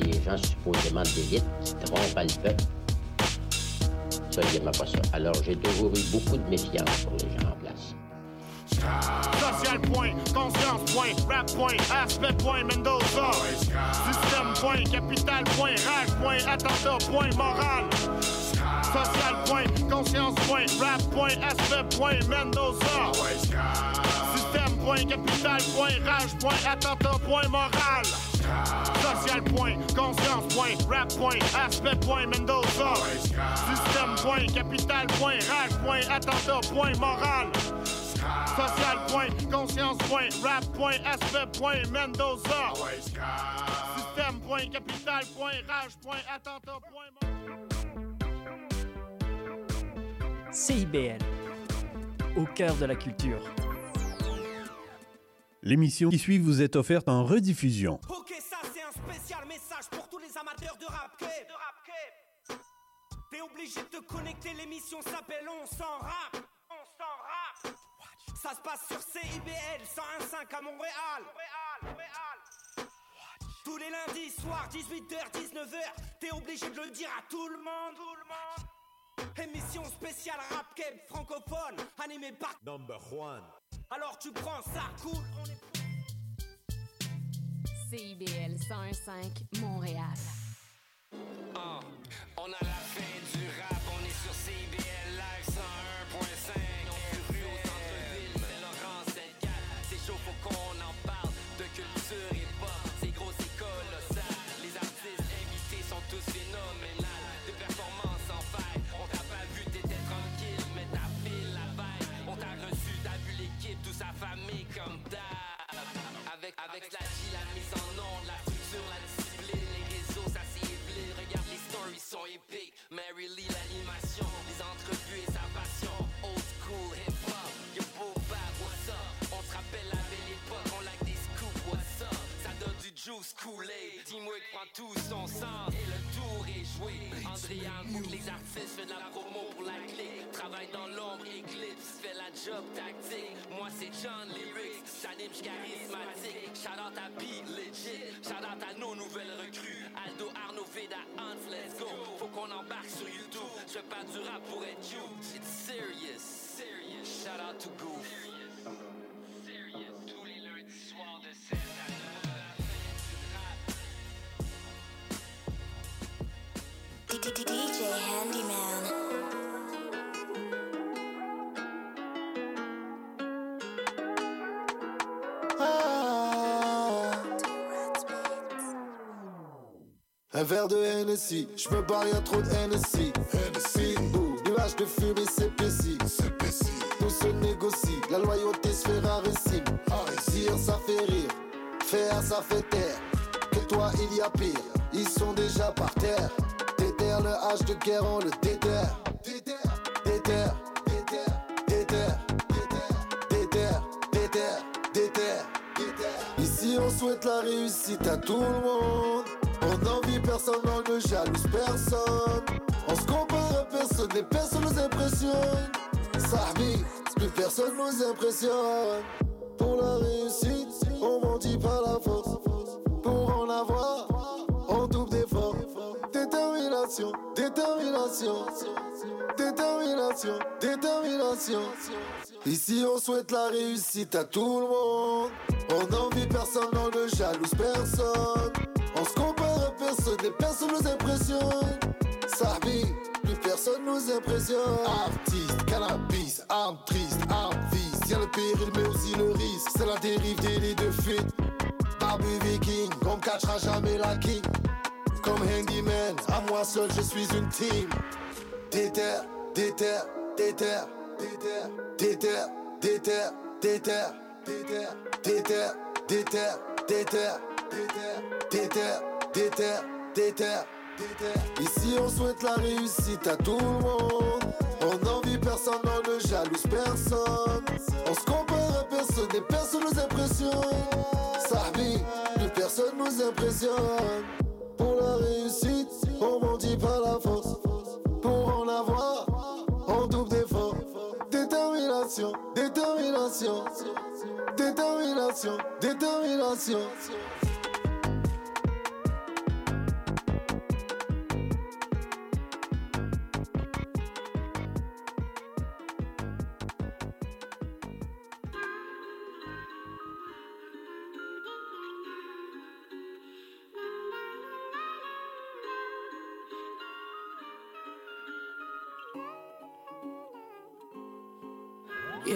des gens supposément d'élite qui trompent à le peuple. Ça, il pas ça. Alors, j'ai toujours eu beaucoup de méfiance pour les gens en place. Social point, conscience point, rap point, aspect point, Mendoza. Système point, capital point, rage point, attentat point, moral. Social point, conscience point, rap point, aspect point, Mendoza. Système point, capital point, rage point, attentat point, moral. Social point, conscience point, rap point, aspect point, Mendoza. Système point, capital point, rage point, attentat point, moral. Social point, conscience point, rap point, aspect point, Mendoza. Système point, capital point, rage point, attentat point. CIBL, au cœur de la culture. L'émission qui suit vous est offerte en rediffusion. Ok, ça c'est un spécial message pour tous les amateurs de rap cape. De rap. T'es obligé de te connecter, l'émission s'appelle On s'en rap. On s'en rap. Ça se passe sur CIBL 101.5 à Montréal. Montréal, Montréal. Tous les lundis soirs, 18h, 19h, t'es obligé de le dire à tout le monde. Tout le monde. Émission spéciale rap francophone, animée par Number one. Alors tu prends ça, cool, on est CIBL 101.5 Montréal. Ah, on a la fin du rap, on est sur CIBL Live 101.5. Avec, la G, la mise en onde, la structure, la discipline, les réseaux, ça éblé. Regarde les stories sont épiques. Mary Lee, juice coulé. Teamwork prend tout son sens et le tour est joué. André Hambouk, les artistes fait de la promo pour la clé. Travaille dans l'ombre, éclipse, fait la job tactique. Moi c'est John Lyrics, j'anime, charismatique. Shout out à P, legit. Shout out à nos nouvelles recrues. Aldo, Arnaud, Veda, Hans, let's go. Faut qu'on embarque sur YouTube. Je fais pas du rap pour être you. It's serious, serious. Shout out to Goof. Un verre de Hennessy, je me barre, y'a trop de Hennessy. Hennessy, nuage de fumée s'épaissit. Tout se négocie, la loyauté se fait rarissime. Dire ça fait rire, faire ça fait taire. Que toi il y a pire, ils sont déjà par terre. Le H de guerre, on le déterre. Déterre, déterre, déterre, déterre, déterre, déterre, déterre. Ici on souhaite la réussite à tout le monde. On n'envie personne, on ne jalouse personne. On se compare à personne, les personnes nous impressionnent. Sahbi, plus personne nous impressionne. Pour la réussite, on mendie par la force. Détermination, détermination, détermination. Ici on souhaite la réussite à tout le monde. On n'envie personne, on ne jalouse personne. On se compare à personne, les personnes nous impressionnent. Sahbi, plus personne nous impressionne. Artiste, cannabis, arme triste, arme vice. Y'a le péril, mais aussi le risque. C'est la dérive des lits de fuite. Barbu viking, on me catchera jamais la king. Comme handyman, à moi seul je suis une team. Déterre, déterre, déterre, déterre, déterre, déterre, déterre, déterre, déterre, déterre, déterre, déterre, déterre, déterre, déterre. Ici on souhaite la réussite à tout le monde. On n'envie personne, on ne jalouse personne. On se compare à personne, les personnes nous impressionnent. Sahbi, plus personne nous impressionne. Détermination, détermination, détermination.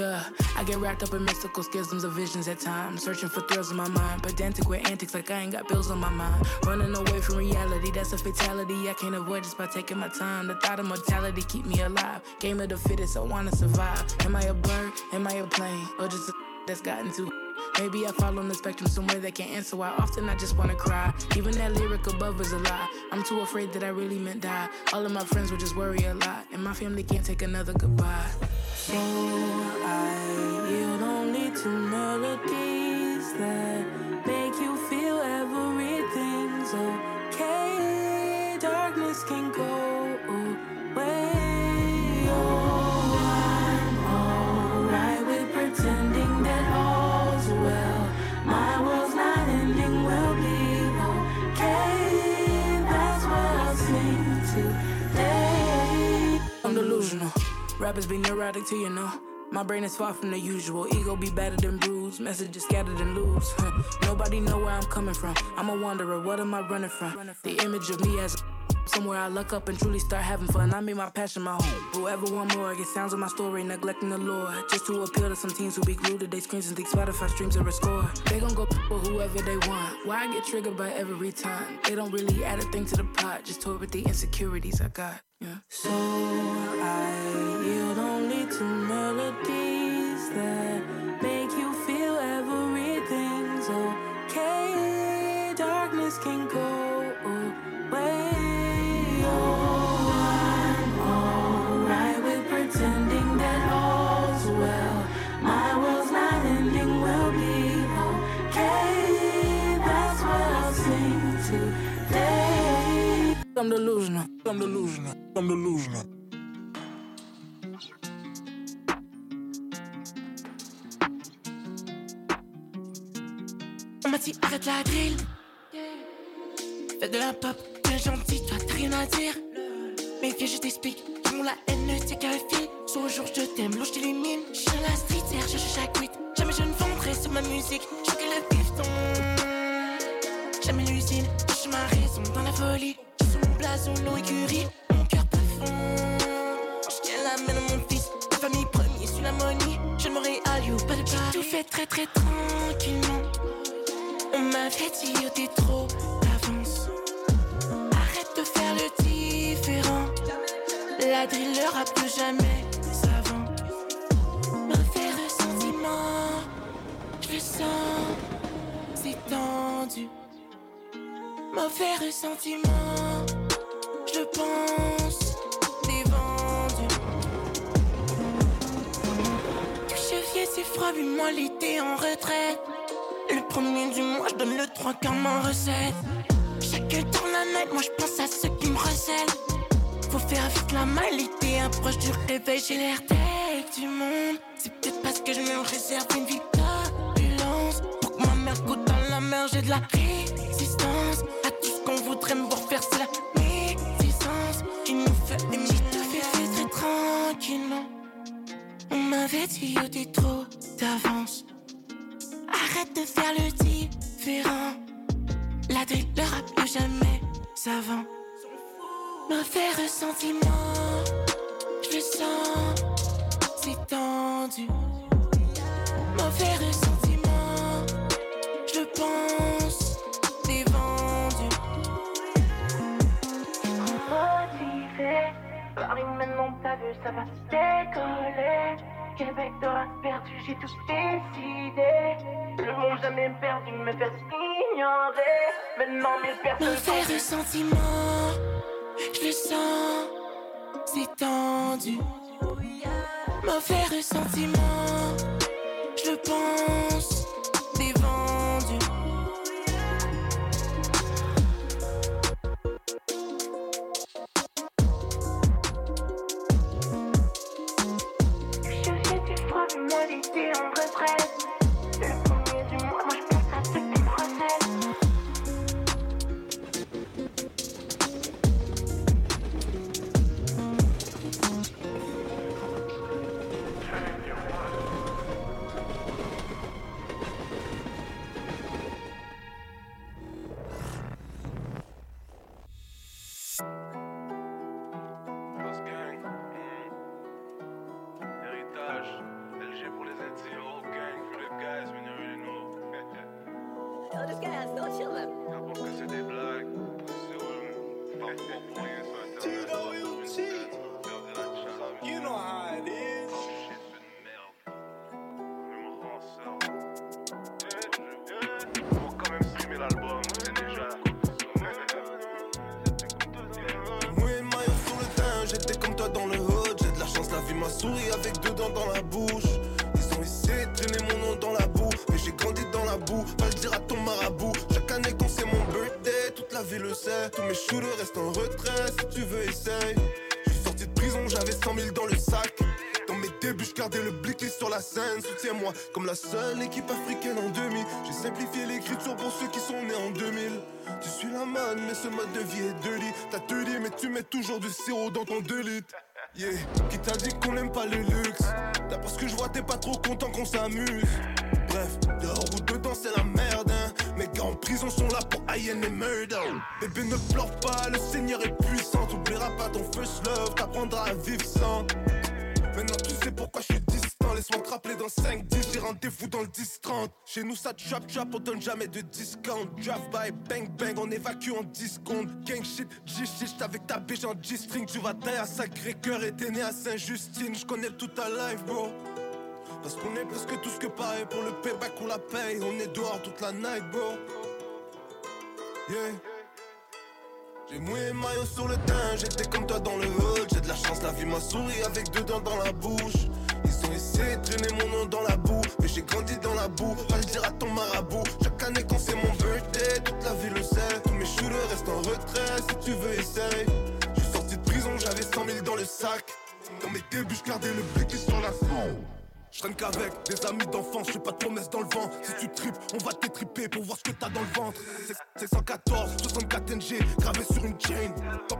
Yeah, I get wrapped up in mystical schisms of visions at times. Searching for thrills in my mind. Pedantic with antics like I ain't got bills on my mind. Running away from reality, that's a fatality. I can't avoid just by taking my time. The thought of mortality keep me alive. Game of the fittest, I wanna survive. Am I a bird? Am I a plane? Or just a that's gotten too. Maybe I fall on the spectrum somewhere that can't answer why often I just wanna cry. Even that lyric above is a lie. I'm too afraid that I really meant die. All of my friends would just worry a lot, and my family can't take another goodbye. So I yield only to melodies that make you feel everything's okay. Darkness can go Rappers be neurotic to you know. My brain is far from the usual. Ego be battered and bruised. Messages scattered and loose. Huh. Nobody know where I'm coming from. I'm a wanderer. What am I running from? The image of me as a Somewhere I look up and truly start having fun. I made my passion my home. Whoever want more, get sounds of my story, neglecting the lore. Just to appeal to some teens who be glued to their screens and think Spotify streams are a score. They gon' go for whoever they want. Why I get triggered by every time? They don't really add a thing to the pot, just toy with the insecurities I got. Yeah. So I yield only to melodies that make you feel everything's okay. Darkness can go I'm delusional. I'm delusional. I'm delusional. On m'a dit arrête la drill. Fais de la pop, bien gentil, toi t'as rien à dire. Mais viens, je t'explique. Tout la haine ne tient qu'à fil. Soit au jour je t'aime, l'eau je t'élimine. Je suis dans la street, je cherche chaque week. Jamais je ne vendrai sur ma musique. Je suis que le piston. Jamais l'usine, je suis ma raison dans la folie. Blason, l'eau écurie. Mon cœur profond. Je tiens la main de mon fils. La famille premier sur la money. Je ne m'aurais à you, pas de pas. Tout fait très très tranquillement. On m'avait dit, oh t'es trop d'avance. Arrête de faire le différent. La drill ne rap plus jamais savant. Mauvais ressentiment, je le sens, c'est tendu. Mauvais ressentiment, je pense, t'es vendu. Du chevier, c'est froid, moi l'été en retraite. Le premier du mois, je donne le 3 comme en recette. Chaque temps la night, moi je pense à ceux qui me recèlent. Faut faire vite la malité, approche du réveil, j'ai l'air tête du monde. C'est peut-être parce que je me réserve une vie. Pour ma mère goûte dans la mer, j'ai de la résistance. Qu'on voudrait me voir faire, c'est la médisance qui nous fait. J'ai tout fait, très tranquillement. On m'avait dit, oh trop d'avance. Arrête de faire le différent. La drill, le rap, plus jamais savant. Mauvais ressentiment, je le sens, c'est tendu. Mauvais ressentiment, je le pense, Paris maintenant t'as vu, ça va décoller. Québec t'auras perdu, j'ai tout décidé. Le monde jamais perdu, me faire ignorer. Maintenant mes personnes. Mauvais ressentiment, je le sens, c'est tendu. Mauvais ressentiment, je le pense, l'été en retraite. Tu mets toujours du sirop dans ton 2 litres. Yeah, qui t'a dit qu'on aime pas le luxe D'après ce que je vois, t'es pas trop content qu'on s'amuse. Bref, dehors ou dedans, c'est la merde. Hein. Mes gars en prison sont là pour haïen et murder. Bébé, ne pleure pas, le Seigneur est puissant. T'oublieras pas ton first love, t'apprendras à vivre sans. Maintenant tu sais pourquoi je suis Laisse-moi rappeler dans 5 10 J'ai rendez-vous dans le 10-30 Chez nous ça chop chop On donne jamais de discount. Drive by bang bang On évacue en 10 secondes. Gang shit G shit avec ta biche en G-string. Tu vas tailler à Sacré-Cœur Et t'es né à Saint-Justine. Je connais toute ta life bro. Parce qu'on est presque tous que pareil. Pour le payback on la paye. On est dehors toute la night bro. Yeah. J'ai mouillé maillot sur le teint, j'étais comme toi dans le hood J'ai de la chance, la vie m'a souri avec deux dents dans la bouche De traîner mon nom dans la boue Mais j'ai grandi dans la boue, va le dire à ton marabout. Chaque année quand c'est mon birthday, toute la ville le sait. Tous mes shooters restent en retrait, si tu veux essaye. Je suis sorti de prison, j'avais 100 000 dans le sac. Dans mes débuts, je gardais le blicky sur la scène je traîne qu'avec des amis d'enfance, j'ai pas de promesses dans le vent. Si tu tripes, on va t'étriper pour voir ce que t'as dans le ventre. C'est- C'est 114, 64 NG, gravé sur une chain.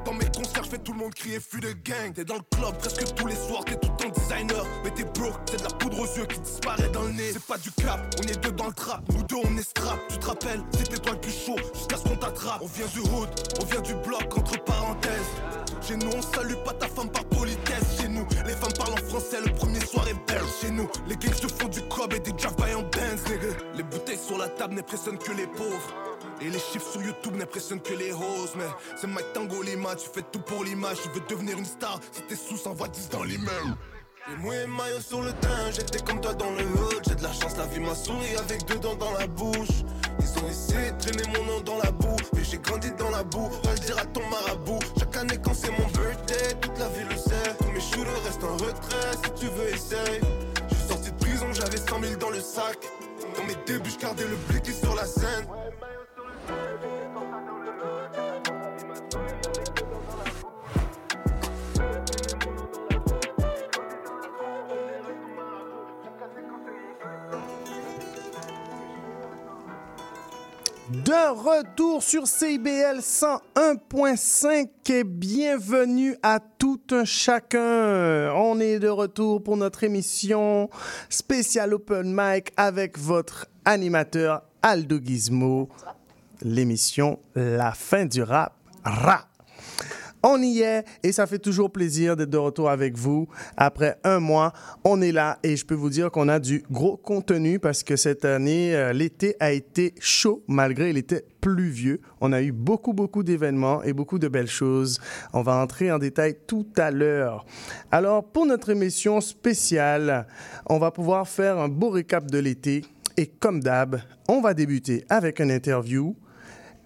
Dans, mes concerts, je fais tout le monde crier fui de gang. T'es dans le club presque tous les soirs, t'es tout le designer. Mais t'es broke, c'est de la poudre aux yeux qui disparaît dans le nez. C'est pas du cap, on est deux dans le trap. Nous deux, on est strap. Tu te rappelles, c'était toi le plus chaud jusqu'à ce qu'on t'attrape. On vient du hood, on vient du bloc, entre parenthèses. Chez nous, on salue pas ta femme par politesse. Chez nous, les femmes parlent en français, le Les gangsters font du cob et des drive-by en Benz, nigga. Les bouteilles sur la table n'impressionnent que les pauvres. Et les chiffres sur YouTube n'impressionnent que les roses. Mais c'est Mike Tango Lima, tu fais tout pour l'image. Tu veux devenir une star, si t'es sous, envoie 10 dans l'email. J'ai mouillé maillot sur le teint, j'étais comme toi dans le hood J'ai de la chance, la vie m'a souri avec deux dents dans la bouche Ils ont essayé de traîner mon nom dans la boue Mais j'ai grandi dans la boue, va dire à ton marabout Chaque année quand c'est mon birthday, toute la ville le sait Tous mes shooters restent en retrait, si tu veux essaye J'avais 100 000 dans le sac. Dans mes débuts, je gardais le blicky sur la scène De retour sur CIBL 101.5 et bienvenue à tout un chacun. On est de retour pour notre émission spéciale Open Mic avec votre animateur Aldo Gizmo. L'émission La fin du rap, rap. On y est et ça fait toujours plaisir d'être de retour avec vous. Après un mois, on est là et je peux vous dire qu'on a du gros contenu parce que cette année, euh, l'été a été chaud malgré était pluvieux. On a eu beaucoup, beaucoup d'événements et beaucoup de belles choses. On va entrer en détail tout à l'heure. Alors, pour notre émission spéciale, on va pouvoir faire un beau récap de l'été et comme d'hab, on va débuter avec une interview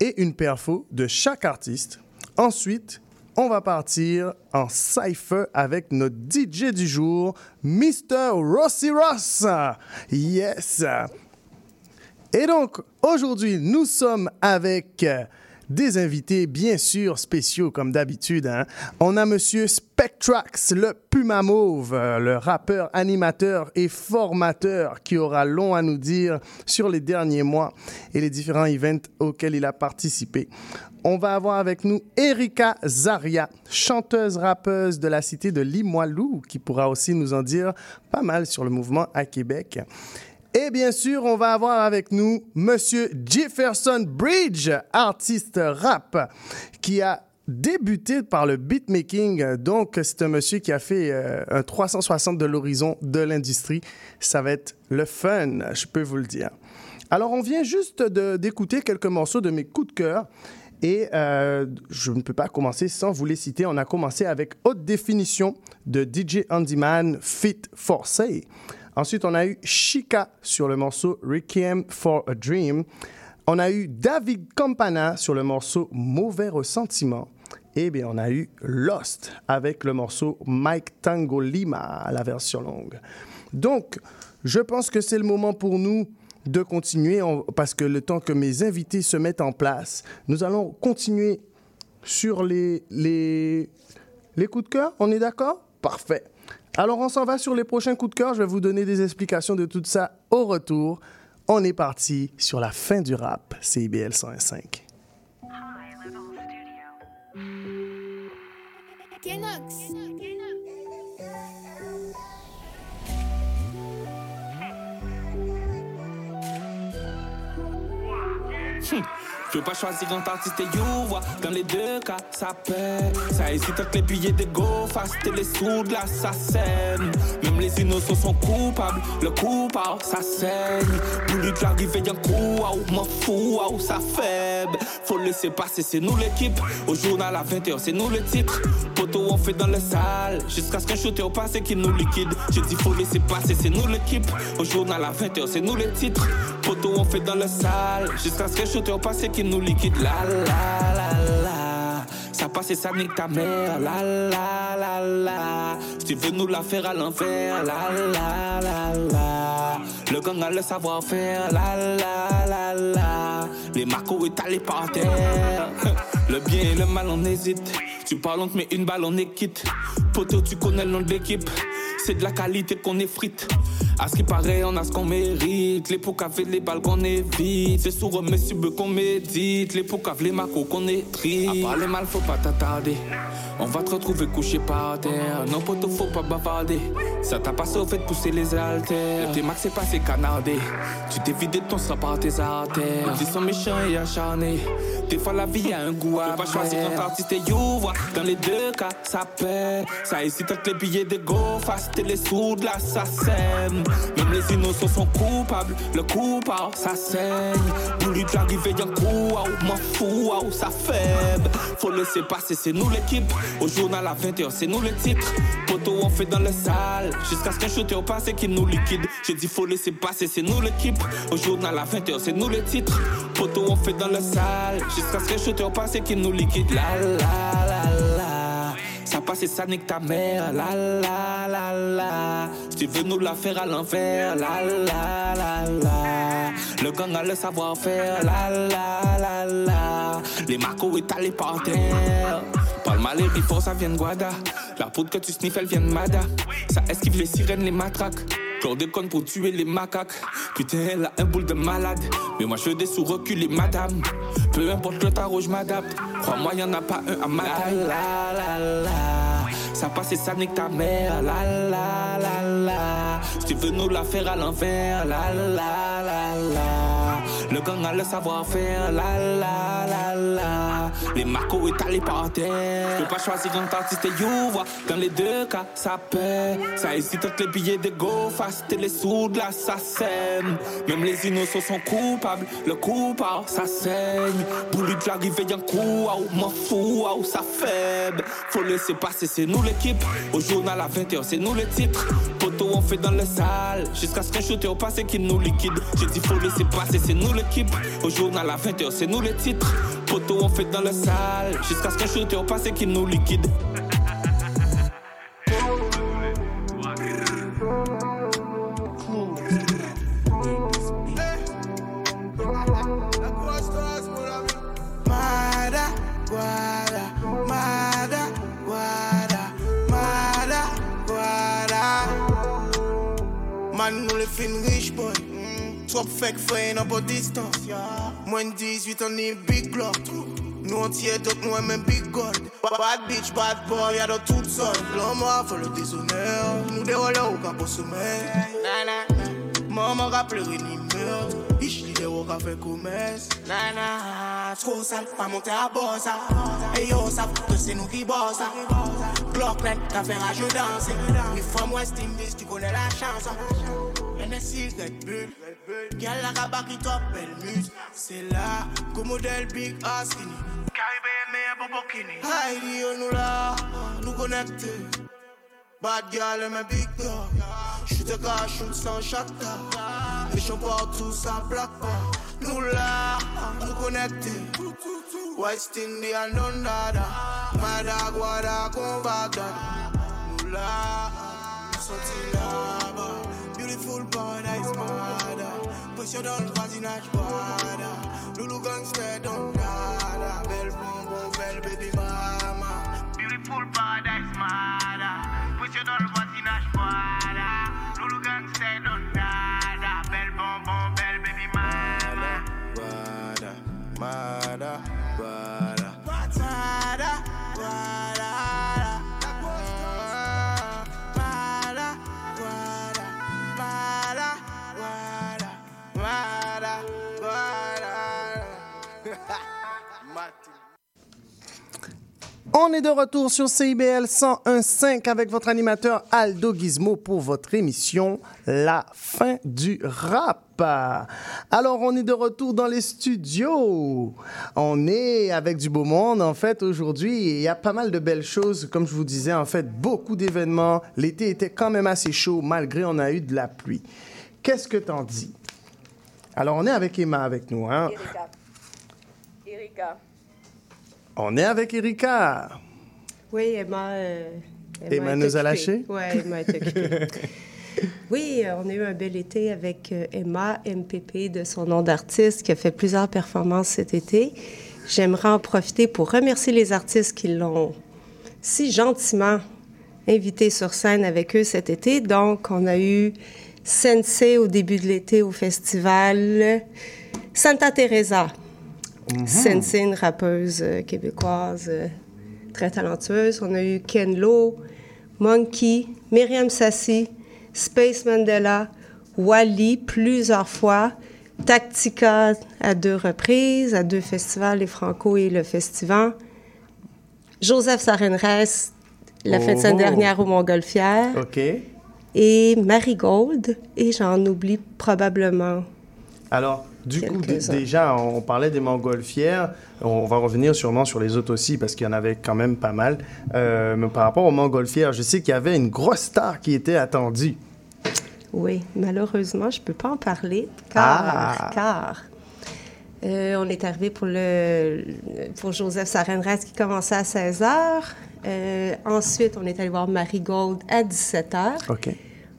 et une perfo de chaque artiste. Ensuite, on va partir en cypher avec notre DJ du jour, Mr. Rossi Ross. Yes. Et donc, aujourd'hui, nous sommes avec des invités, bien sûr, spéciaux comme d'habitude. hein. On a Monsieur Spectrax, le Puma Mauve, euh, le rappeur, animateur et formateur qui aura long à nous dire sur les derniers mois et les différents events auxquels il a participé. On va avoir avec nous Erika Zaria, chanteuse rappeuse de la cité de Limoilou, qui pourra aussi nous en dire pas mal sur le mouvement à Québec. Et bien sûr, on va avoir avec nous Monsieur Jefferson Bridge, artiste rap, qui a débuté par le beatmaking. Donc, c'est un monsieur qui a fait euh, un 360 de l'horizon de l'industrie. Ça va être le fun, je peux vous le dire. Alors, on vient juste d'écouter quelques morceaux de mes coups de cœur. Et euh, je ne peux pas commencer sans vous les citer. On a commencé avec Haute Définition de DJ Handyman Fit for Say. Ensuite, on a eu Chica sur le morceau Requiem for a Dream. On a eu David Campana sur le morceau Mauvais Ressentiment. Et bien, on a eu Lost avec le morceau Mike Tango Lima, la version longue. Donc, je pense que c'est le moment pour nous de continuer on- parce que le temps que mes invités se mettent en place, nous allons continuer sur les, les, les coups de cœur. On est d'accord? Parfait. Alors, on s'en va sur les prochains coups de cœur. Je vais vous donner des explications de tout ça au retour. On est parti sur la fin du rap, CIBL 105. Je veux pas choisir un artiste et you Dans les deux cas ça paie Ça hésite entre les billets de go Face et les sous de l'assassin. Même les innocents sont coupables Le coupable ça saigne. Voulu que l'arrivée d'un coup Waouh m'en fous waouh ça faible. Faut laisser passer c'est nous l'équipe. Au journal à 20h c'est nous le titre. Poteau on fait dans le salle Jusqu'à ce qu'un shooter au passé qui nous liquide. J'ai dit faut laisser passer c'est nous l'équipe. Au journal à 20h c'est nous les titres. Poteau on fait dans le salle Jusqu'à ce qu'un shooter au passé qui nous liquide. La la la la. Ça passe et ça nique ta mère. La la la la. Si tu veux nous la faire à l'envers La la la la. Le gang a le savoir-faire. La la la la. Les marcos étalés par terre Le bien et le mal on hésite Tu parles on te met une balle on est quitte Poteau tu connais le nom de l'équipe c'est de la qualité qu'on effrite. À ce qui paraît, on a ce qu'on mérite. Les pots les balles qu'on évite. C'est sur mais sub qu'on médite. Les pots les macos qu'on triste. À parler mal, faut pas t'attarder. On va te retrouver couché par terre. Non, poteau, faut pas bavarder. Ça t'a pas sauvé de pousser les haltères. Tes max, c'est passé canardé. Tu t'es vidé de ton sang par tes artères. Ils sont méchants et acharnés. Des fois, la vie a un goût à pas choisir ton artiste et you vois. Dans les deux cas, ça paie. Ça hésite entre les billets de go face et les sous de l'assassin. Même les innocents sont coupables. Le coupable, ça saigne. Voulu que l'arrivée d'un coup, waouh, m'en fous, waouh, ça faible. Faut laisser passer, c'est nous l'équipe. Au journal à 20h, c'est nous le titre. Poteau, on fait dans le salle. Jusqu'à ce qu'un shooter au passé qui nous liquide. J'ai dit, faut laisser passer, c'est nous l'équipe. Au journal à 20h, c'est nous le titre. Poteau, on fait dans le salle. Jusqu'à ce qu'un shooter au passé qui nous liquide. La la la la. Ça passe et ça nique ta mère. La la la la. Si tu veux nous la faire à l'envers. La la la la. Le gang a le savoir-faire. La la la la. Les marcos étalés par terre. Parle mal et ça vient de Guada. La poudre que tu sniffes, elle vient de Mada. Ça esquive les sirènes, les matraques. Genre de conne pour tuer les macaques. Putain, elle a un boule de malade. Mais moi, je veux des sous reculer, madame. Peu importe le tarot, je m'adapte. Crois-moi, y'en a pas un à ma taille. Ça passe et ça nique ta mère. La la la la. Si tu veux nous la faire à l'envers. La la la la. Le gang a le savoir-faire. La la la la. Les marcos étalés par terre. Je peux pas choisir un artiste et you vois. Dans les deux cas, ça paie. Ça hésite entre les billets de go face et les sous de l'assassin. Même les innocents sont coupables. Le coupable, ça saigne. Voulu que l'arrivée d'un coup, waouh, m'en fous, waouh, ça faible. Faut laisser passer, c'est nous l'équipe. Au journal à 20h, c'est nous le titre. Poteau, on fait dans le salle. Jusqu'à ce qu'un shooter au passé qui nous liquide. J'ai dit, faut laisser passer, c'est nous l'équipe. Au journal à 20h, c'est nous le titre. Poteau, on fait dans le salle. Jusqu'à ce qu'un shooter au passé qui nous liquide. Trop que frère, n'a pas distance. Moins de 18, on est big glock. Non tiye tot mwen men big gun. Bad bitch, bad boy, yado tout son. Loma fò le dezonè oh. Nou de wole ou ka posome Maman ka ple renime oh. Ich li de wò ka fe komes Tro sal, pa monte a bosa E yo sa fò ke se nou ki bosa Glock 9 ka fe raje danse. Mi fòm West Indies, ti konè la chanson. Hennessy, Red Bull. Girl la qui top. C'est là, modèle big ass skinny. Caribbean meilleur pour Bokini. Heidi, nous là, nous connecter. Bad girl, I'm a big dog. Car, shoot sans champs partout, ça plaque. Nous là, nous connecter. West Indian, non nada. Mada, guada, combat. Nous là, nous là-bas. Beautiful paradise, mada. Push dans le voisinage, wada. Loulou gangster, don't nada. Belle bonbon, belle baby mama. Beautiful paradise, mada. Push dans le voisinage, wada. Loulou gangster, don't nada. Belle bonbon, belle baby mama. Wada, mada, On est de retour sur CIBL 101.5 avec votre animateur Aldo Gizmo pour votre émission La fin du rap. Alors, on est de retour dans les studios. On est avec du beau monde, en fait, aujourd'hui. Il y a pas mal de belles choses. Comme je vous disais, en fait, beaucoup d'événements. L'été était quand même assez chaud, malgré on a eu de la pluie. Qu'est-ce que t'en dis? Alors, on est avec Emma avec nous, hein? Erika. Erika. On est avec Erika. Oui, Emma. euh, Emma nous a lâchés? Oui, Emma est occupée. oui, euh, on a eu un bel été avec euh, Emma MPP de son nom d'artiste qui a fait plusieurs performances cet été. J'aimerais en profiter pour remercier les artistes qui l'ont si gentiment invité sur scène avec eux cet été. Donc, on a eu Sensei au début de l'été au festival Santa Teresa. Sensei, une rappeuse euh, québécoise euh, très talentueuse. On a eu Ken Lo, Monkey, Myriam Sassi, Space Mandela, Wally plusieurs fois, Tactica à deux reprises, à deux festivals, les Franco et le Festival. Joseph Sarenres, la fin de semaine Oh. dernière au Montgolfière. OK. Et Marigold, et j'en oublie probablement. Alors, du coup, déjà, on parlait des montgolfières. On va revenir sûrement sur les autres aussi, parce qu'il y en avait quand même pas mal. Euh, mais par rapport aux montgolfières, je sais qu'il y avait une grosse star qui était attendue. Oui, malheureusement, je ne peux pas en parler car, Ah. car euh, on est arrivé pour, le, pour Joseph Sarenras qui commençait à 16 h. ensuite, on est allé voir Marigold à 17 h. OK.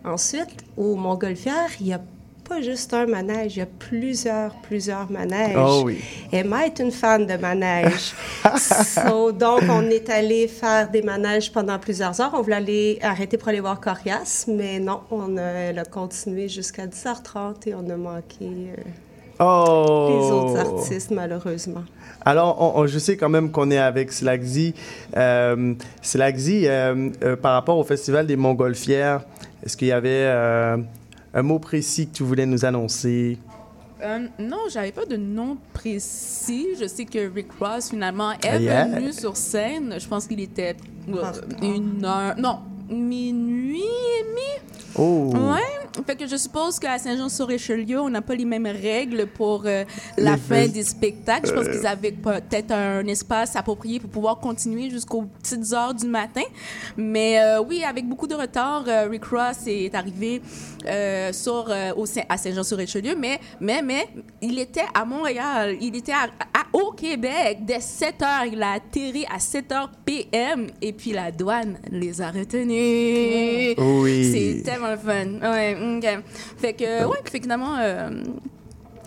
Ensuite, au Montgolfière, il n'y a pas juste un manège, il y a plusieurs, plusieurs manèges. Oh oui. Emma est une fan de manège. So, donc, on est allé faire des manèges pendant plusieurs heures. On voulait aller arrêter pour aller voir Corias, mais non, on a, elle a continué jusqu'à 10h30 et on a manqué euh, Oh! les autres artistes, malheureusement. Alors, on- on- je sais quand même qu'on est avec Slagzy. Euh, euh, euh, par rapport au Festival des Montgolfières, est-ce qu'il y avait un mot précis que tu voulais nous annoncer? Euh, non, j'avais pas de nom précis. Je sais que Rick Ross, finalement, est Ah, yeah. venu sur scène. Je pense qu'il était euh, une heure... Non, minuit et demi. Oh! Ouais. Fait que je suppose qu'à Saint-Jean-sur-Richelieu, on n'a pas les mêmes règles pour euh, la Les fin des spectacles. Je pense Euh. qu'ils avaient peut-être un espace approprié pour pouvoir continuer jusqu'aux petites heures du matin. Mais euh, oui, avec beaucoup de retard, Rick Ross est arrivé sur, au Saint- à Saint-Jean-sur-Richelieu. Mais, mais, mais, il était à Montréal. Il était à, à- au Québec dès 7 heures. Il a atterri à 7 heures PM. Et puis la douane les a retenus. Oui. C'est tellement le fun. Ouais, ok. Fait que, ouais, fait que finalement, euh,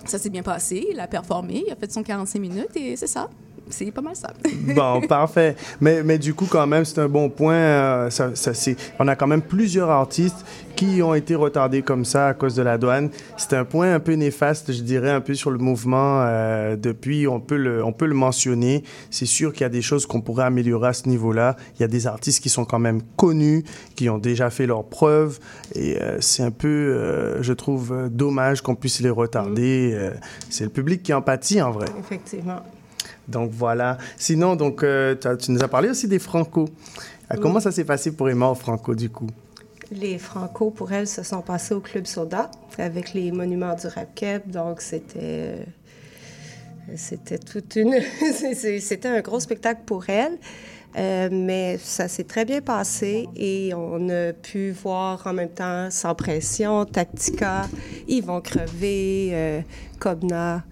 ça s'est bien passé. Il a performé, il a fait son 45 minutes et c'est ça. C'est pas mal ça. Bon, parfait. Mais, mais du coup, quand même, c'est un bon point. euh, ça, ça, c'est- on a quand même plusieurs artistes qui ont été retardés comme ça à cause de la douane. C'est un point un peu néfaste, je dirais, un peu sur le mouvement. euh, depuis, on peut, le, on peut le mentionner. C'est sûr qu'il y a des choses qu'on pourrait améliorer à ce niveau-là. Il y a des artistes qui sont quand même connus, qui ont déjà fait leurs preuves. Et euh, c'est un peu, euh, je trouve, dommage qu'on puisse les retarder. Euh, c'est le public qui en pâtit, en vrai. Effectivement. Donc voilà. Sinon, donc, euh, tu nous as parlé aussi des Franco. Euh, Comment ça s'est passé pour Emma au Franco, du coup? Les Franco, pour elle, se sont passés au Club Soda avec les monuments du rap keb. Donc, c'était. euh, C'était toute une. C'était un gros spectacle pour elle. Euh, mais ça s'est très bien passé et on a pu voir en même temps Sans Pression, Tactica, Ils vont crever, euh, Cobna,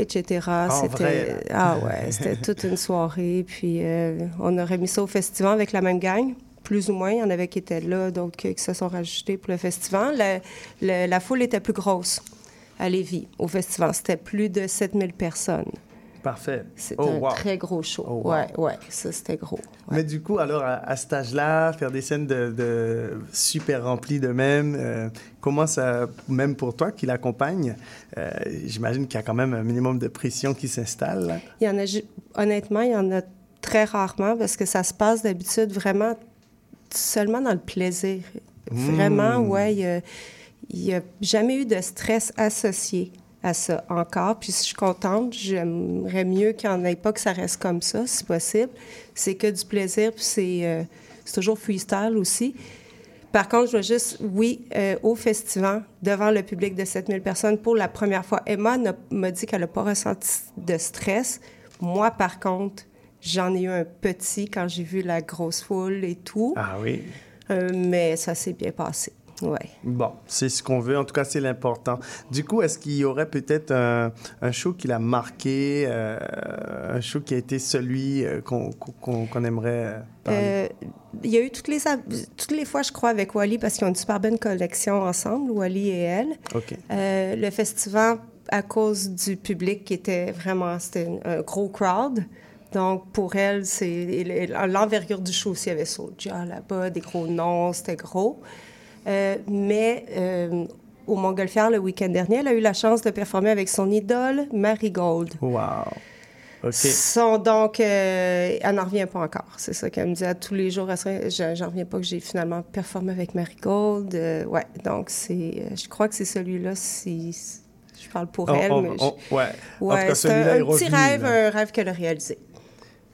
etc. En vrai, c'était ah ouais, c'était toute une soirée. Puis euh, on a remis ça au festival avec la même gang, plus ou moins. Il y en avait qui étaient là, donc qui se sont rajoutés pour le festival. La, la- la foule était plus grosse à Lévis au festival. C'était plus de 7000 personnes. Parfait. C'était Oh, un wow. très gros show. Oh, wow. Ouais, ouais, ça c'était gros. Mais du coup, alors, à, à cet âge-là, faire des scènes de, de super remplies d'eux-mêmes, euh, comment ça, même pour toi qui l'accompagne, euh, j'imagine qu'il y a quand même un minimum de pression qui s'installe. Il y en a, honnêtement, il y en a très rarement parce que ça se passe d'habitude vraiment seulement dans le plaisir. Vraiment, Mm. ouais, il y a- il n'y a, jamais eu de stress associé à ça encore. Puis je suis contente, j'aimerais mieux qu'il n'y en ait pas que ça reste comme ça, si possible. C'est que du plaisir, puis c'est euh, c'est toujours freestyle aussi. Par contre, je veux juste, oui, euh, au festival, devant le public de 7000 personnes, pour la première fois, Emma m'a dit qu'elle n'a pas ressenti de stress. Moi, par contre, j'en ai eu un petit quand j'ai vu la grosse foule et tout. Ah oui. Euh, mais ça s'est bien passé. Ouais. Bon, c'est ce qu'on veut. En tout cas, c'est l'important. Du coup, est-ce qu'il y aurait peut-être un, un show qui l'a marqué, euh, un show qui a été celui euh, qu'on qu'on aimerait euh, parler? Euh, il y a eu toutes les, toutes les fois, je crois, avec Wally, parce qu'ils ont une super bonne collection ensemble, Wally et elle. OK. Euh, le festival, à cause du public qui était vraiment, c'était un gros crowd. Donc, pour elle, c'est l'envergure du show aussi. Il y avait Soulja là-bas, des gros noms, c'était gros. Euh, mais euh, au Montgolfière, le week-end dernier, elle a eu la chance de performer avec son idole, Marigold. Wow. OK. Son, donc, euh, elle n'en revient pas encore. C'est ça qu'elle me dit à tous les jours. J'en reviens pas que j'ai finalement performé avec Marigold. Euh, ouais, donc c'est, euh, je crois que c'est celui-là. Si, je parle pour On- elle, on- mais je- on- ouais. Ouais, c'est un, petit revenu, rêve, là. un rêve qu'elle a réalisé.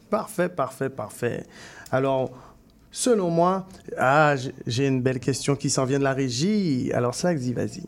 Parfait, parfait, parfait. Alors, selon moi, ah, j'ai une belle question qui s'en vient de la régie. Alors, Slagsy, vas-y.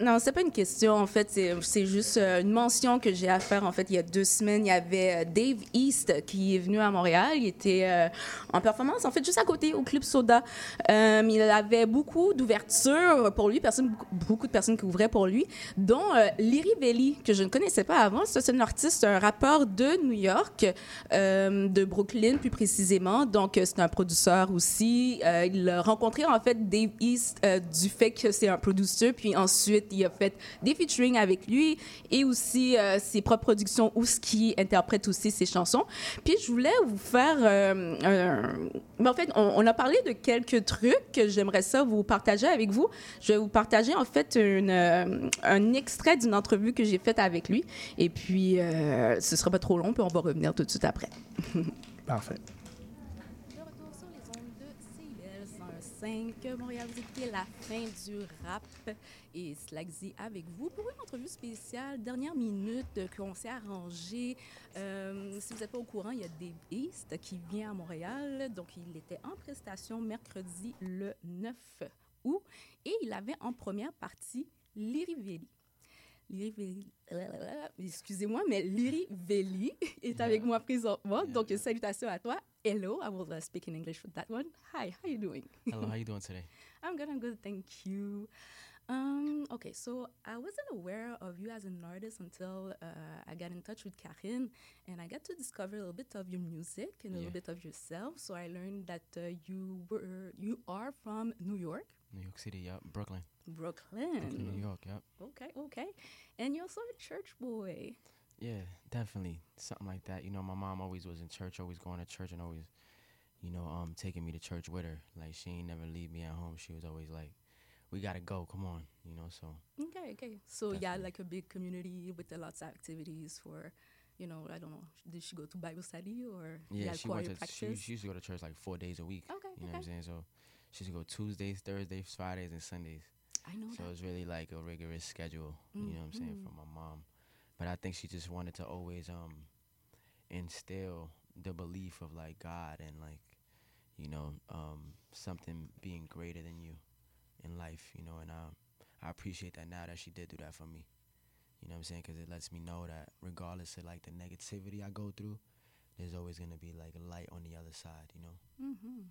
Non, c'est pas une question. En fait, c'est juste euh, une mention que j'ai à faire. En fait, il y a deux semaines, il y avait euh, Dave East qui est venu à Montréal. Il était euh, en performance, en fait, juste à côté au Club Soda. Euh, il avait beaucoup d'ouverture pour lui, personne, beaucoup de personnes qui ouvraient pour lui, dont euh, Liri Belli, que je ne connaissais pas avant. C'est un artiste, un rappeur de New York, euh, de Brooklyn plus précisément. Donc, c'est un producteur aussi. Il a rencontré, en fait, Dave East du fait que c'est un producteur. Puis ensuite, il a fait des featuring avec lui et aussi euh, ses propres productions où ce qui interprète aussi ses chansons. Puis je voulais vous faire... euh, un- mais en fait, on, a parlé de quelques trucs que j'aimerais ça vous partager avec vous. Je vais vous partager en fait euh, un extrait d'une entrevue que j'ai faite avec lui. Et puis, euh, ce sera pas trop long, puis on va revenir tout de suite après. Parfait. CIBL 105, Montréal, vous écoutez la fin du rap et Slagsy avec vous pour une entrevue spéciale, dernière minute qu'on s'est arrangé. Euh, si vous n'êtes pas au courant, il y a Dave East qui vient à Montréal. Donc, il était en prestation mercredi le 9 août et il avait en première partie Liri Veli. Liri Veli, excusez-moi, mais Liri Veli est avec moi présentement. Donc, salutations à toi. Hello, I will uh, speak in English for that one. Hi, how are you doing? Hello, how are you doing today? I'm good, I'm good, thank you. Um, okay, so I wasn't aware of you as an artist until uh, I got in touch with Karin and I got to discover a little bit of your music and a Yeah. little bit of yourself. So I learned that uh, you were you are from New York, New York City, yep. Brooklyn. Brooklyn. Brooklyn, New York, yep. Okay, okay. And you're also a church boy. Yeah, definitely something like that. You know, my mom always was in church, always going to church, and always, you know, um, taking me to church with her. Like she ain't never leave me at home. She was always like, "We gotta go, come on," you know. So Okay, okay. So yeah, like a big community with a lots of activities for, you know, I don't know. Did she go to Bible study or yeah, she went to she, she used to go to church like four days a week. Okay, you know what I'm saying. So she used to go Tuesdays, Thursdays, Fridays, and Sundays. I know So that. it's really like a rigorous schedule. You know what I'm saying from my mom. But I think she just wanted to always um instill the belief of like God and like you know, um, something being greater than you in life, you know, and um, I appreciate that now that she did do that for me. You know what I'm saying? Because it lets me know that regardless of like the negativity I go through, there's always going to be like a light on the other side, you know? Mhm.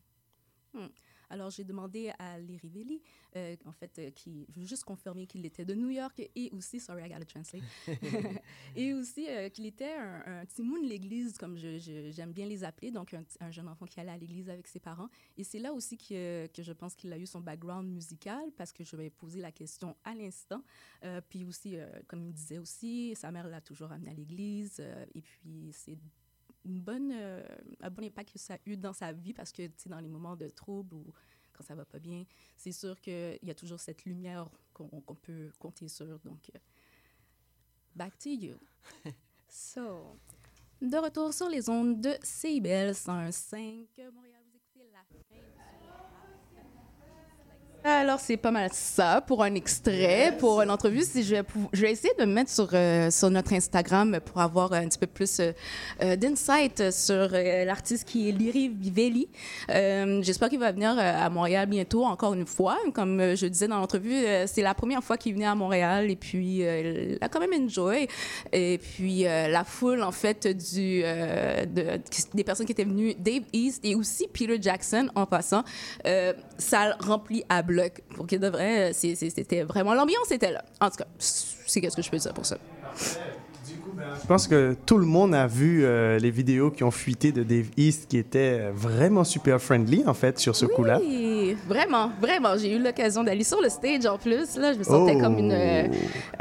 Hmm. Alors, j'ai demandé à Rivelli, euh, en fait, euh, qui, je juste confirmer qu'il était de New York et aussi, sorry, I gotta translate, et aussi euh, qu'il était un, un timoun de l'église, comme je- je- j'aime bien les appeler, donc un, un jeune enfant qui allait à l'église avec ses parents. Et c'est là aussi que, que je pense qu'il a eu son background musical, parce que je vais poser la question à l'instant. Euh, puis aussi, comme il disait aussi, sa mère l'a toujours amené à l'église, et puis c'est une bonne, euh, un bon impact que ça a eu dans sa vie parce que, tu sais, dans les moments de trouble ou quand ça va pas bien, c'est sûr qu'il y a toujours cette lumière qu'on peut compter sur. Donc, euh, back to you. so, de retour sur les ondes de CBL 105 Montréal, vous écoutez la fin alors, c'est pas mal ça pour un extrait, pour une entrevue. Si je, vais pou- je vais essayer de me mettre sur, euh, sur notre Instagram pour avoir un petit peu plus euh, euh, d'insight sur euh, l'artiste qui est Liri Vivelli. Euh, J'espère qu'il va venir euh, à Montréal bientôt, encore une fois. Comme euh, je disais dans l'entrevue, euh, c'est la première fois qu'il venait à Montréal et puis euh, il a quand même enjoy. Et puis euh, la foule, en fait, du, euh, de- des personnes qui étaient venues, Dave East et aussi Peter Jackson en passant, euh, salle remplie à Pour qu'il de vrai, c'est- c'est- c'était vraiment l'ambiance était là. En tout cas, c'est qu'est-ce que je peux dire pour ça. Je pense que tout le monde a vu euh, les vidéos qui ont fuité de Dave East qui étaient vraiment super friendly, en fait, sur ce coup-là. Oui, vraiment, vraiment. J'ai eu l'occasion d'aller sur le stage en plus. Là, je me sentais Oh. comme une euh,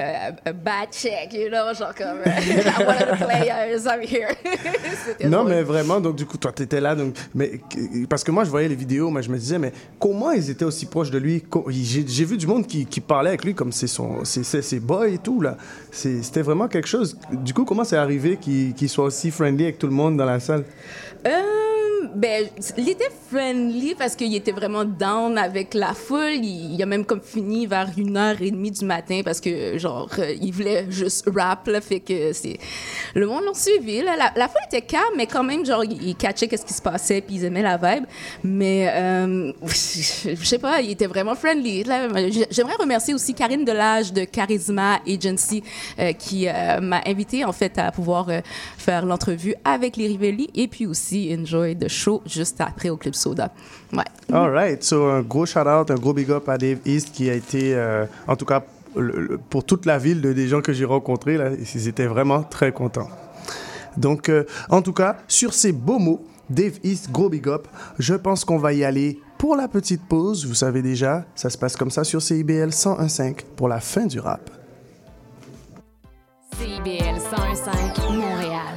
euh, a bad check, you know, genre comme euh, one of the players, I'm here. Non, drôle. mais vraiment, donc du coup, toi, t'étais là, donc, mais, parce que moi, je voyais les vidéos, mais je me disais, mais comment ils étaient aussi proches de lui? J'ai vu du monde qui, qui parlait avec lui comme c'est son, c'est boys et tout, là. C'était vraiment quelque chose. Du coup, comment c'est arrivé qu'il soit aussi friendly avec tout le monde dans la salle? Euh, ben, il était friendly parce qu'il était vraiment down avec la foule. Il, a même comme fini vers une heure et demie du matin parce que, genre, euh, il voulait juste rap, là, fait que c'est... Le monde l'a suivi, là. La, la foule était calme, mais quand même, genre, il, il catchait qu'est-ce qui se passait, puis ils aimaient la vibe. Mais, euh, je sais pas, il était vraiment friendly. J'aimerais remercier aussi Karine Delage de Charisma Agency euh, qui euh, m'a invité, en fait, à pouvoir faire l'entrevue avec les Rivelli et puis aussi enjoy the show juste après au Club Soda. Ouais. All right. So, un gros shout-out, un gros big up à Dave East qui a été, euh, en tout cas, le- le- pour toute la ville, de, des gens que j'ai rencontrés, là, ils étaient vraiment très contents. Donc, euh, en tout cas, sur ces beaux mots, Dave East, gros big up, je pense qu'on va y aller pour la petite pause. Vous savez déjà, ça se passe comme ça sur CIBL 101.5 pour la fin du rap. CIBL 101.5 Montréal.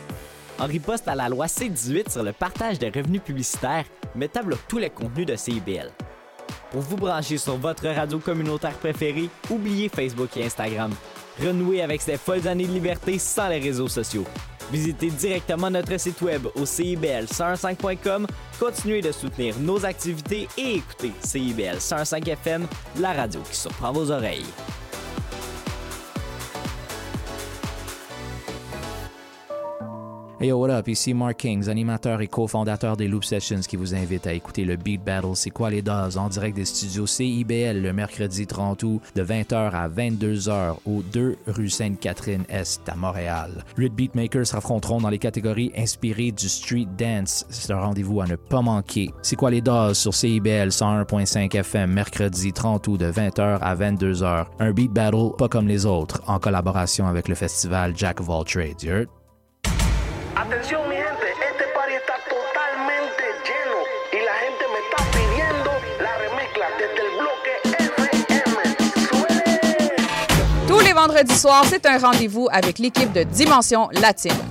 En riposte à la loi C-18 sur le partage des revenus publicitaires, Meta bloque tous les contenus de CIBL. Pour vous brancher sur votre radio communautaire préférée, oubliez Facebook et Instagram. Renouez avec ces folles années de liberté sans les réseaux sociaux. Visitez directement notre site web au CIBL105.com, continuez de soutenir nos activités et écoutez CIBL 105 FM, la radio qui surprend vos oreilles. Hey yo, what up? Ici Mark Kings, animateur et cofondateur des Loop Sessions qui vous invite à écouter le Beat Battle C'est quoi les doses? En direct des studios CIBL le mercredi 30 août de 20h à 22h au 2 rue Sainte-Catherine-Est à Montréal. Huit beatmakers s'affronteront dans les catégories inspirées du street dance. C'est un rendez-vous à ne pas manquer. C'est quoi les doses sur CIBL 101.5 FM mercredi 30 août de 20h à 22h. Un beat battle pas comme les autres en collaboration avec le festival Jack of All Trades. Atención mi gente, este party está totalmente lleno y la gente me está pidiendo la remezcla desde el bloque FM. Tous les vendredis soirs, c'est un rendez-vous avec l'équipe de Dimension Latine.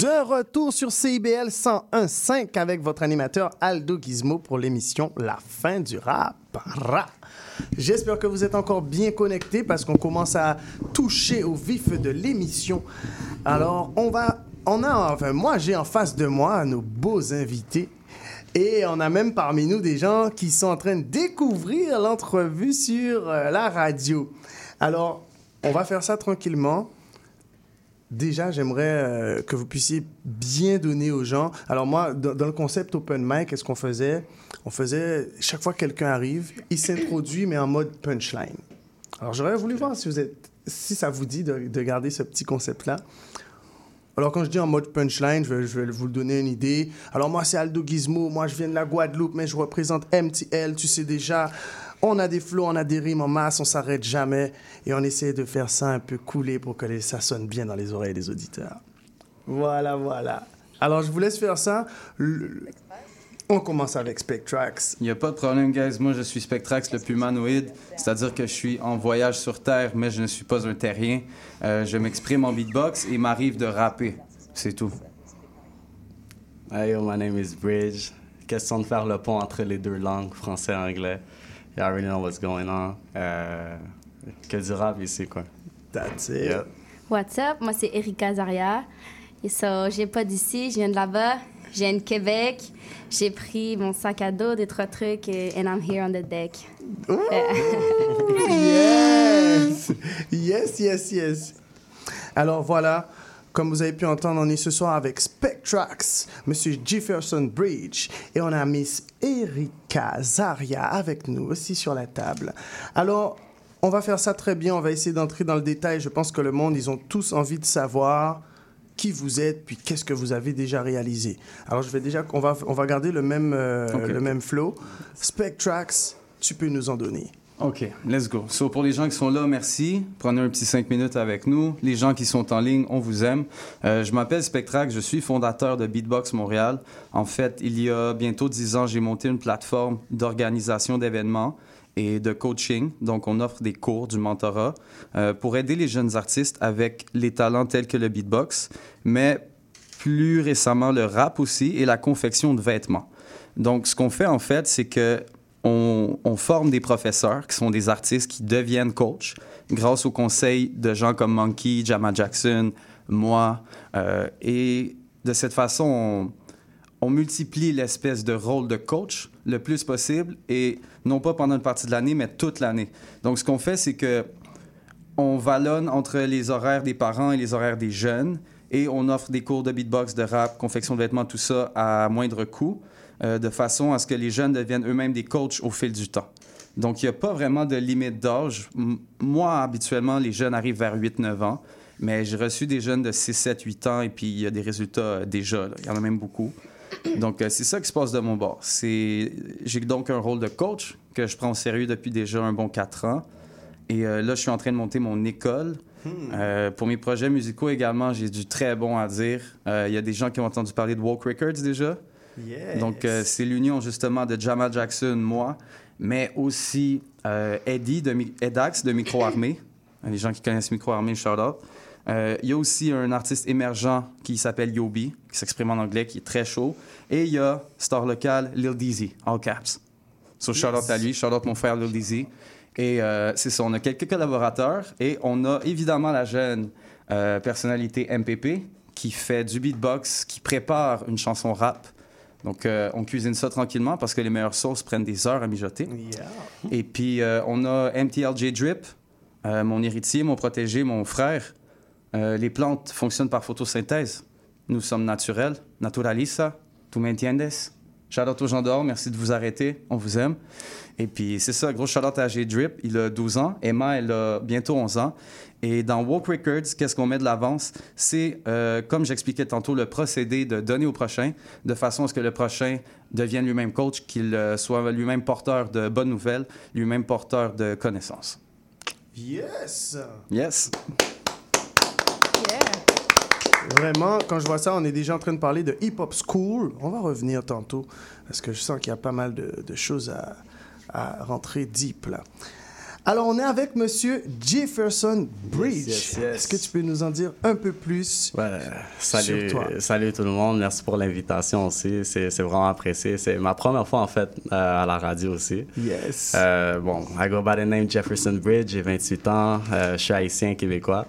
De retour sur CIBL 101.5 avec votre animateur Aldo Gizmo pour l'émission La fin du rap. J'espère que vous êtes encore bien connectés parce qu'on commence à toucher au vif de l'émission. Alors, on va, on a, enfin, moi j'ai en face de moi nos beaux invités. Et on a même parmi nous des gens qui sont en train de découvrir l'entrevue sur euh, la radio. Alors, on va faire ça tranquillement. Déjà, j'aimerais euh, que vous puissiez bien donner aux gens. Alors moi, dans, le concept open mic, qu'est-ce qu'on faisait? On faisait, chaque fois que quelqu'un arrive, il s'introduit, mais en mode punchline. Alors j'aurais voulu voir si, vous êtes, si ça vous dit de, de garder ce petit concept-là. Alors quand je dis en mode punchline, je je vais vous donner une idée. Alors moi, c'est Aldo Gizmo, moi je viens de la Guadeloupe, mais je représente MTL, tu sais déjà. On a des flots, on a des rimes en masse, on s'arrête jamais et on essaie de faire ça un peu couler pour que ça sonne bien dans les oreilles des auditeurs. Voilà, voilà. Alors je vous laisse faire ça. Le- On commence avec Spectrax. Il n'y a pas de problème, guys. Moi, je suis Spectrax, le humanoïde. C'est-à-dire que je suis en voyage sur Terre, mais je ne suis pas un terrien. Euh, je m'exprime en beatbox et il m'arrive de rapper. C'est tout. Hey, yo, my name is Bridge. Question de faire le pont entre les deux langues, français et anglais. You already know what's going on. Euh, que du rap ici, quoi. That's it. Yep. What's up? Moi, c'est Erika Zaria. Et ça, j'ai pas d'ici, je viens de là-bas. Je viens de Québec. J'ai pris mon sac à dos, des trois trucs, et and I'm here on the deck. Yes! Yes, yes, yes. Alors voilà, comme vous avez pu entendre, on est ce soir avec Spectrax, Monsieur Jefferson Bridge, et on a Miss Erika Zaria avec nous aussi sur la table. Alors, on va faire ça très bien, on va essayer d'entrer dans le détail. Je pense que le monde, ils ont tous envie de savoir qui vous êtes, puis qu'est-ce que vous avez déjà réalisé. Alors, je vais déjà, on va, on va garder le même, euh, le même flow. Spectrax, tu peux nous en donner. OK, let's go. So, pour les gens qui sont là, merci. Prenez un petit cinq minutes avec nous. Les gens qui sont en ligne, on vous aime. Euh, je m'appelle Spectrax, je suis fondateur de Beatbox Montréal. En fait, il y a bientôt dix ans, j'ai monté une plateforme d'organisation d'événements et de coaching. Donc, on offre des cours, du mentorat, euh, pour aider les jeunes artistes avec les talents tels que le beatbox, mais plus récemment le rap aussi et la confection de vêtements. Donc, ce qu'on fait en fait, c'est que on, forme des professeurs qui sont des artistes qui deviennent coachs grâce au conseil de gens comme Monkey, Jama Jackson, moi. euh, et de cette façon, on, on multiplie l'espèce de rôle de coach le plus possible et non pas pendant une partie de l'année, mais toute l'année. Donc, ce qu'on fait, c'est que on vallonne entre les horaires des parents et les horaires des jeunes et on offre des cours de beatbox, de rap, confection de vêtements, tout ça à moindre coût, euh, de façon à ce que les jeunes deviennent eux-mêmes des coachs au fil du temps. Donc, il n'y a pas vraiment de limite d'âge. Moi, habituellement, les jeunes arrivent vers 8-9 ans, mais j'ai reçu des jeunes de 6, 7, 8 ans et puis il y a des résultats euh, déjà. Il y en a même beaucoup. Donc, euh, c'est ça qui se passe de mon bord. C'est... J'ai donc un rôle de coach que je prends au sérieux depuis déjà un bon 4 ans. Et euh, là, je suis en train de monter mon école. Euh, pour mes projets musicaux également, j'ai du très bon à dire. Il y a des gens qui ont entendu parler de Walk Records déjà. Yes. Donc, euh, c'est l'union justement de Jamal Jackson, moi, mais aussi euh, Eddie de Mi- Edax de Micro Armée. Les gens qui connaissent Micro Armée, shout out. Euh, Il y a aussi un artiste émergent qui s'appelle Yobi, qui s'exprime en anglais, qui est très chaud. Et il y a star local Lil Dizzy, all caps. So shout out Yes. à lui, shout out mon frère Lil Dizzy. Et c'est ça, on a quelques collaborateurs et on a évidemment la jeune personnalité MPP qui fait du beatbox, qui prépare une chanson rap. Donc euh, on cuisine ça tranquillement parce que les meilleures sauces prennent des heures à mijoter. Et puis euh, on a MTLJ Drip, euh, mon héritier, mon protégé, mon frère. Les plantes fonctionnent par photosynthèse. Nous sommes naturels, naturalista, tu m'entiendes? Shout out aux gens dehors, merci de vous arrêter, on vous aime. Et puis c'est ça, gros shout out à J Drip, il a 12 ans, Emma elle a bientôt 11 ans. Et dans Woke Records, qu'est-ce qu'on met de l'avance? C'est, euh, comme j'expliquais tantôt, le procédé de donner au prochain, de façon à ce que le prochain devienne lui-même coach, qu'il euh, soit lui-même porteur de bonnes nouvelles, lui-même porteur de connaissances. Yes! Yes! Vraiment, quand je vois ça, on est déjà en train de parler de Hip Hop School. On va revenir tantôt parce que je sens qu'il y a pas mal de, de choses à, à rentrer deep là. Alors, on est avec Monsieur Jefferson Bridge. Yes, yes, yes. Est-ce que tu peux nous en dire un peu plus Salut, sur toi? salut tout le monde. Merci pour l'invitation aussi. C'est vraiment apprécié. C'est ma première fois en fait euh, à la radio aussi. Yes. Euh, bon, I go by the name Jefferson Bridge. J'ai 28 ans. Euh, je suis haïtien québécois.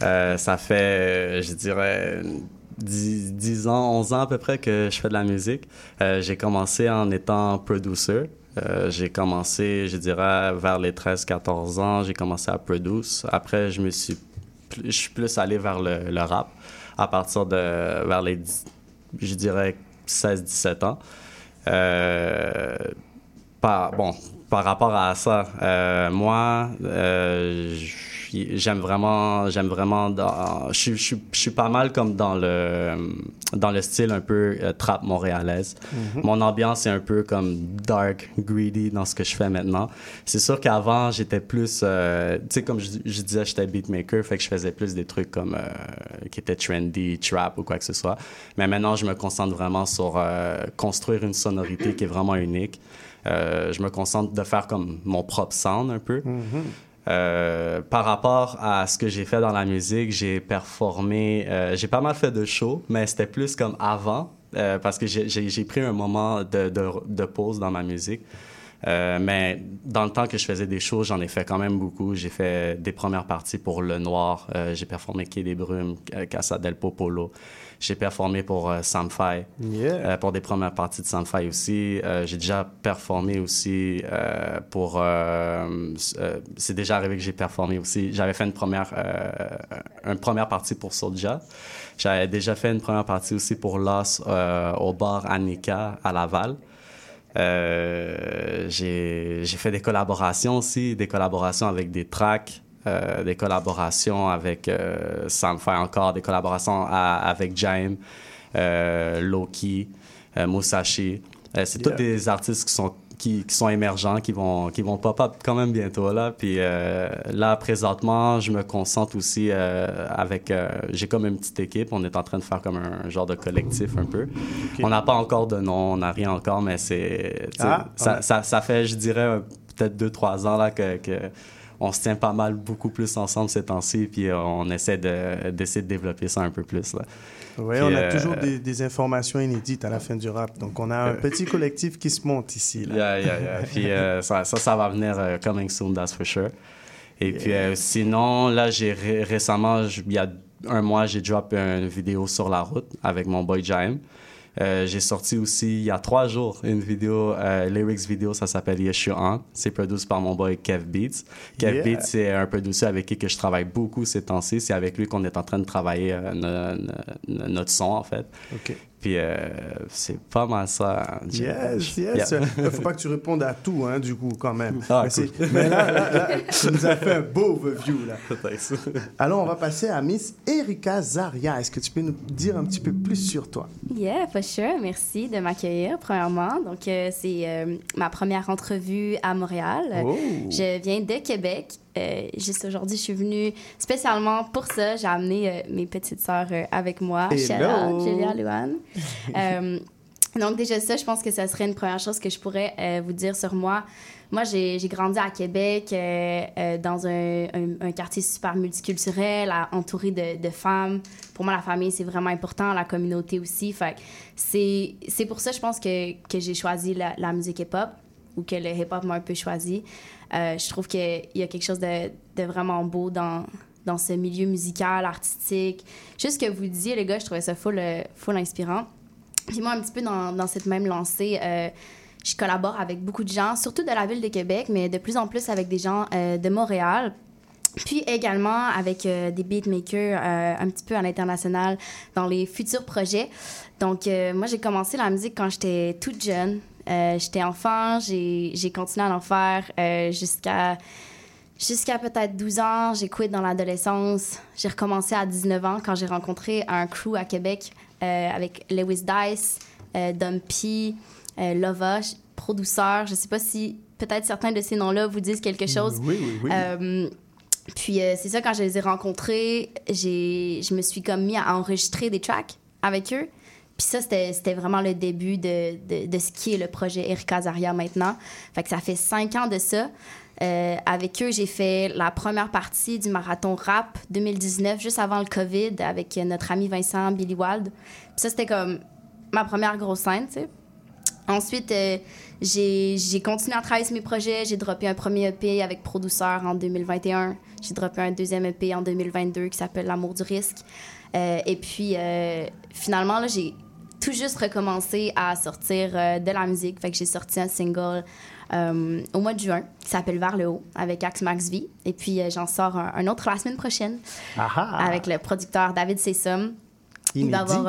Ça fait, je dirais, 10, 10 ans, 11 ans à peu près que je fais de la musique. J'ai commencé en étant producer. Euh, j'ai commencé, je dirais, vers les 13-14 ans, j'ai commencé à produce. Après, je me suis, plus- allé vers le, rap à partir de, vers les, 10 je dirais, 16-17 ans. Euh, bon, par rapport à ça, euh, moi, je j'aime vraiment, j'aime vraiment, dans- je, suis- je, je suis pas mal comme dans le, dans le style un peu euh, trap montréalaise. Mhm. Mon ambiance est un peu comme dark, greedy dans ce que je fais maintenant. C'est sûr qu'avant, j'étais plus, euh, tu sais, comme je, je disais, j'étais beatmaker, fait que je faisais plus des trucs comme, euh, qui étaient trendy, trap ou quoi que ce soit. Mais maintenant, je me concentre vraiment sur construire une sonorité qui est vraiment unique. Je me concentre de faire comme mon propre sound un peu. Euh, par rapport à ce que j'ai fait dans la musique, j'ai performé, euh, j'ai pas mal fait de shows, mais c'était plus comme avant, euh, parce que j'ai- pris un moment de, pause dans ma musique. Euh, mais dans le temps que je faisais des shows, j'en ai fait quand même beaucoup. J'ai fait des premières parties pour Le Noir. J'ai performé Quai des Brumes, Casa del Popolo. J'ai performé pour euh, Samfai, euh, pour des premières parties de Samfai aussi. Euh, j'ai déjà performé aussi euh, pour... c'est déjà arrivé que j'ai performé aussi. J'avais fait une première, une première partie pour Soulja. J'avais déjà fait une première partie aussi pour Lost euh, au bar Annika à Laval. Euh, j'ai fait des collaborations aussi, des collaborations avec des tracks, euh, des collaborations avec euh, Sam fait encore, des collaborations à- avec Jaime, euh, Loki, euh, Musashi. C'est tous des artistes qui sont qui, qui sont émergents, qui vont qui vont pop up quand même bientôt là. Puis là présentement, je me concentre aussi avec. J'ai comme une petite équipe. On est en train de faire comme un, genre de collectif un peu. On n'a pas encore de nom, on n'a rien encore, mais c'est Ah, ça, ouais. ça, ça fait, je dirais, peut-être deux trois ans là que, que on se tient pas mal beaucoup plus ensemble ces temps-ci, puis euh, on essaie de d'essayer de développer ça un peu plus là. Oui, Puis, on a euh, toujours des, des informations inédites à la fin du rap. Donc, on a un Euh. petit collectif qui se monte ici. Là. Yeah, yeah, yeah. Puis euh, ça, ça, ça va venir euh, coming soon, that's for sure. Et puis euh, sinon, là, j'ai ré- récemment, il y a un mois, j'ai drop une vidéo sur la route avec mon boy Jaime. Euh, j'ai sorti aussi, il y a trois jours, une vidéo, euh, lyrics vidéo, ça s'appelle Yes You On. C'est produit par mon boy Kev Beats. Kev Yeah. Beats, c'est un producer avec qui que je travaille beaucoup ces temps-ci. C'est avec lui qu'on est en train de travailler euh, no- no- notre son, en fait. Puis euh, c'est pas mal ça. Yes, Yeah. yes. Il faut pas que tu répondes à tout, hein, du coup, quand même. Ah, mais, cool. mais là, là, là, tu nous as fait un beau overview, là. Alors, on va passer à Miss Erika Zaria. Est-ce que tu peux nous dire un petit peu plus sur toi? Yeah, for sure. Merci de m'accueillir, premièrement. Donc, euh, c'est euh, ma première entrevue à Montréal. Oh. Je viens de Québec. Euh, juste aujourd'hui, je suis venue spécialement pour ça. J'ai amené euh, mes petites sœurs euh, avec moi. Sheila, Julia, Luan. Donc déjà ça, je pense que ça serait une première chose que je pourrais vous dire sur moi. Moi, j'ai grandi à Québec, dans un, un- un quartier super multiculturel, à- entouré de, de femmes. Pour moi, la famille, c'est vraiment important, la communauté aussi. Fait c'est c'est pour ça, je pense que, que j'ai choisi la, la musique hip-hop, ou que le hip-hop m'a un peu choisi. Euh, je trouve qu'il y a quelque chose de, vraiment beau dans, ce milieu musical, artistique. Juste ce que vous disiez, les gars, je trouvais ça full, euh, full inspirant. Puis moi, un petit peu dans, cette même lancée, euh, je collabore avec beaucoup de gens, surtout de la ville de Québec, mais de plus en plus avec des gens de Montréal. Puis également avec des beatmakers un petit peu à l'international dans les futurs projets. Donc, moi, j'ai commencé la musique quand j'étais toute jeune. Euh, j'étais enfant, j'ai continué à en faire euh, jusqu'à jusqu'à peut-être 12 ans. J'ai quitté dans l'adolescence. J'ai recommencé à 19 ans quand j'ai rencontré un crew à Québec euh, avec Lewis Dice, Dumpy, Lova, Pro Douceur. Je sais pas si peut-être certains de ces noms-là vous disent quelque chose. Oui, oui, oui. Puis c'est ça, quand je les ai rencontrés, j'ai, je me suis comme mis à enregistrer des tracks avec eux. Puis ça, c'était, vraiment le début de, de, ce qui est le projet Erika Zaria maintenant. Fait ça fait cinq ans de ça. Euh, avec eux, j'ai fait la première partie du marathon rap 2019, juste avant le COVID, avec notre ami Vincent Billy Wild. Puis ça, c'était comme ma première grosse scène, tu sais. Ensuite, euh, j'ai continué à travailler sur mes projets. J'ai droppé un premier EP avec Produceur en 2021. J'ai droppé un deuxième EP en 2022 qui s'appelle L'amour du risque. Euh, et puis, euh, finalement, j'ai tout juste recommencé à sortir euh, de la musique. Fait que j'ai sorti un single euh, au mois de juin qui s'appelle Vers le haut avec Axe Max V. Et puis, euh, j'en sors un, un autre la semaine prochaine Ah ah. avec le producteur David Sessom. Il va avoir,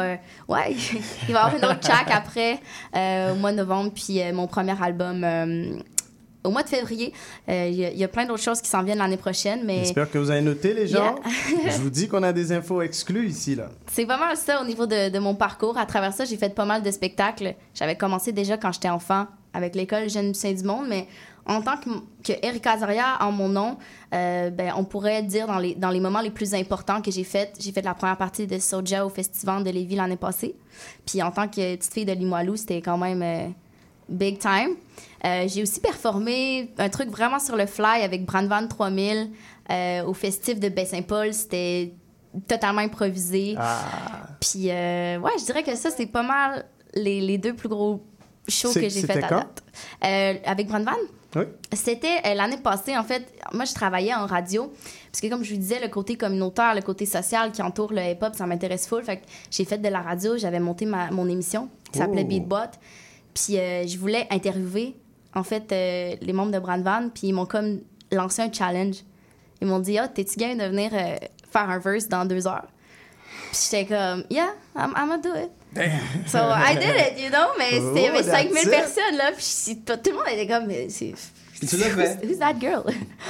ouais, il va avoir une autre track après, au mois de novembre, puis mon premier album au mois de février. Euh, Il y, a- il y a plein d'autres choses qui s'en viennent l'année prochaine, mais J'espère que vous avez noté, les gens. Yeah. Je vous dis qu'on a des infos exclues ici, là. c'est pas mal ça au niveau de, de mon parcours. À travers ça, j'ai fait pas mal de spectacles. J'avais commencé déjà quand j'étais enfant avec l'école Jeune Saint du Monde, mais en tant que, que Erika Azaria en mon nom, euh, ben, on pourrait dire dans les, dans les moments les plus importants que j'ai fait, j'ai fait la première partie de Soja au Festival de Lévis l'année passée. Puis en tant que petite fille de Limoilou, c'était quand même euh, big time. Euh, j'ai aussi performé un truc vraiment sur le fly avec Brandvan 3000 euh, au festif de Baie-Saint-Paul. C'était totalement improvisé. Puis, euh, ouais, je dirais que ça, c'est pas mal les, les deux plus gros shows que j'ai fait à date. Avec Brandvan? Oui. C'était l'année passée, en fait. Moi, je travaillais en radio. Parce que, comme je vous disais, le côté communautaire, le côté social qui entoure le hip-hop, ça m'intéresse full. Fait que j'ai fait de la radio. J'avais monté ma, mon émission qui s'appelait Oh. Beatbot. Puis, je voulais interviewer, en fait, euh, les membres de Brandvan. Puis, ils m'ont comme lancé un challenge. Ils m'ont dit, ah, t'es-tu game de venir euh, faire un verse dans deux heures? Puis, j'étais comme, yeah, I'm, I'm gonna do it. So I did it, you know, mais c'était- Oh, that's 5000 it. personnes là, puis tout le monde était comme, mais c'est. Tu l'as fait? Who's, who's that girl?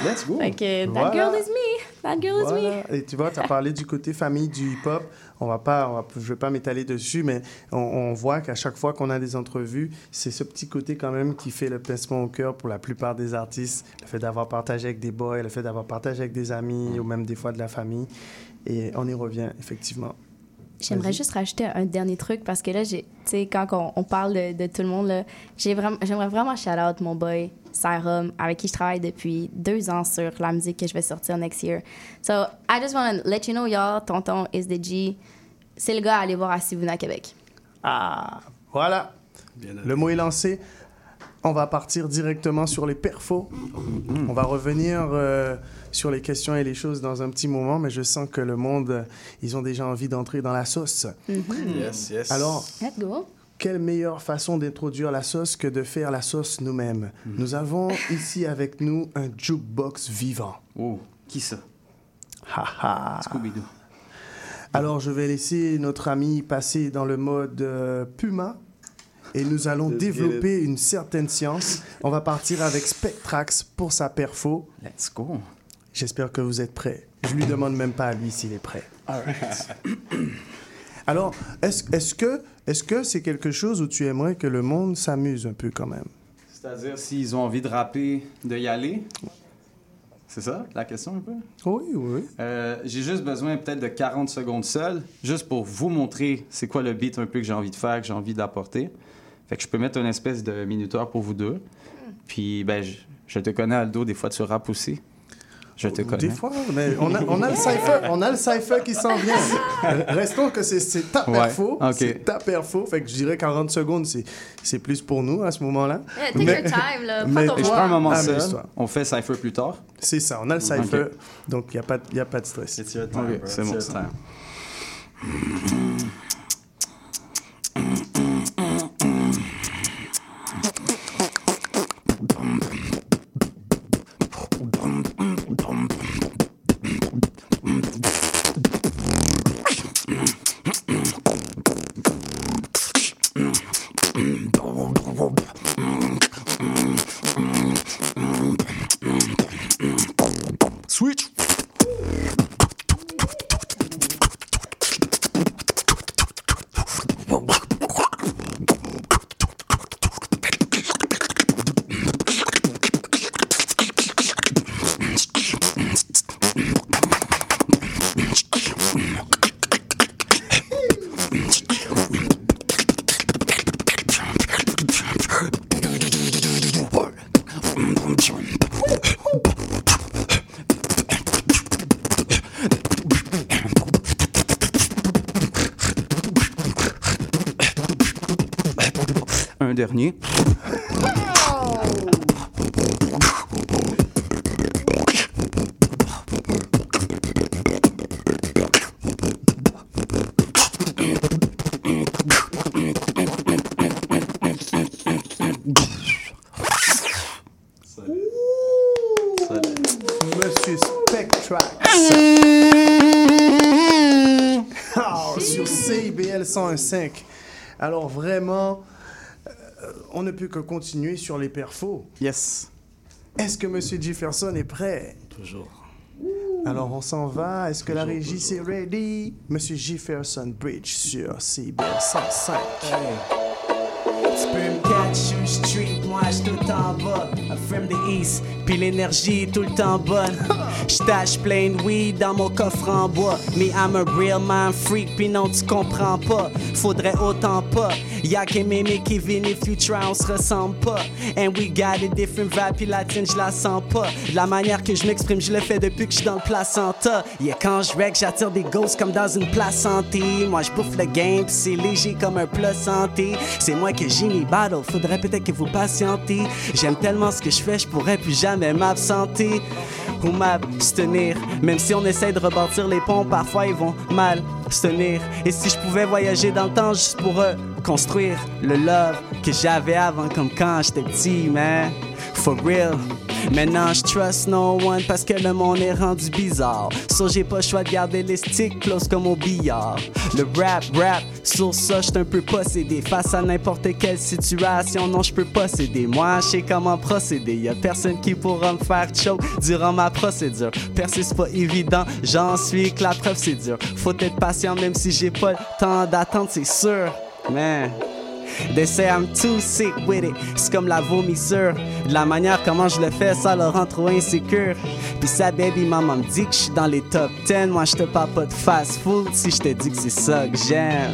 Let's go. Fait que, that Voilà. girl is me. That girl is me. Voilà. Et tu vois, tu as parlé du côté famille du hip-hop. On va pas, on va- je vais pas m'étaler dessus, mais on, on voit qu'à chaque fois qu'on a des entrevues, c'est ce petit côté quand même qui fait le pincement au cœur pour la plupart des artistes. Le fait d'avoir partagé avec des boys, le fait d'avoir partagé avec des amis ou même des fois de la famille. Et on y revient, effectivement. J'aimerais juste rajouter un dernier truc parce que là, tu sais, quand on, on parle de, de tout le monde, là, j'ai vraiment, j'aimerais vraiment shout out mon boy, Syrum, avec qui je travaille depuis deux ans sur la musique que je vais sortir next year. So, I just want to let you know, y'all, Tonton is the G. C'est le gars à aller voir à Sivuna, Québec. Ah, voilà. Le mot est lancé. On va partir directement sur les perfos. On va revenir euh, sur les questions et les choses dans un petit moment, mais je sens que le monde, ils ont déjà envie d'entrer dans la sauce. Yes, yes. Alors, Let's go. quelle meilleure façon d'introduire la sauce que de faire la sauce nous-mêmes? Nous avons ici avec nous un jukebox vivant. Oh, qui ça? Ha ha. Scooby-Doo. Alors, je vais laisser notre ami passer dans le mode euh, Puma et nous allons développer une certaine science. On va partir avec Spectrax pour sa perfo. Let's go. J'espère que vous êtes prêts. Je lui demande même pas à lui s'il est prêt. Alors, est-ce est-ce que est-ce que c'est quelque chose où tu aimerais que le monde s'amuse un peu quand même? C'est-à-dire s'ils ont envie de rapper, de y aller? C'est ça la question un peu? Oui, oui. Euh, j'ai juste besoin peut-être de 40 secondes seul, juste pour vous montrer c'est quoi le beat un peu que j'ai envie de faire, que j'ai envie d'apporter. Fait que je peux mettre une espèce de minuteur pour vous deux. Puis, ben, je, je te connais, Aldo, des fois tu rappes aussi. Je te connais. Des fois, mais on a, on a le cypher, on a le cypher qui s'en vient. Restons que c'est, c'est ta Ouais, perfo, ok. c'est ta perfo. Fait que je dirais 40 secondes, c'est, c'est plus pour nous à ce moment-là. Yeah, take your time, là. Prends mais je prends un moment amuse-toi. seul. On fait Cypher plus tard. C'est ça, on a le cypher, donc il n'y a, pas- y a pas de stress. It's your time, Ok, bro. c'est It's bon, ça. Dernier. Monsieur Spectrax. Ah, sur CIBL 101.5. Alors vraiment, peut que continuer sur les perfos. Yes. Est-ce que Monsieur Jefferson est prêt? Toujours. Alors on s'en va. Est-ce que la régie c'est ready? Monsieur Jefferson Bridge sur CIBL 105. Tu peux me catch sur le street, moi j'suis tout en bas. I'm from the east, puis l'énergie tout le temps bonne. J'tâche plein de weed dans mon coffre en bois. Mais I'm a real man freak, puis non tu comprends pas. Faudrait autant pas. Y'a que mémé Kevin if you try, on se ressemble pas. And we got a different vibe, puis la tienne je la sens pas. La manière que je m'exprime, je le fais depuis que je suis dans le placenta. Yeah, quand je rec, j'attire des ghosts comme dans une place santé. Moi je bouffe le game, c'est léger comme un plat santé. C'est moi que j'ai mes battles, faudrait peut-être que vous patientez. J'aime tellement ce que je fais, je pourrais plus jamais m'absenter ou m'abstenir. Même si on essaie de rebâtir les ponts, parfois ils vont mal se tenir. Et si je pouvais voyager dans le temps juste pour reconstruire le love que j'avais avant, comme quand j'étais petit, man. For real. Maintenant, je no one parce que le monde est rendu bizarre. So, j'ai pas le choix de garder les sticks close comme au billard. Le rap, rap, sur ça, j'suis un peu possédé. Face à n'importe quelle situation, non, je peux pas céder. Moi, je sais comment procéder. Y a personne qui pourra me faire choke durant ma procédure. Percer, c'est pas évident, j'en suis que la preuve, c'est dur. Faut être patient, même si j'ai pas le temps d'attendre, c'est sûr. Man. They say I'm too sick with it. C'est comme la vomissure. De la manière comment je le fais, ça leur rend trop insécure. Puis sa baby maman me dit que je suis dans les top 10. Moi, je te parle pas de fast food si je te dis que c'est ça que j'aime.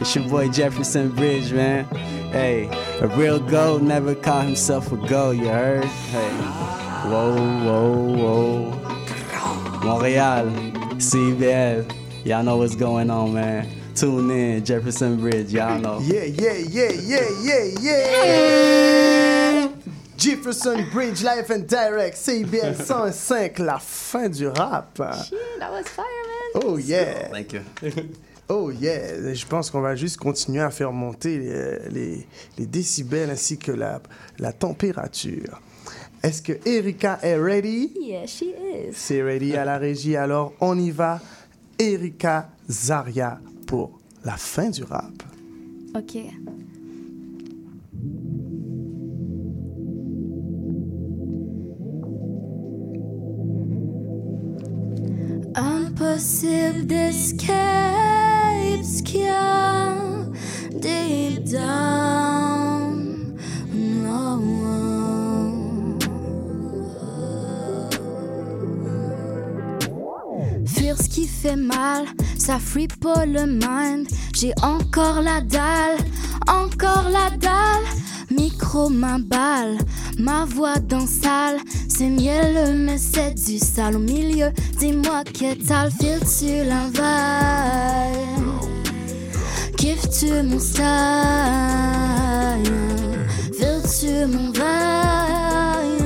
It's your boy Jefferson Bridge, man. Hey, a real goat never call himself a goat, you heard? Hey, whoa, whoa, whoa. Montréal, CBL. Y'all know what's going on, man. Tune in, Jefferson Bridge, y'all know. Yeah, yeah, yeah, yeah, yeah, yeah. Jefferson Bridge Live and Direct, CIBL 105, la fin du rap. That was fire, man. Oh yeah. Thank you. Oh yeah, je pense qu'on va juste continuer à faire monter les, les, les décibels ainsi que la, la température. Est-ce que Erika est ready? Yeah, she is. C'est ready à la régie, alors on y va. Erika Zaria pour la fin du rap. OK. Impossible d'escape ce qu'il y a deep down. No. Ce qui fait mal, ça free pas le mind. J'ai encore la dalle, Encore la dalle, micro ma balle, ma voix dans salle, c'est mielleux mais c'est du sale au milieu. Dis-moi que t'as le fil sur l'inval. Kiffes-tu mon style? Feel-tu mon vibe?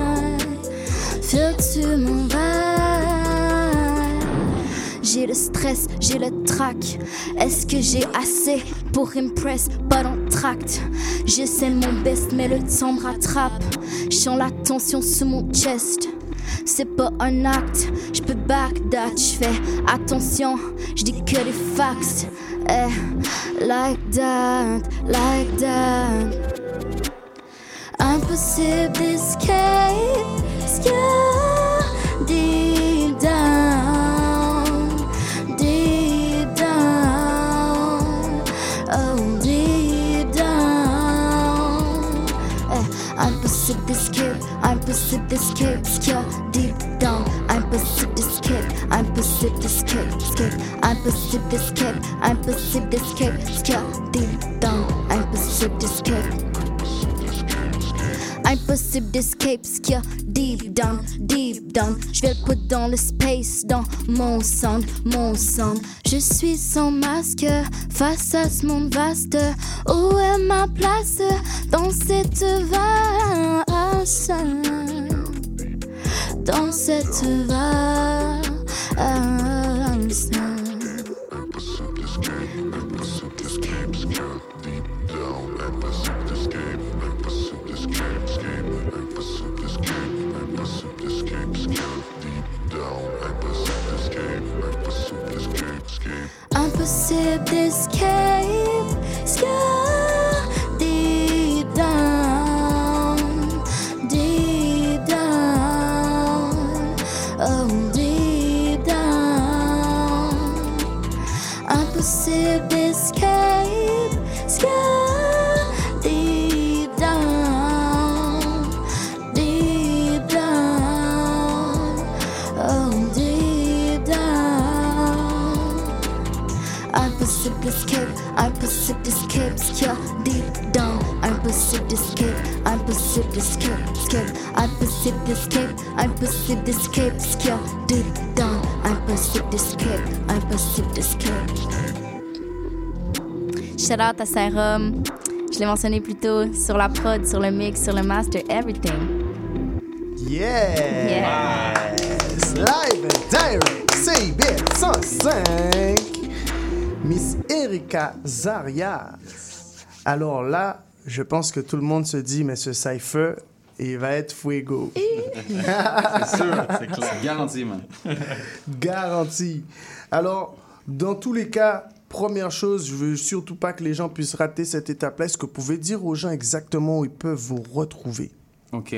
Feel-tu mon vibe? J'ai le stress, j'ai le trac. Est-ce que j'ai assez pour impress? Pas dans tract. J'essaie mon best, mais le temps me rattrape. J'sens la tension sous mon chest. C'est pas un acte, je peux back that, j'fais attention, je dis que des facts. Eh, like that, like that. Impossible escape, deep impossible d'escape, escape, deep down. Impossible d'escape, impossible d'escape, escape, impossible d'escape, impossible d'escape, escape, deep down. Impossible d'escape. Impossible d'escape, deep down, deep down. Je vais le put dans le space, dans mon sound, mon sound. Je suis sans masque face à ce monde vaste. Où est ma place dans cette Dans cette valse. À Serum. Je l'ai mentionné plus tôt sur la prod, sur le mix, sur le master, everything. Yeah! Live and direct, CIBL 105. Miss Erika Zaria. Alors là, je pense que tout le monde se dit, mais ce cypher, il va être fuego. C'est sûr, c'est clair. Garanti, man. Garanti. Alors, dans tous les cas, première chose, je veux surtout pas que les gens puissent rater cette étape-là. Est-ce que vous pouvez dire aux gens exactement où ils peuvent vous retrouver? OK.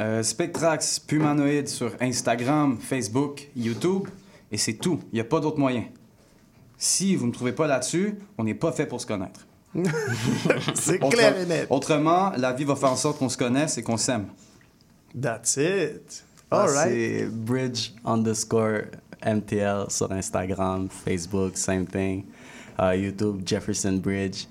Euh, Spectrax, Pumanoïde sur Instagram, Facebook, YouTube, et c'est tout. Il n'y a pas d'autre moyen. Si vous ne me trouvez pas là-dessus, on n'est pas fait pour se connaître. C'est Autre- clair et net. Autrement, la vie va faire en sorte qu'on se connaisse et qu'on s'aime. That's it. Ah, All right. C'est bridge underscore MTL sur Instagram, Facebook, same thing. Uh, YouTube, Jefferson Bridge.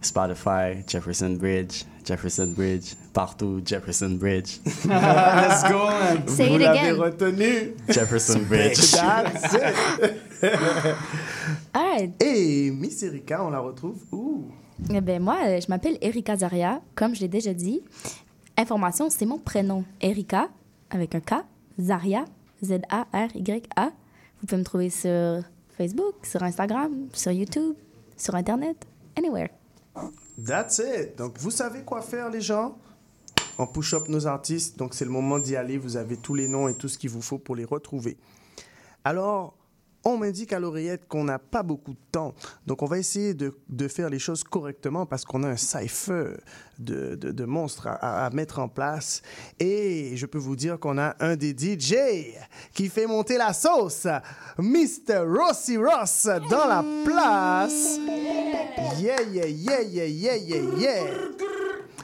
Spotify, Jefferson Bridge. Jefferson Bridge. Partout, Jefferson Bridge. Let's go, man. Say Vous it l'avez again. retenu. Jefferson Bridge. That's it. All right. Et Miss Erika, on la retrouve où? Eh ben moi, euh, je m'appelle Erika Zaria, comme je l'ai déjà dit. Information, c'est mon prénom. Erika, avec un K. Zaria, Z-A-R-Y-A. Vous pouvez me trouver sur Facebook, sur Instagram, sur YouTube, sur Internet, anywhere. That's it. Donc, vous savez quoi faire, les gens? On push up nos artistes, donc c'est le moment d'y aller. Vous avez tous les noms et tout ce qu'il vous faut pour les retrouver. Alors, on m'indique à l'oreillette qu'on n'a pas beaucoup de temps. Donc, on va essayer de, de faire les choses correctement parce qu'on a un cypher de, de, monstres à mettre en place. Et je peux vous dire qu'on a un des DJ qui fait monter la sauce, Mr. Rossi Ross, dans la place. Yeah, yeah, yeah, yeah, yeah, yeah, yeah.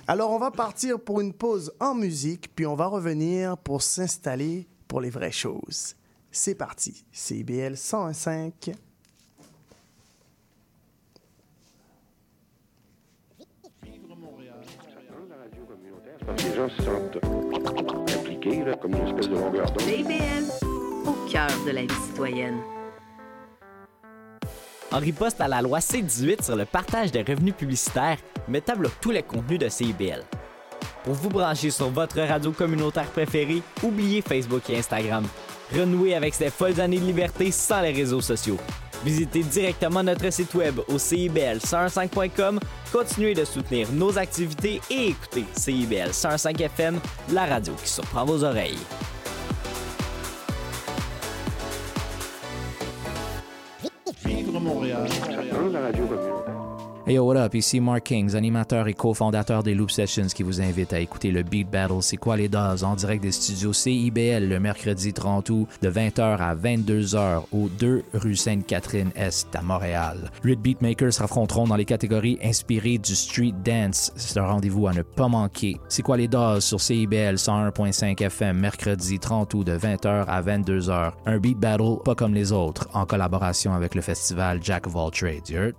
Alors, on va partir pour une pause en musique, puis on va revenir pour s'installer pour les vraies choses. C'est parti. CBL 101.5. Parce que les gens se sentent impliqués, là, comme une espèce de longueur d'onde. CIBL, au cœur de la vie citoyenne. En riposte à la loi C-18 sur le partage des revenus publicitaires, Meta bloque tous les contenus de CIBL. Pour vous brancher sur votre radio communautaire préférée, oubliez Facebook et Instagram. Renouez avec ces folles années de liberté sans les réseaux sociaux. Visitez directement notre site web au CIBL105.com, continuez de soutenir nos activités et écoutez CIBL 105 FM, la radio qui surprend vos oreilles. Vivre Montréal. La radio. Hey yo, what up? Ici Mark Kings, animateur et cofondateur des Loop Sessions qui vous invite à écouter le Beat Battle C'est quoi les doses? En direct des studios CIBL le mercredi 30 août de 20h à 22h au 2 rue Sainte-Catherine-Est à Montréal. Huit beatmakers s'affronteront dans les catégories inspirées du street dance. C'est un rendez-vous à ne pas manquer. C'est quoi les doses sur CIBL 101.5 FM mercredi 30 août de 20h à 22h. Un beat battle pas comme les autres en collaboration avec le festival Jack of All Trades.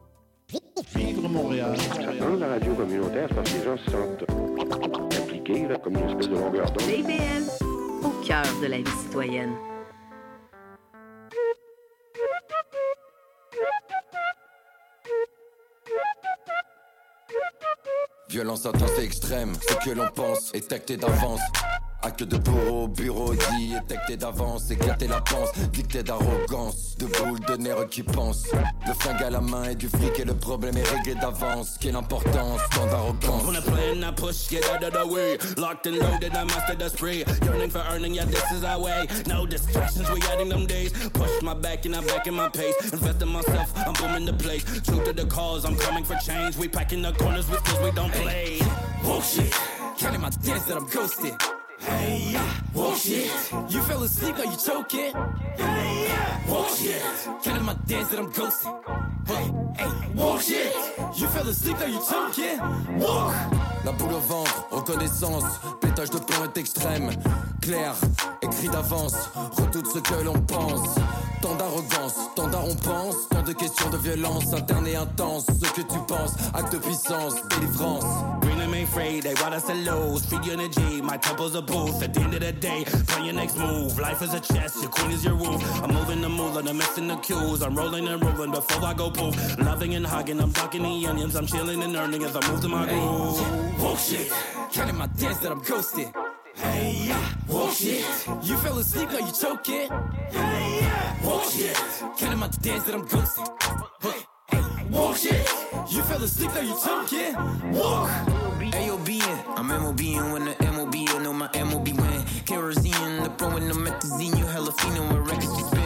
Vivre Montréal. Dans la radio communautaire, parce que les gens se sentent impliqués, là, comme une espèce de longueur d'onde. CIBL, au cœur de la vie citoyenne. Violence intense et extrême, ce que l'on pense est acté d'avance. Acte de bourreau, bureau dit, étecté d'avance, éclater la panse, dicté d'arrogance, de boules de nerfs qui pensent. Le flingue à la main et du fric et le problème est réglé d'avance. Quelle importance, tant d'arrogance. On a plan, I push, get out of the way. Locked and loaded, I master the spree. Yearning for earning, yeah, this is our way. No distractions, we adding them days. Push my back and I'm back in my pace. Invest in myself, I'm booming the place. True to the cause, I'm coming for change. We packing the corners with skills we don't play. Whoa shit, counting my dance that I'm ghosted. Hey, yeah. Whoa shit, you fell asleep, are you choking? Hey, yeah. Whoa shit, counting my dance that I'm ghosted. Hey, hey, whoa shit, you fell asleep, are you choking? Whoa. La boule au ventre, reconnaissance, pétage de plomb est extrême, clair, écrit d'avance, redoute ce que l'on pense. Tant d'arrogance, tant d'arrompance, tant de questions de violence interne et intense. Ce que tu penses, acte de puissance, délivrance. Bring them afraid, they want us to lose. Feed your energy, my temple's a booth. At the end of the day, play your next move. Life is a chess, your queen is your roof. I'm moving the mood, I'm missing the cues. I'm rolling and rolling before I go poof. Loving and hugging, I'm ducking the onions. I'm chilling and earning as I move to my groove. Whoa shit, counting my dance that I'm ghosted. Hey, yeah. Whoa shit, you fell asleep, are you choking? Hey, yeah. Whoa shit, counting my dance that I'm ghosted. Hey, hey. Whoa you fell asleep, are you choking? Whoa. AOBing, I'm MOBing when the MOB, you know my MOB win. Kerosene, the pro and the methazine, you hella fiending with records to spin.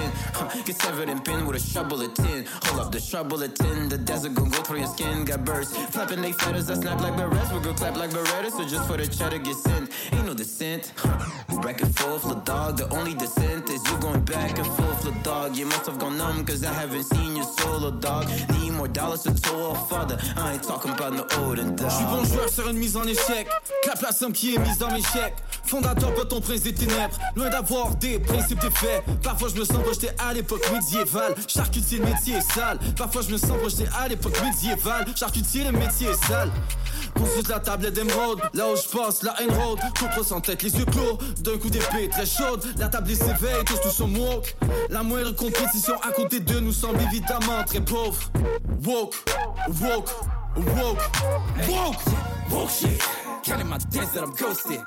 Get severed and pinned with a shovel of tin. Hold up, the shovel of tin, the desert gon' go through your skin, got burst. Flapping they feathers, I snap like berets, we go clap like Beretta, so just for the cheddar get sent. Ain't no descent. Huh, back and forth, the dog, the only descent is you going back and forth, the dog. You must have gone numb, cause I haven't seen your solo dog. Need more dollars to toll, father. I ain't talking about no olden dog. Je suis bon joueur sur une mise en échec. Clap la somme qui est mise dans mes chèques. Fondateur, peut ton prince des ténèbres. Loin d'avoir des principes des faits. Parfois je me sens projeté à l'époque médiévale. Charcutier, le métier est sale. Parfois je me sens projeté à l'époque médiévale. Charcutier, le métier est sale. Consulte la tablette d'émeraude, là où je passe, la haine road. Contre sans tête, les yeux clos, d'un coup d'épée très chaude. La table s'éveille, tous tous son woke. La moindre compétition à côté de nous semble évidemment très pauvre. Woke, woke, woke, woke. Whoa shit, counting my dance that I'm ghosted.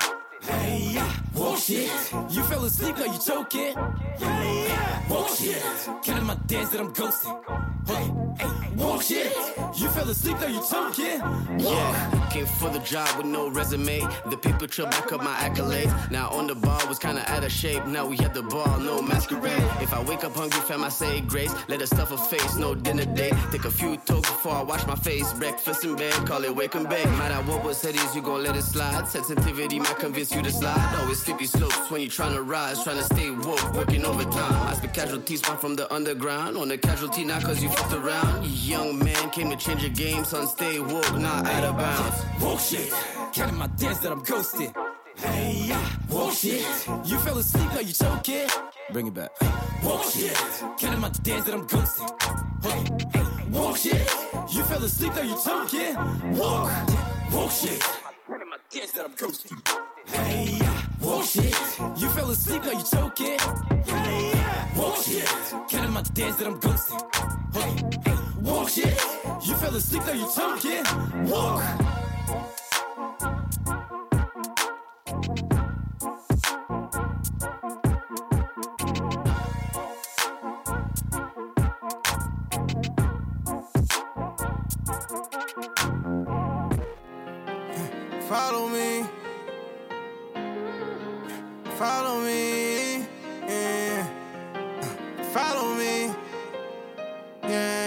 Hey, yeah. Whoa shit, you fell asleep, are you choking? Yeah. Whoa shit, counting my dance that I'm ghosting. Hey, hey. Whoa shit, you fell asleep, are you choking? Yeah, came for the job with no resume. The people chill back up my accolades. Now on the bar was kinda out of shape. Now we at the bar, no masquerade. If I wake up hungry, fam, I say grace. Let us stuff a face, no dinner date. Take a few tokes before I wash my face. Breakfast in bed, call it wake and bake. Matter what was said is you gon' let it slide. Sensitivity might convince you to slide. Always slippery slopes when you tryna rise, tryna stay woke, working overtime. I speak casualties, spawn from the underground. On the casualty, not cause you fucked around. Young man came to change your game, son, stay woke, not out of bounds. Whoa shit, counting my dance that I'm ghosted. Hey, yeah. Whoa shit, you fell asleep, are you choking? Bring it back. Whoa shit, counting my dance that I'm ghosted. Hey, hey. Whoa shit, you fell asleep, are you choking? Whoa, whoa shit, counting my dance that I'm coasting. Hey, walk shit. You fell asleep, now you choking. Hey, walk shit. Counting my dance that I'm ghosting. Hey, walk shit. You fell asleep, now you choking. Walk. Follow me. Follow me. Yeah. Follow me. Yeah.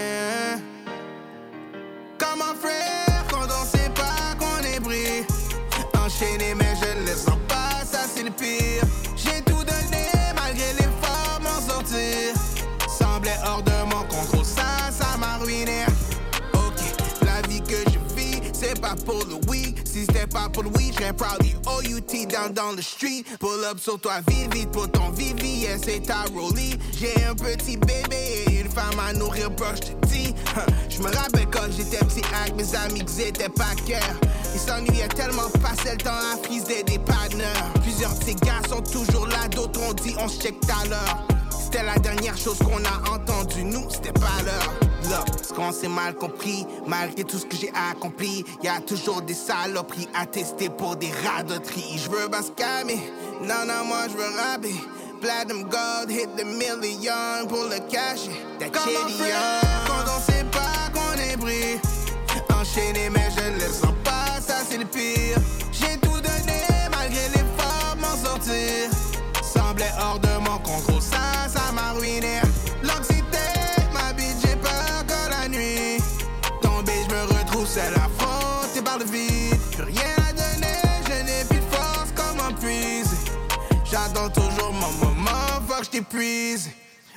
Pas pour le probably OUT down dans le street. Pull up sur toi, vite, vite pour ton Vivi, yeah, c'est ta rollie. J'ai un petit bébé et une femme à nourrir, bro, je te dis. Je me rappelle quand j'étais petit avec mes amis qu'ils étaient pas cœur. Ils s'ennuyaient tellement, passaient le temps à friser des partenaires. Plusieurs de ces gars sont toujours là, d'autres ont dit on se check tout à l'heure. C'était la dernière chose qu'on a entendu, nous, c'était pas l'heure. Là, ce qu'on s'est mal compris, malgré tout ce que j'ai accompli, y a toujours des saloperies à tester pour des radoteries. Je veux bascamer, non, non, moi je veux rapper. Platinum gold, hit the million pour le cacher. That quand on sait pas qu'on est pris. Enchaîné, mais je ne le sens pas, ça c'est le pire. T'épuise.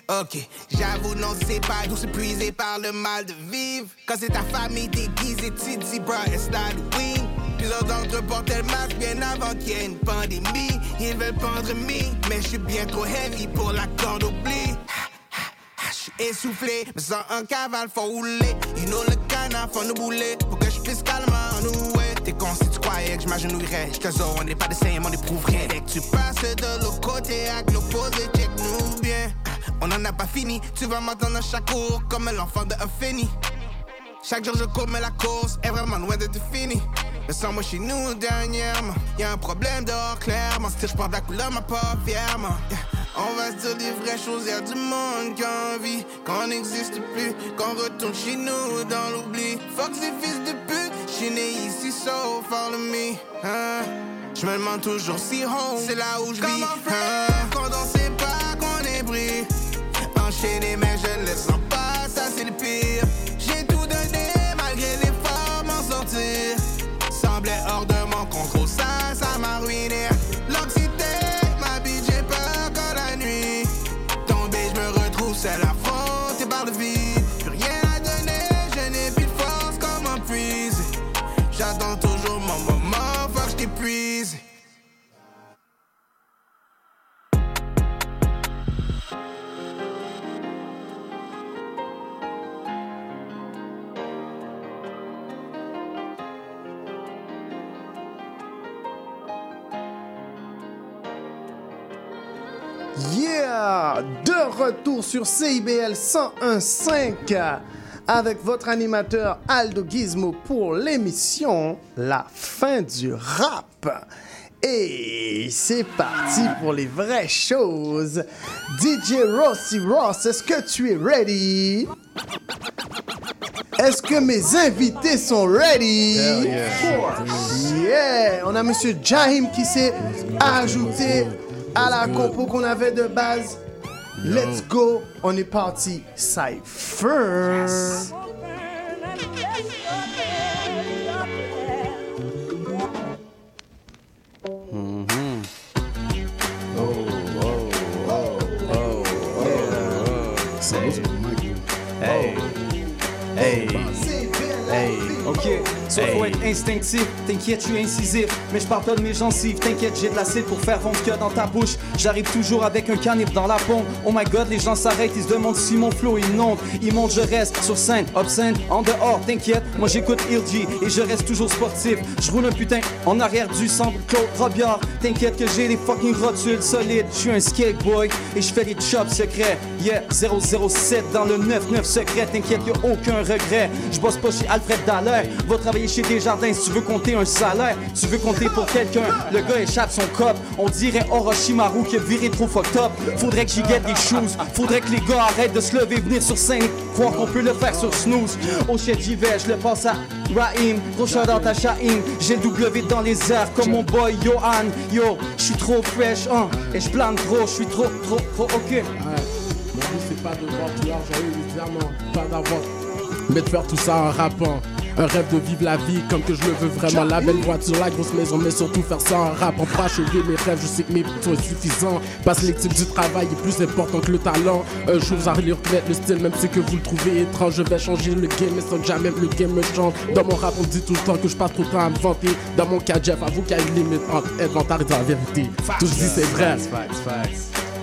Ok, j'avoue, non, c'est pas d'où s'épuiser par le mal de vivre. Quand c'est ta famille déguisée, tu dis, bro, it's Halloween. Plusieurs d'entre eux portaient le masque bien avant qu'il y ait une pandémie. Ils veulent pendre mi, mais je suis bien trop heavy pour la corde oubli. Je suis essoufflé, me sens un cavale, faut rouler. You know le canard, faut nous bouler. Pour que je puisse calmement nous ouais. T'es con si tu croyais que je m'agenouillerais. Je te on n'est pas des saints, on éprouve rien. Dès que tu passes de l'autre côté, avec l'opposé, check-nous bien. On en a pas fini, tu vas m'entendre à chaque cours comme l'enfant de Euphénie. Chaque jour je cours, mais la course est vraiment loin d'être finie. Mais sans moi chez nous dernièrement, y a un problème dehors clairement. Si je prends de la couleur, ma pas fièrement. Yeah. On va se dire des vraies choses, y'a du monde qui a envie qu'on n'existe plus, qu'on retourne chez nous dans l'oubli. Fuck ces fils de pute, j'suis né ici, so follow me. Hein? Je me demande toujours si home, c'est là où je vis. Sur CIBL 101.5 avec votre animateur Aldo Gizmo pour l'émission La fin du rap. Et c'est parti pour les vraies choses. DJ Rossi Ross, est-ce que tu es ready? Est-ce que mes invités sont ready? Hell yeah. Yeah! On a Monsieur Jahim qui s'est ajouté à la compo qu'on avait de base. Let's go! On est parti. Cypher! Hey. Hey. Hey. Ok. Soit faut être instinctif, t'inquiète, je suis incisif. Mais je parle pas de mes gencives, t'inquiète, j'ai de l'acide pour faire fondre ce qu'il y a dans ta bouche. J'arrive toujours avec un canif dans la pompe. Oh my god, les gens s'arrêtent, ils se demandent si mon flow il monte. Il monte, je reste sur scène, obscène, en dehors, t'inquiète. Moi j'écoute Ilgi et je reste toujours sportif. Je roule un putain en arrière du centre, Claude Robillard. T'inquiète que j'ai des fucking rotules solides. Je suis un skate boy et je fais des chops secrets. Yeah, 007 dans le 99 secret. T'inquiète, y a aucun regret. Je bosse pas chez Alfred Dallaire. Va chez Desjardins si tu veux compter un salaire. Tu veux compter pour quelqu'un. Le gars échappe son cop. On dirait Orochimaru qui a viré trop fucked up. Faudrait que j'y guette des shoes. Faudrait que les gars arrêtent de se lever, venir sur scène. Croire qu'on peut le faire sur snooze. Au shit, j'y vais, je le passe à Raheem. Gros shout. J'ai le W dans les airs comme mon boy Johan. Yo, je suis trop fresh, hein. Et je plane trop, je suis trop, trop, trop ok. Ouais. Mon but c'est pas de voir tout l'argent, évidemment, pas d'avoir, mais de faire tout ça en rappant. Un rêve de vivre la vie comme que je le veux vraiment. La belle voiture, la grosse maison, mais surtout faire ça en rap. En pas mes rêves, je sais que mes buts sont insuffisants. Parce que l'équipe du travail est plus important que le talent. Un jour, vous allez reconnaître le style, même si que vous le trouvez étrange. Je vais changer le game, mais sans que jamais le game me change. Dans mon rap, on dit tout le temps que je passe trop de temps à me vanter. Dans mon cas, Jeff, avoue qu'il y a une limite entre inventaire et la vérité. Tout je dis, c'est vrai.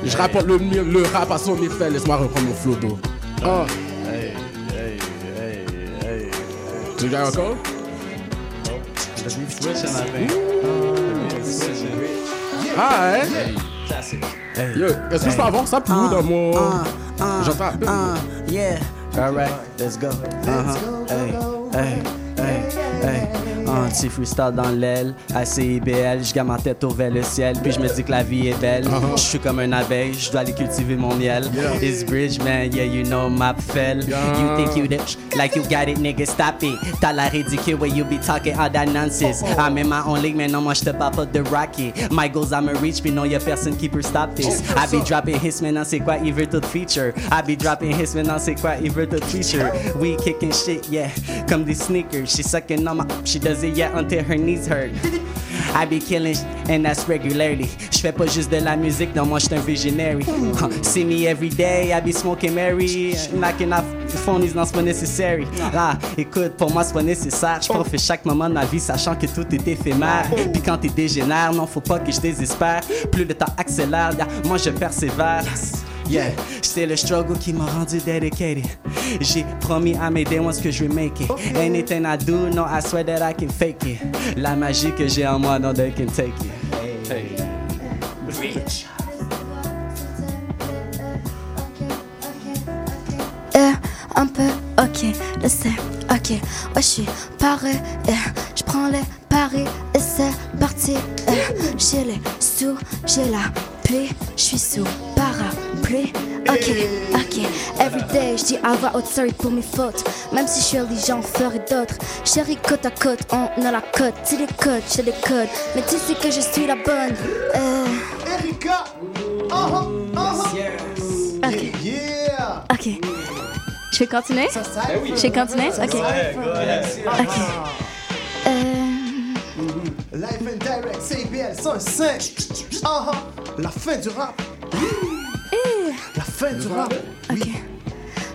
Je rapporte le, mieux- le rap à son effet. Laisse-moi reprendre mon flow d'eau. Ah. Tu encore? Ah, hein? Yo, est-ce que je peux avoir ça dans mon. J'entends un peu. Yeah. Alright, let's go. Uh-huh. Hey, hey, hey, hey. Un petit freestyle dans l'aile, à CIBL, je garde ma tête au vers le ciel, puis je me dis que la vie est belle. Je suis comme un abeille, je dois aller cultiver mon miel. It's bridge, man, yeah, you know my fell. You think you the like you got it, nigga, stop it. T'as la ridicule where you be talking all that nonsense. I'm in my own league, man, non, moi je te parle pas de rocket. My goals, I'm a reach, puis non, y'a personne qui peut stop this. I be dropping hits, maintenant c'est quoi, il veut tout feature. I be dropping hits, maintenant c'est quoi, il veut tout feature. We kicking shit, yeah, comme des sneakers. She sucking on my, she does yeah, until her knees hurt. I be killing and that's regularly. J'fais pas juste de la musique, non, moi un visionary. See me every day, I be smoking Mary, knocking off phonies, non, c'est pas nécessaire. Ah, écoute, pour moi c'est pas nécessaire. J'profite chaque moment de ma vie, sachant que tout est éphémère. Puis quand t'es dégénère, non, faut pas que je désespère. Plus le temps accélère, moi je persévère. Yeah, c'est le struggle qui m'a rendu dedicated. J'ai promis à mes day ones que je vais make it. Anything I do, no, I swear that I can fake it. La magie que j'ai en moi, no, they can take it. Hey. Euh, un peu, ok, laissez, ok, ouais, je suis paré, euh, je prends les paris et c'est parti, euh, j'ai les sous, j'ai la pluie, je suis sous parapluie, ok, ok, everyday, je dis à voix haute, sorry pour mes fautes, même si je suis j'en ferai d'autres, chérie, côte à côte, on a la cote, tu les codes, j'ai des codes, mais tu sais que je suis la bonne, euh, Erika! Uh-huh, uh-huh. Ok. Yeah! Ok. Je vais continuer? Je vais continuer? Ok. Ok. Euh, Life and Direct, CBL 105. Uh-huh. La fin du rap. La fin du rap. ok.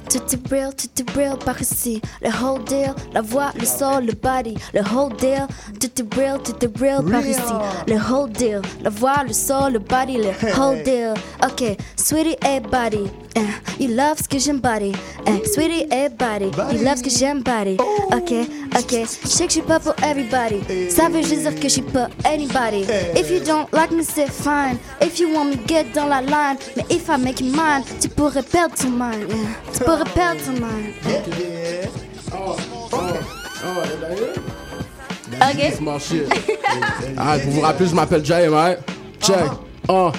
Tout est real, tout est real par ici. Le whole deal, la voix, le son, le body. Le whole deal, tout est real, tout est real par ici. Le whole deal, la voix, le son, le body. Le whole deal. Ok, sweetie, hey body. Eh, you love ce que j'aime body. Eh, sweetie, hey body. You love ce que j'aime body. Ok, ok. Je sais que je suis pas pour everybody. Ça veut juste dire que je suis pas anybody. If you don't like me, c'est fine. If you want me, get dans la line. Mais if I make you mine, tu pourrais perdre ton mind. yeah. Tu pourrais perdre ton mind. Oh, oh, oh, d'ailleurs. Ok. Ah, pour vous rappeler, je m'appelle Jay. Check. Oh.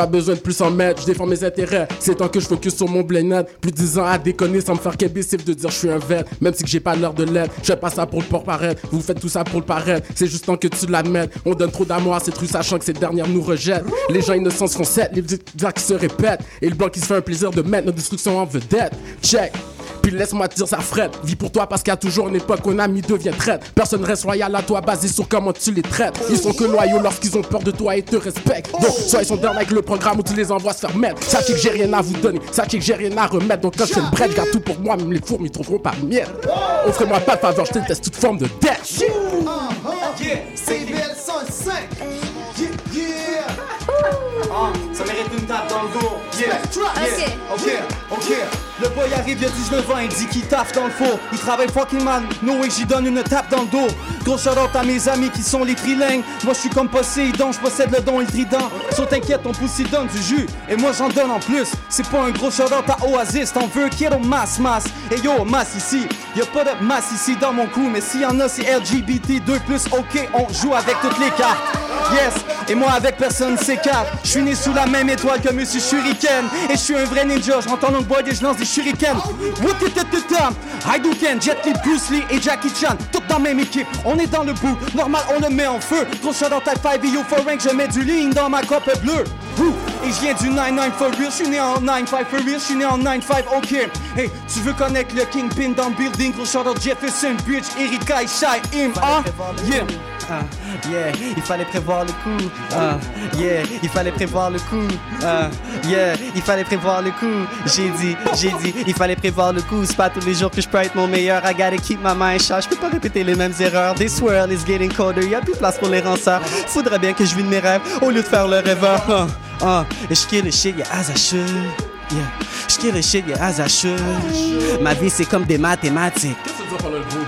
Pas besoin de plus en mettre, je défends mes intérêts. C'est tant que je focus sur mon blé net. Plus 10 ans à déconner sans me faire québissif de dire je suis un vet. Même si j'ai pas l'heure de l'aide, je pas ça pour le port paraître. Vous faites tout ça pour le paraître. C'est juste tant que tu l'admettes. On donne trop d'amour à cette rue, sachant que cette dernière nous rejette. Les gens innocents se font sept, les qui se répètent. Et le blanc qui se fait un plaisir de mettre notre destruction en vedette. Check. Puis laisse-moi te dire ça frette. Vis pour toi parce qu'il y a toujours une époque où un ami devient traite. Personne reste loyal à toi basé sur comment tu les traites. Ils sont que loyaux lorsqu'ils ont peur de toi et te respectent. Donc, soit ils sont down avec le programme où tu les envoies se faire mettre. Sachez que j'ai rien à vous donner, sachez que j'ai rien à remettre. Donc quand je fais le bread, garde tout pour moi, même les fourmis trouveront pas miel. Offrez-moi pas de faveur, je déteste toute forme de dette. Yeah, CBL 105. Yeah, yeah. Ah, ça mérite une tape dans le dos. Yeah, yeah, ok, ok. Le boy arrive, il a 19 ans, il dit qu'il taffe dans le four. Il travaille fucking mal, no way, j'y donne une tape dans le dos. Gros shout out à mes amis qui sont les trilingues. Moi, je suis comme Poséidon, je possède le don et le trident. Sauf t'inquiète, ton pouce il donne du jus. Et moi, j'en donne en plus. C'est pas un gros shout out à Oasis, t'en veux, kiddo, masse, masse. Et yo, masse ici. Y'a pas de masse ici dans mon cou, mais s'il y en a, c'est LGBT 2 plus. Ok, on joue avec toutes les cartes. Yes, et moi avec personne s'écarte. Je suis né sous la même étoile que Monsieur Shuriken. Et je suis un vrai ninja, je rentre en boy et je lance des Wouti-ti-ti-tam. Hadouken, Jet Li, Bruce Lee et Jackie Chan. Toutes dans même équipe, on est dans le bout. Normal, on le met en feu. Gros shot dans type 5 et yo for rank, je mets du ligne dans ma cope bleue. Et je viens du 9-9 for real, je suis né en 9-5 for real, je suis né en 9-5, ok. Hey, tu veux connaître le Kingpin dans le building, gros shout out Jefferson Bridge, Erika et Shai Im, hein? Yeah. Ah, yeah, il fallait prévoir le coup. Ah, yeah, il fallait prévoir le coup. Ah, yeah, il fallait prévoir le coup. J'ai dit, j'ai dit, il fallait prévoir le coup. C'est pas tous les jours que je peux être mon meilleur. I gotta keep my mind sharp. Je peux pas répéter les mêmes erreurs. This world is getting colder. Y'a plus de place pour les ranceurs. Faudrait bien que je vis de mes rêves au lieu de faire le rêveur. Ah, ah, je kill the shit, yeah, as I should. Yeah, je kill the shit, yeah, as I should. Ma vie, c'est comme des mathématiques.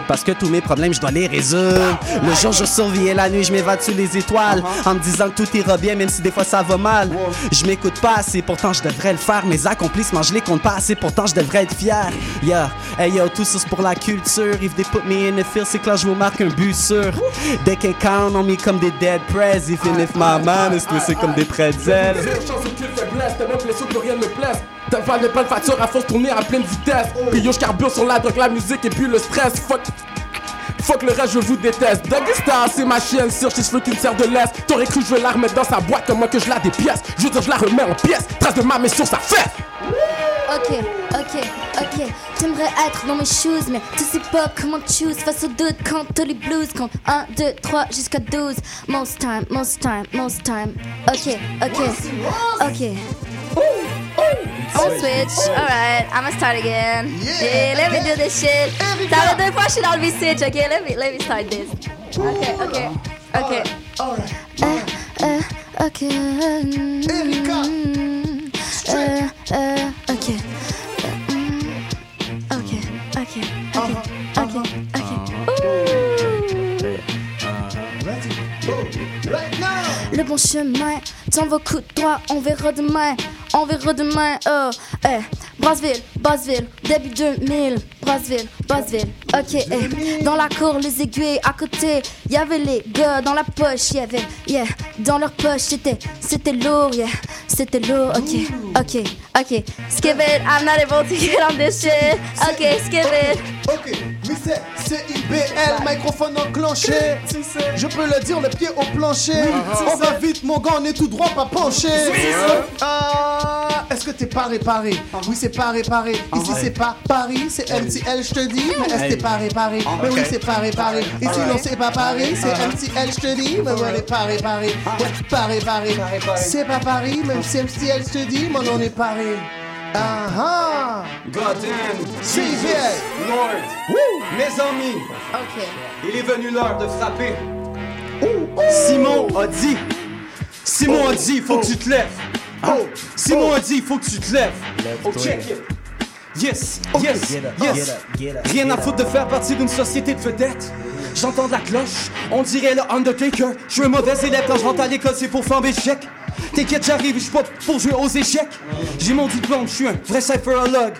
Parce que tous mes problèmes, je dois les résoudre. Le jour, je surveille et la nuit, je m'évade sous les étoiles. En me disant que tout ira bien, même si des fois ça va mal. Je m'écoute pas assez, pourtant je devrais le faire. Mes accomplissements, je les compte pas assez, pourtant je devrais être fier. Yeah, hey yo, tout ça c'est pour la culture. If they put me in the field, c'est que là je vous marque un but sûr. They can count on me comme des dead prez. Even if my man is comme des pretzels. T'as pas pas de facture à force tourner à pleine vitesse. Puis yo, j'carbure sur la drogue, la musique et puis le stress. Fuck. Fuck le reste, je vous déteste. Doggy Star, c'est ma chienne, sur cheveux qui me sert de laisse. T'aurais cru que je vais la remettre dans sa boîte, comme moi que je la dépièce. Je veux dire, je la remets en pièces. Trace de ma main sur sa fesse. Ok, ok, ok. T'aimerais être dans mes shoes, mais tu sais pas comment choose face au doute quand t'as les blues. Compte 1, 2, 3 jusqu'à 12. Most time, most time, most time. Ok, ok, ok. On switch. Alright, I'ma start again. Yeah, let me do this shit. Ça fait deux fois que je suis dans le V-Switch, ok? Let me, let me start this. Ok, ok, ok. Euh, euh, ok. Erika. Euh, euh, ok. Le bon chemin, dans vos coups de droit, on verra demain, on verra demain, oh, eh, Brassville, Bassville, début 2000, Brassville, Bassville, ok, eh, dans la cour, les aiguilles, à côté, y avait les gars, dans la poche, y avait, yeah, dans leur poche, c'était, c'était lourd, yeah, c'était lourd, ok, ok, ok, skip it, I'm not able to get on this shit, ok, skip it. Ok, mais c'est CIBL, microphone enclenché. Je peux le dire, le pied au plancher. On va vite, mon gars, on est tout droit, pas penché. Ah, Est-ce que t'es pas réparé? Oui, c'est pas réparé. Ici, c'est pas Paris, c'est MTL, je te dis. Mais est-ce que t'es pas réparé Mais oui, c'est pas réparé. Et sinon, c'est pas Paris, c'est MTL, je te dis. Mais on est pas réparé. Pas réparé. C'est pas Paris, même si MTL, je te dis. Mais on est paré. Ah ah Goddamn. CBL. Lord. Mes amis. Ok. Il est venu l'heure de frapper. Simon a dit. Simon a dit, il faut que tu te lèves. Oh. Simon a dit, il faut que tu te lèves. Oh, check it. Yes, yes, Get up, yes. get up, get up. Rien à foutre de faire partie d'une société de vedettes. J'entends de la cloche, on dirait le Undertaker. Je suis un mauvais élève quand je rentre à l'école, c'est pour flamber échec. T'inquiète, j'arrive, je suis pas pour jouer aux échecs. J'ai mon diplôme, je suis un vrai cypherologue.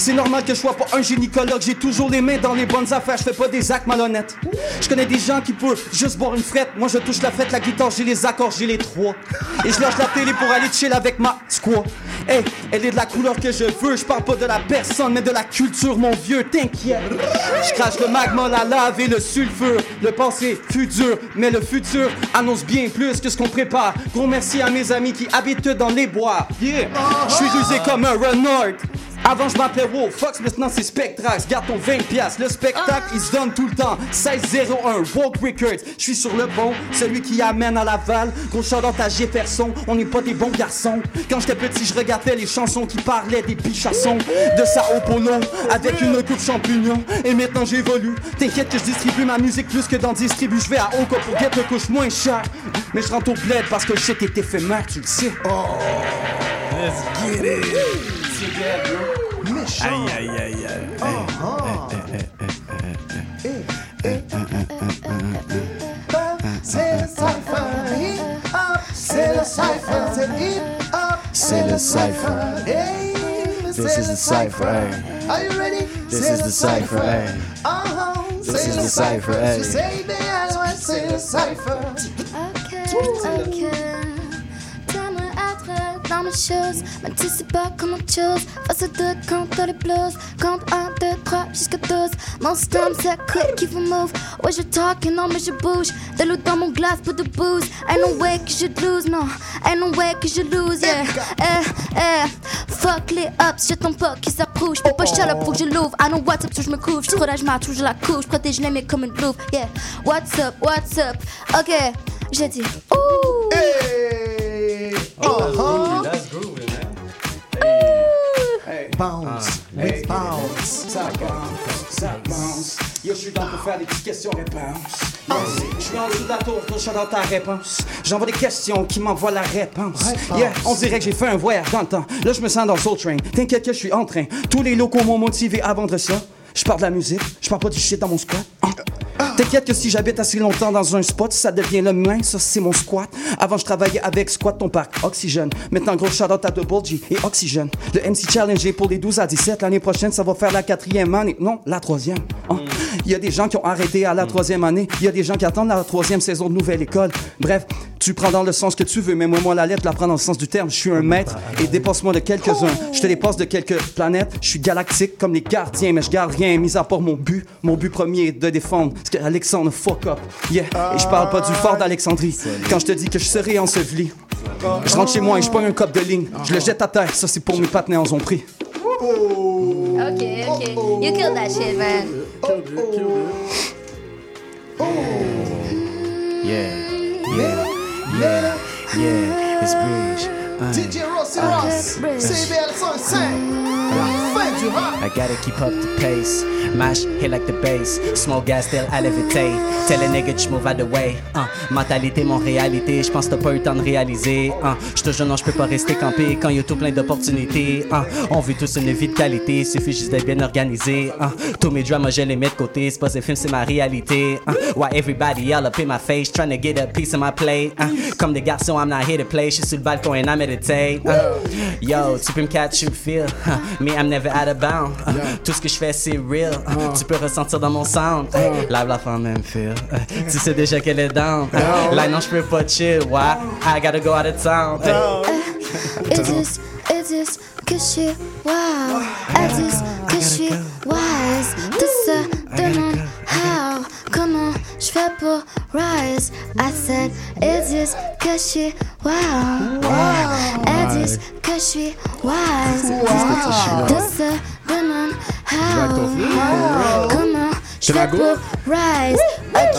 C'est normal que je sois pas un gynécologue, j'ai toujours les mains dans les bonnes affaires, je fais pas des actes malhonnêtes. Je connais des gens qui peuvent juste boire une frette, moi je touche la frette, la guitare, j'ai les accords, j'ai les trois. Et je lâche la télé pour aller chill avec ma squaw. Hey, elle est de la couleur que je veux, je parle pas de la personne, mais de la culture, mon vieux, t'inquiète. Je crache le magma, la lave et le sulfure. Le passé fut dur, mais le futur annonce bien plus que ce qu'on prépare. Gros merci à mes amis qui habitent dans les bois. Yeah, je suis rusé comme un renard. Avant, je m'appelais Wolf Fox, maintenant c'est Spectrax. Garde ton 20$. piastres. Le spectacle, il se donne tout le temps. 1601, Walk Records. Je suis sur le pont, celui qui amène à Laval. Gros shout à Jefferson, on n'est pas des bons garçons. Quand j'étais petit, je regardais les chansons qui parlaient des pichassons. De Sao Paulo, avec une coupe champignon. Et maintenant j'évolue. T'inquiète que je distribue ma musique plus que dans distribue. Je vais à Oka pour get le couche moins cher. Mais je rentre au bled parce que je sais que t'es éphémère, tu le sais. Oh, let's get it. Dead, bro. Méchant. Aïe, aïe, aïe, aïe. Oh, oh. C'est le cypher, hip hop, c'est le cypher, c'est hip hop, C'est le cypher. Hey, This is the cypher, hey. Are you ready? This C'est is le the cypher, hey. Uh-huh, This c'est is le the cypher, cypher. hey. Tu sais bien, ouais, c'est le cypher. Ok, T'aimerais être dans mes choses, mais tu sais pas chose. Face au doute quand t'as les blues. Compte 1, 2, 3 jusqu'à 12. Mon stomach c'est quick, keep on move? Ouais, je talk non, mais je bouge. De l'eau dans mon glace pour de booze. Ain't no way que je lose, non. Ain't no way que je lose, yeah. Eh, eh. Fuck les ups, je tombe pas qui s'approuve. J'peux pas up, faut que je l'ouvre. I know what's up, je me. J'suis trop d'âge, ma toujours la couche. Protège les mecs comme une louve, yeah. What's up, what's up? Ok, j'ai dit, ouh. Hey. Uh-huh. Bounce, with bounce. Ça bounce, ça bounce. Yo, je suis dans pour faire des petites questions-réponses. Yes. Je suis en dessous de la tour, gros, shout out ta réponse. J'envoie des questions qui m'envoient la réponse. Réponse. Yeah, on dirait que j'ai fait un voyage dans le temps. Là, je me sens dans Soul Train. T'inquiète que je suis en train. Tous les locaux m'ont motivé à vendre ça. Je parle de la musique, je parle pas du shit dans mon squat. T'inquiète que si j'habite assez longtemps dans un spot, ça devient le mien, ça c'est mon squat. Avant je travaillais avec Squat ton parc, Oxygène. Maintenant gros shout out à Double G et Oxygène. Le MC Challenge est pour les 12 à 17. L'année prochaine ça va faire la quatrième année. Non, la troisième. Hein? Il y a des gens qui ont arrêté à la troisième année. Il y a des gens qui attendent la troisième saison de nouvelle école. Bref, tu prends dans le sens que tu veux, mais moi, moi la lettre, la prends dans le sens du terme. Je suis un maître et dépasse-moi de quelques-uns. Je te dépasse de quelques planètes. Je suis galactique comme les gardiens, mais je garde rien, mis à part mon but. Mon but premier est de défendre. Parce que Alexandre, fuck up. Yeah. Et je parle pas du fort d'Alexandrie. Quand je te dis que je serai enseveli. Je rentre chez moi et je pogne un cop de ligne. Je le jette à terre. Ça, c'est pour mes partenaires, ils ont pris. Ok, ok. You killed that shit, man. Yeah, yeah, yeah, yeah, it's Bridge. DJ Rossi Ross, CBL 105. La fin du rap. I gotta keep up the pace. Mash hit like the bass. Smoke gas till I levitate. Tell a nigga to move out the way. Uh, mentalité, mon réalité. J'pense que t'as pas eu le temps de réaliser. Uh, J'te jure, non, j'peux pas rester campé quand y'a tout plein d'opportunités. Uh, on veut tous une vie de qualité. Suffit juste d'être bien organisé. Uh, tous mes dramas, je les mets de côté. C'est pas un film, c'est ma réalité. Uh, why everybody yell up in my face. Trying to get a piece of my plate. Uh, comme des garçons, I'm not here to play. J'suis sur le balcon and Uh, yo, tu peux me catch, you feel. Uh, me, I'm never out of bounds. Uh, Tout ce que je fais, c'est real. Uh, Tu peux ressentir dans mon sound. Uh, Lave la femme même feel. Uh, Tu sais déjà qu'elle est down. Uh, Là, non, je peux pas chill. Why? I gotta go out of town. Uh, It is, it is que je suis? Wow. It is que je suis? wise. Tout se demande. Comment je fais pour rise? I said, it is que je suis wow. It is que je suis wise? Tout se demande how. Comment je fais pour rise? Ok,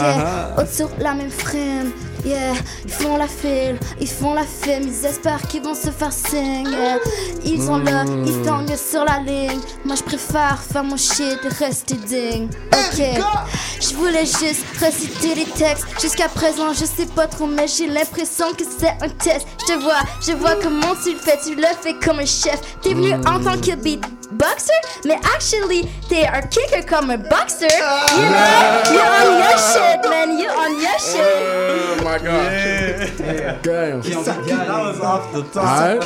autour la même frame. Yeah, ils font la file, ils font la file, ils espèrent qu'ils vont se faire signe. yeah. Ils sont là, ils tanguent sur la ligne. Moi je préfère faire mon shit et rester digne. Ok, je voulais juste reciter les textes. Jusqu'à présent, je sais pas trop, mais j'ai l'impression que c'est un test. Je te vois, je vois comment tu le fais, tu le fais comme un chef. T'es venu en tant que beatboxer, mais actually, t'es un kicker comme un boxer. You know, you're on your shit, man, you're on your shit. Oh my god. Damn. Et ça kick. That was off the top. Alright.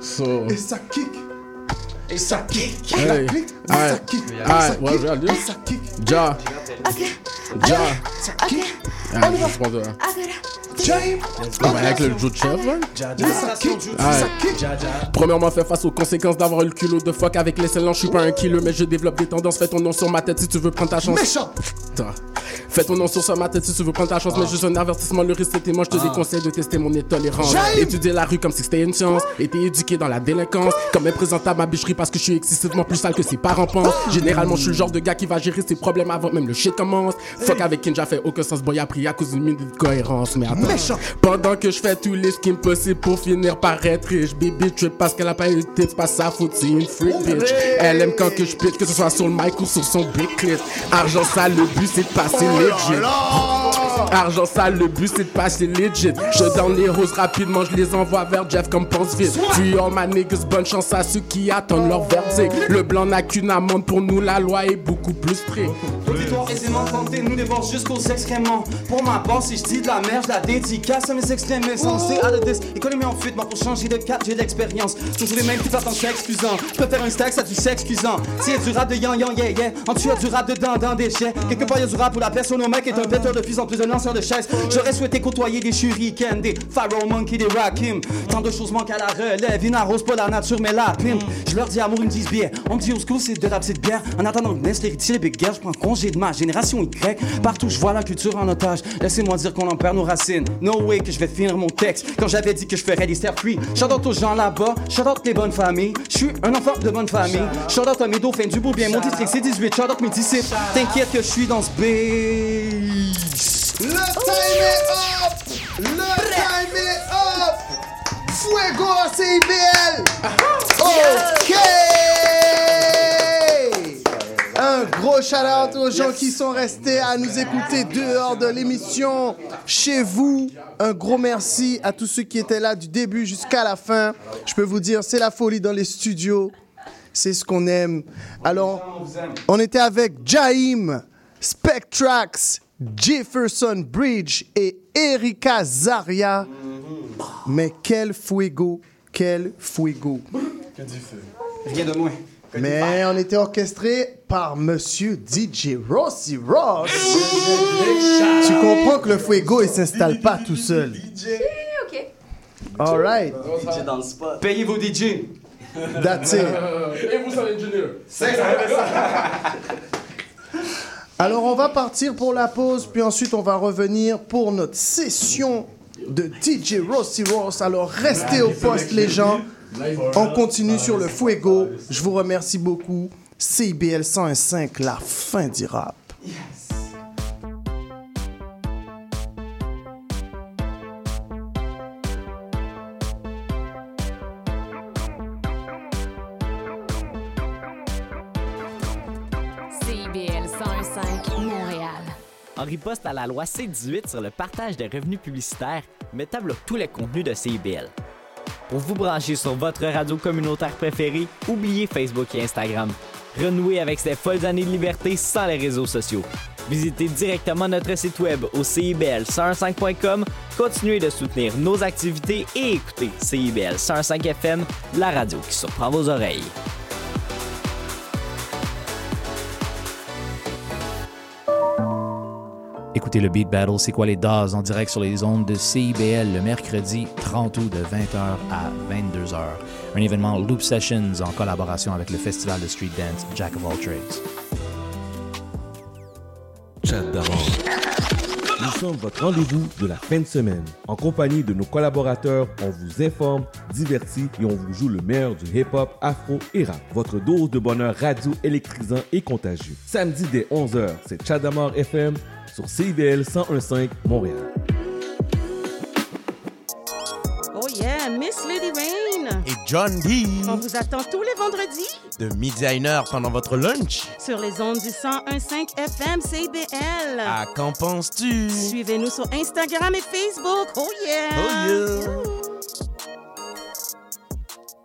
So. So. Et ça kick. Et ça kick. Et Hey. ça kick. Et ça Alright. kick. Alright. What we gotta do? Et ça kick. Ja. Ah, avec le kick. Premièrement, fais face aux conséquences d'avoir eu le culot de fuck avec l'excellence. Je suis pas un killer, mais je développe des tendances. Fais ton nom sur ma tête si tu veux prendre ta chance. Méchant. Fais ton nom sur ma tête si tu veux prendre ta chance, mais juste un avertissement, le risque c'est moi, je te Ah. déconseille de tester mon intolérance. Étudier la rue comme si c'était une science, été éduqué dans la délinquance, comme présentable ma bicherie parce que je suis excessivement plus sale que ses parents pensent. Généralement, je suis le genre de gars qui va gérer ses problèmes avant même le shit commence. Fuck avec Kinja fait aucun sens, boy, a pris à cause d'une minute de cohérence. Mais attends, Méchant. pendant que je fais tous les schemes possibles pour finir par être riche, baby trip parce qu'elle a pas eu de pas sa faute, c'est une freak bitch. Elle aime quand que je pitch, que ce soit sur le mic ou sur son big clip. Argent sale, le but c'est de passer Oh legit. Argent sale, le but c'est de passer legit. Je donne les roses rapidement, je les envoie vers Jeff comme pense vite. Puis all my niggas, bonne chance à ceux qui attendent leur verdict. Le blanc n'a qu'une amende, pour nous la loi est beaucoup plus stricte. L'auditoire aisément tenté nous dévore jusqu'aux excréments. Pour ma part, si je dis de la merde, je la dédicace à mes extrémistes. On sait à le 10, économie en fuite, moi pour changer de cap, j'ai de l'expérience. Toujours les mêmes qui t'attendent, c'est excusant. Je peux faire un stack, ça du sexe excusant. Si y'a du rap de yan yan yeah yeah, en dessous du rap dedans dans des chiens. Quelque part y'a du rap où la personne au mec est un péteur de plus en plus un J'aurais souhaité côtoyer des shurikens, des Pharaoh Monkey, des Rakim. Tant de choses manquent à la relève, ils n'arrosent pas la nature mais la pime. Je leur dis amour, ils me disent bien. On me dit au school, c'est de c'est de bière. En attendant que naissent l'héritier, les big je prends congé de ma génération Y. Partout, je vois la culture en otage. Laissez-moi dire qu'on en perd nos racines. No way que je vais finir mon texte. Quand j'avais dit que je ferais des step free. Out aux gens là-bas, out les bonnes familles. Je suis un enfant de bonne famille. Out à mes dauphins du beau bien. Mon district c'est 18, shout out mes disciples. T'inquiète que je suis dans ce base. Le time est up! Le time est up! Fuego CIBL! OK! Un gros shout-out aux gens qui sont restés à nous écouter dehors de l'émission. Chez vous, un gros merci à tous ceux qui étaient là du début jusqu'à la fin. Je peux vous dire, c'est la folie dans les studios. C'est ce qu'on aime. Alors, on était avec Jaim, Spectrax, Jefferson Bridge et Erika Zaria. Mais quel fuego, quel fuego. Que du feu. Rien de moins. Mais on était orchestré par Monsieur DJ Rossi Ross. tu comprends que le fuego, il s'installe pas tout seul. OK. All right. DJ dans le spot. Payez vos DJ. That's it. Et vous, son ingénieur. Alors, on va partir pour la pause, puis ensuite, on va revenir pour notre session de DJ Rossi Ross. Alors, restez au poste, les gens. On continue sur le Fuego. Je vous remercie beaucoup. CIBL 105, la fin du rap. Riposte à la loi C-18 sur le partage des revenus publicitaires, Meta bloque tous les contenus de CIBL. Pour vous brancher sur votre radio communautaire préférée, oubliez Facebook et Instagram. Renouez avec ces folles années de liberté sans les réseaux sociaux. Visitez directement notre site web au CIBL105.com, continuez de soutenir nos activités et écoutez CIBL 105 FM, la radio qui surprend vos oreilles. Écoutez le Beat Battle, c'est quoi les DAS en direct sur les ondes de CIBL le mercredi 30 août de 20h à 22h. Un événement Loop Sessions en collaboration avec le festival de street dance Jack of All Trades. Chat. Nous sommes votre rendez-vous de la fin de semaine. En compagnie de nos collaborateurs, on vous informe, divertit et on vous joue le meilleur du hip-hop, afro et rap. Votre dose de bonheur radio électrisant et contagieux. Samedi dès 11h, c'est Chadamar FM sur CIBL 101.5 Montréal. Oh yeah, Miss Lady Rain. Et John D. On vous attend tous les vendredis De midi à une heure pendant votre lunch. sur les ondes du 101.5 FM CBL. À qu'en penses-tu? Suivez-nous sur Instagram et Facebook. Oh yeah! Oh yeah!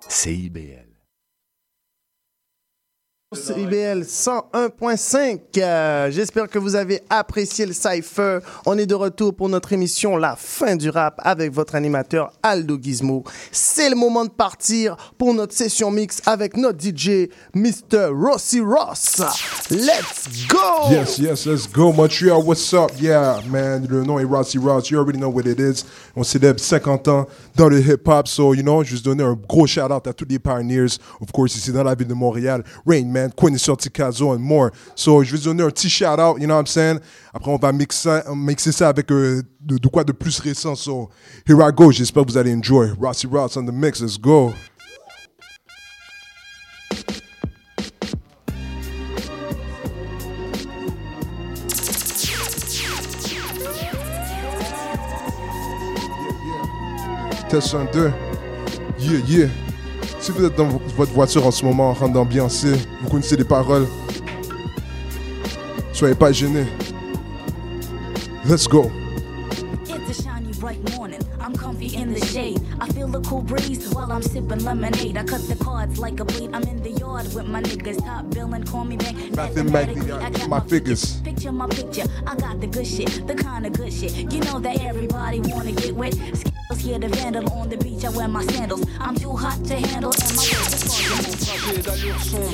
CIBL. CIBL 101.5. Euh, J'espère que vous avez apprécié le Cypher. On est de retour pour notre émission La fin du rap avec votre animateur Aldo Gizmo. C'est le moment de partir pour notre session mix avec notre DJ Mr. Rossi Ross. Let's go! Yes, yes, let's go. Montreal, what's up? Yeah, man, le nom est Rossi Ross. You already know what it is. On célèbre 50 ans dans le hip-hop. So, you know, juste donner un gros shout-out à tous les pioneers. Of course, ici dans la ville de Montréal. Rain Man, man. Quintessor Ticazo and more. So, je vais donner un petit shout-out, you know what I'm saying? Après, on va mixer, ça avec euh, de, de quoi de plus récent. So, here I go. J'espère que vous allez enjoy. Rossi Ross on the mix. Let's go. Test 1, 2. Yeah, yeah. Si vous êtes dans vo- votre voiture en ce moment en train d'ambiancer, vous connaissez les paroles, soyez pas gênés. Let's go. Shiny bright morning. I'm comfy in the shade. I feel the cool breeze while I'm sipping lemonade. I cut the cards like a blade. I'm in the yard with my niggas. Top billing, call me back. Mathematically, I got my figures. Picture my picture. I got the good shit, the kind of good shit. You know that everybody wanna get wet. Skills here the vandal on the beach. I wear my sandals. I'm too hot to handle and my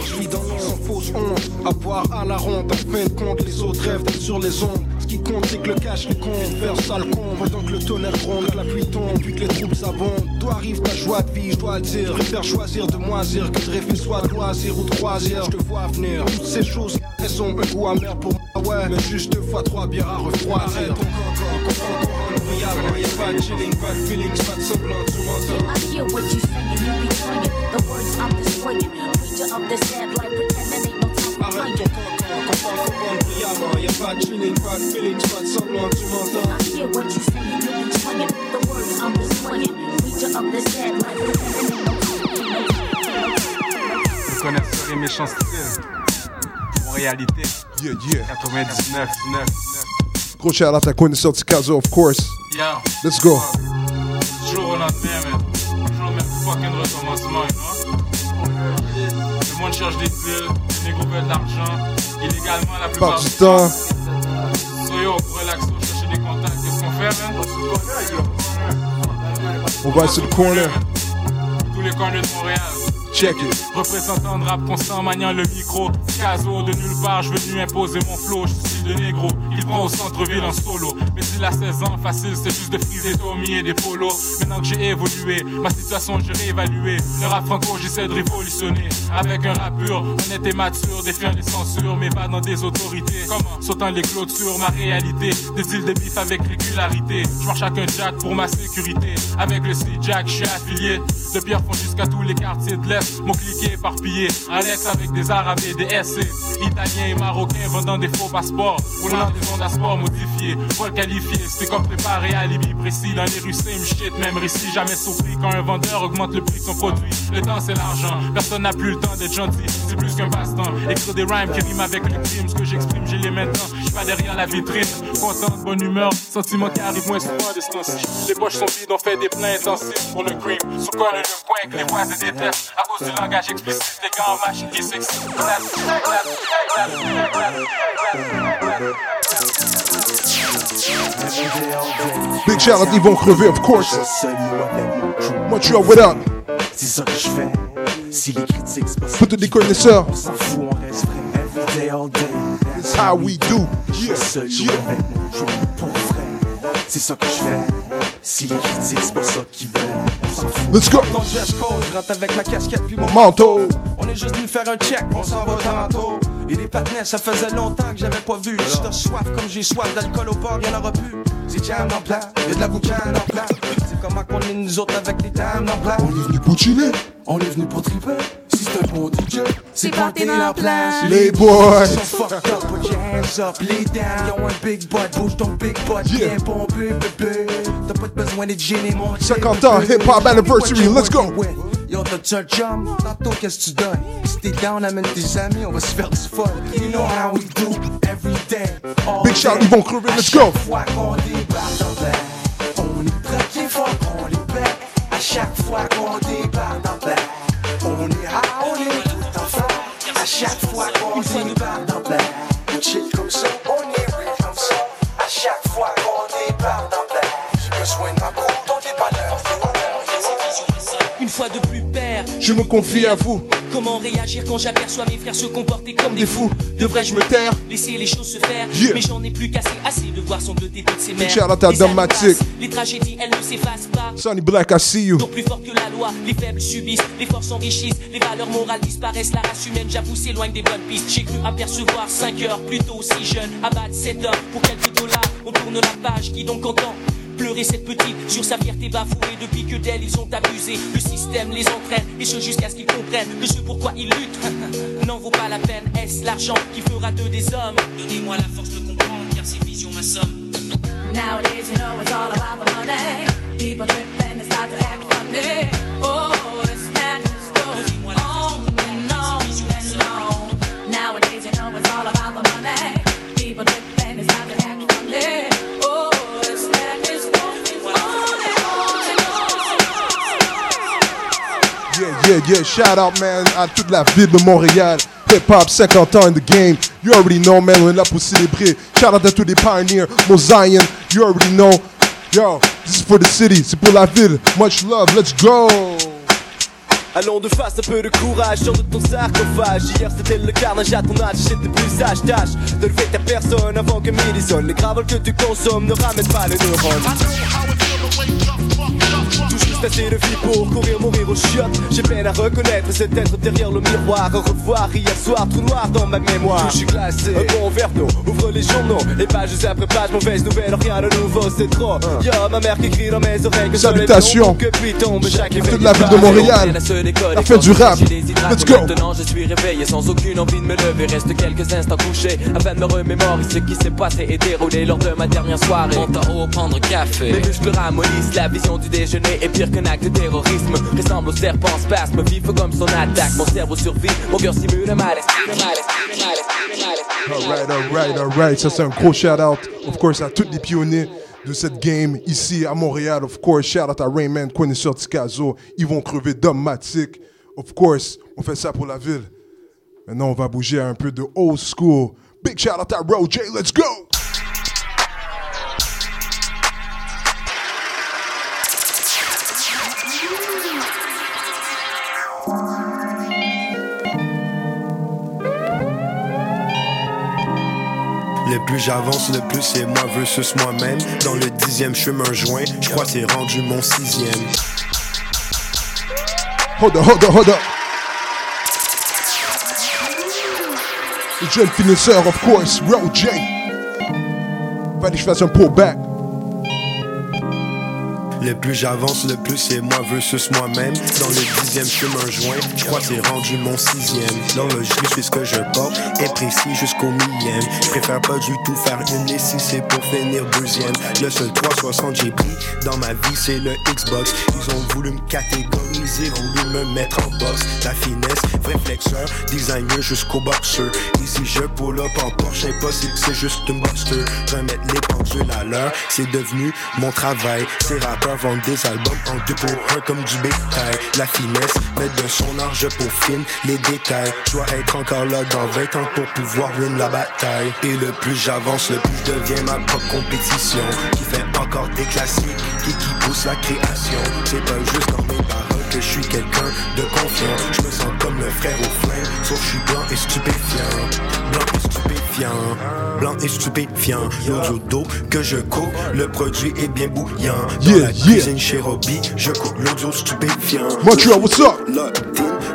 je vis dans l'ombre, fausse honte. À boire à la ronde, en fin de compte, les autres rêvent d'être sur les ondes. Ce qui compte, c'est que le cash les compte, faire sale con. Pendant que le tonnerre gronde, que la pluie tombe, puis que les troupes s'abondent. Toi arrive ta joie de vie, je dois le dire. Je préfère choisir de moisir que de rêver soit de loisir ou de croisière. Je te vois venir, toutes ces choses, elles ont un goût amer pour moi, ouais. Mais juste deux fois trois bières à refroidir. I hear what you saying, you be swinging. The words I'm displaying. Preacher of the sad life, pretending ain't no time for Arrête playing. ton comprends brillamment. Y'a pas de chilling, pas de feelings, pas de semblant, tu m'entends. I hear what you saying, you be swinging. The words I'm displaying. Preacher of the sad life, pretending ain't no Vous connaissez les méchants styles. Mon réalité. Yeah, yeah. 99, 9, 9. Gros shout out à Quintessor Ticazo, of course. Yeah. Let's go. Toujours au lendemain, man. Toujours le même fucking recommencement, you know? Le monde cherche des deals, les négros veulent de l'argent. Illégalement, la plupart Part du temps. So yo, pour relaxer, chercher des contacts, qu'est-ce qu'on fait, man? On va sur le corner. Tous les corners de Montréal. Check it. Représentant de rap constant, maniant le micro. Caso de nulle part, je venu imposer mon flow. Je suis de négro, il prend au centre-ville en solo. Mais s'il a 16 ans, facile, c'est juste de friser Tommy et des polos. Maintenant que j'ai évolué, ma situation j'ai réévalué. Le rap franco, j'essaie de révolutionner. Avec un rap pur, honnête et mature, défiant les censures, mais pas dans des autorités. Comment? Sautant les clôtures, ma réalité. Des îles de bif avec régularité. Je marche avec un jack pour ma sécurité. Avec le C-Jack, je suis affilié. De Pierrefonds jusqu'à tous les quartiers de l'Est. Mon cliquet éparpillé. Alex avec des arabes et des SC. Italiens et marocains vendant des faux passeports. Ondes à sport modifiés. Vol qualifié, c'était comme préparé à alibi précis. Dans les rues, same shit, même récit. Jamais surpris quand un vendeur augmente le prix de son produit. Le temps, c'est l'argent. Personne n'a plus le temps d'être gentil. C'est plus qu'un passe-temps. Écrire des rhymes qui riment avec le crime. Ce que j'exprime, j'ai les maintenant. Je pas derrière la vitrine. Content, bonne humeur. Sentiment qui arrive moins souvent de ce. Les poches sont vides, on fait des plans intensifs pour le cream. Sous quoi le point que les voisins détestent. À cause du langage explicite, les gars en machine qui s'excitent. Big shout out Yvon Crevé, of course. Montreal, what up? C'est ça que je fais. Si les critiques se les connaisseurs. On s'en fout, on reste vrai. Every day, all day. It's how we do. Yeah, yeah. pour vrai. C'est ça que je fais. Si les critiques, c'est pas ça qu'ils veulent. On s'en fout. Let's go. Ton dress code, je rentre avec ma casquette puis mon Manteau. On est juste venu faire un check, on s'en va tantôt. Et les partenaires, ça faisait longtemps que j'avais pas vu. J'étais soif comme j'ai soif d'alcool au bord, y'en aura plus. C'est jam en plat, y'a de la boucane en plat. C'est comment qu'on est nous autres avec les dames en plat. On est venu pour chiller. On est venu pour triper. Si c'est un bon DJ, c'est dans la place. Les boys. Ils sont fucked up, put your hands up, lay down. Ils ont un big butt, bouge ton big butt, Yeah. bien pompé, bébé. T'as pas de besoin d'être gêné, mon 50 ans, hip-hop anniversary, let's go. Yo, t'as-tu un chum? Tantôt, qu'est-ce que tu donnes? Si t'es down, amène tes amis, on va se faire du fun. You know how we do, every day, all Big shout. Yvon Crevé, let's go. fois qu'on débarque dans l'air, on est prêt. À chaque fois qu'on débarque dans l'air, on est high, on est tout en feu. À chaque fois qu'on débarque dans l'air, on chill comme ça, on est real comme ça. À chaque fois qu'on débarque dans l'air, j'ai besoin fois de plus père, Je me confie à vous. Comment réagir quand j'aperçois mes frères se comporter comme des fous Devrais-je me taire, laisser les choses se faire Yeah. Mais j'en ai plus qu'assez assez de voir sangloter toutes ces mères. Les Les tragédies, elles ne s'effacent pas. Sonny Black, I see you. Donc plus fort que la loi, les faibles subissent, les forts s'enrichissent, les valeurs morales disparaissent, la race humaine, j'avoue, s'éloigne des bonnes pistes. J'ai cru apercevoir 5 heures plus tôt, si jeune, abattre 7 heures pour quelques dollars. On tourne la page, qui donc entend? Pleurer cette petite sur sa fierté bafouée depuis que d'elle ils ont abusé. Le système les entraîne et ce jusqu'à ce qu'ils comprennent que ce pourquoi ils luttent n'en vaut pas la peine. Est-ce l'argent qui fera d'eux des hommes? Donnez-moi la force de comprendre car ces visions m'assomment. Oh, Yeah, yeah. Shout out, man, à toute la ville de Montréal. Hip hop, 50 ans in the game. You already know, man, on est là pour célébrer. Shout out à tous les pioneers. Mozion, you already know. Yo, this is for the city, c'est pour la ville. Much love, let's go. Allons de face, un peu de courage, sors de ton sarcophage. Hier c'était le carnage à ton âge, j'étais plus sage. Tâche de lever ta personne avant que midi sonne. Les gravoles que tu consommes ne ramènent pas les neurones. Tout juste assez de vie pour courir, mourir chiottes. J'ai peine à reconnaître cet être derrière le miroir. Au revoir hier soir, tout noir dans ma mémoire. Je suis glacé, un bon verre d'eau, ouvre les journaux. Et pages après pages, mauvaise nouvelle, rien de nouveau, c'est trop. Y'a ma mère qui crie dans mes oreilles que Salutations que puis tombe chaque toute la ville de Montréal. La fête du rap. Let's go. Maintenant je suis réveillé sans aucune envie de me lever Reste quelques instants couché Afin de me remémorer ce qui s'est passé et déroulé lors de ma dernière soirée Monte en haut prendre café Mes muscles ramollissent La vision du déjeuner est pire qu'un acte de terrorisme Ressemble au serpent spasme Vif comme son attaque Mon cerveau survit Mon cœur simule un malaise. Alright, alright, alright. Ça, c'est un gros shout out, of course, à tous les pionniers de cette game ici à Montréal. Of course, shout out à Rayman, connaisseur Ticazo. Ils vont crever Matic. Of course, on fait ça pour la ville. Maintenant, on va bouger un peu de old school. Big shout out à Roger, let's go! Le plus j'avance, le plus c'est moi versus moi-même. Dans le dixième chemin joint, je crois c'est rendu mon sixième. Hold up, hold up, hold up. Le jeune finisseur, of course, Roger. Fallait que je fasse un pullback. Le plus j'avance, le plus c'est moi versus moi-même. Dans le dixième chemin joint, je crois c'est rendu mon sixième. L'horlogerie, c'est ce que je porte, est précis jusqu'au millième. Je préfère pas du tout faire une liste si c'est pour finir deuxième. Le seul 360 j'ai pris dans ma vie, c'est le Xbox. Ils ont voulu me catégoriser, voulu me mettre en box. La finesse, vrai flexeur, designer jusqu'au boxeur. Ici je pull up en Porsche, impossible, c'est juste une buster. Remettre les pendules à l'heure, c'est devenu mon travail. Ces rappeurs vendent des albums en deux pour un comme du bétail. La finesse, mettre de son argent pour fine les détails. Je dois être encore là dans 20 ans pour pouvoir win la bataille. Et le plus j'avance, le plus je deviens ma propre compétition. Qui fait encore des classiques, qui, qui pousse la création. C'est pas juste dans mes paroles que je suis quelqu'un de confiant. Je me sens comme le frère au flingue, sauf je suis blanc et stupéfiant. Blanc et stupéfiant, blanc et stupéfiant. L'audio d'eau que je coupe, le produit est bien bouillant. Dans Yeah, la yeah. cuisine chez Robbie, je coupe l'audio stupéfiant. Montreal, what's up?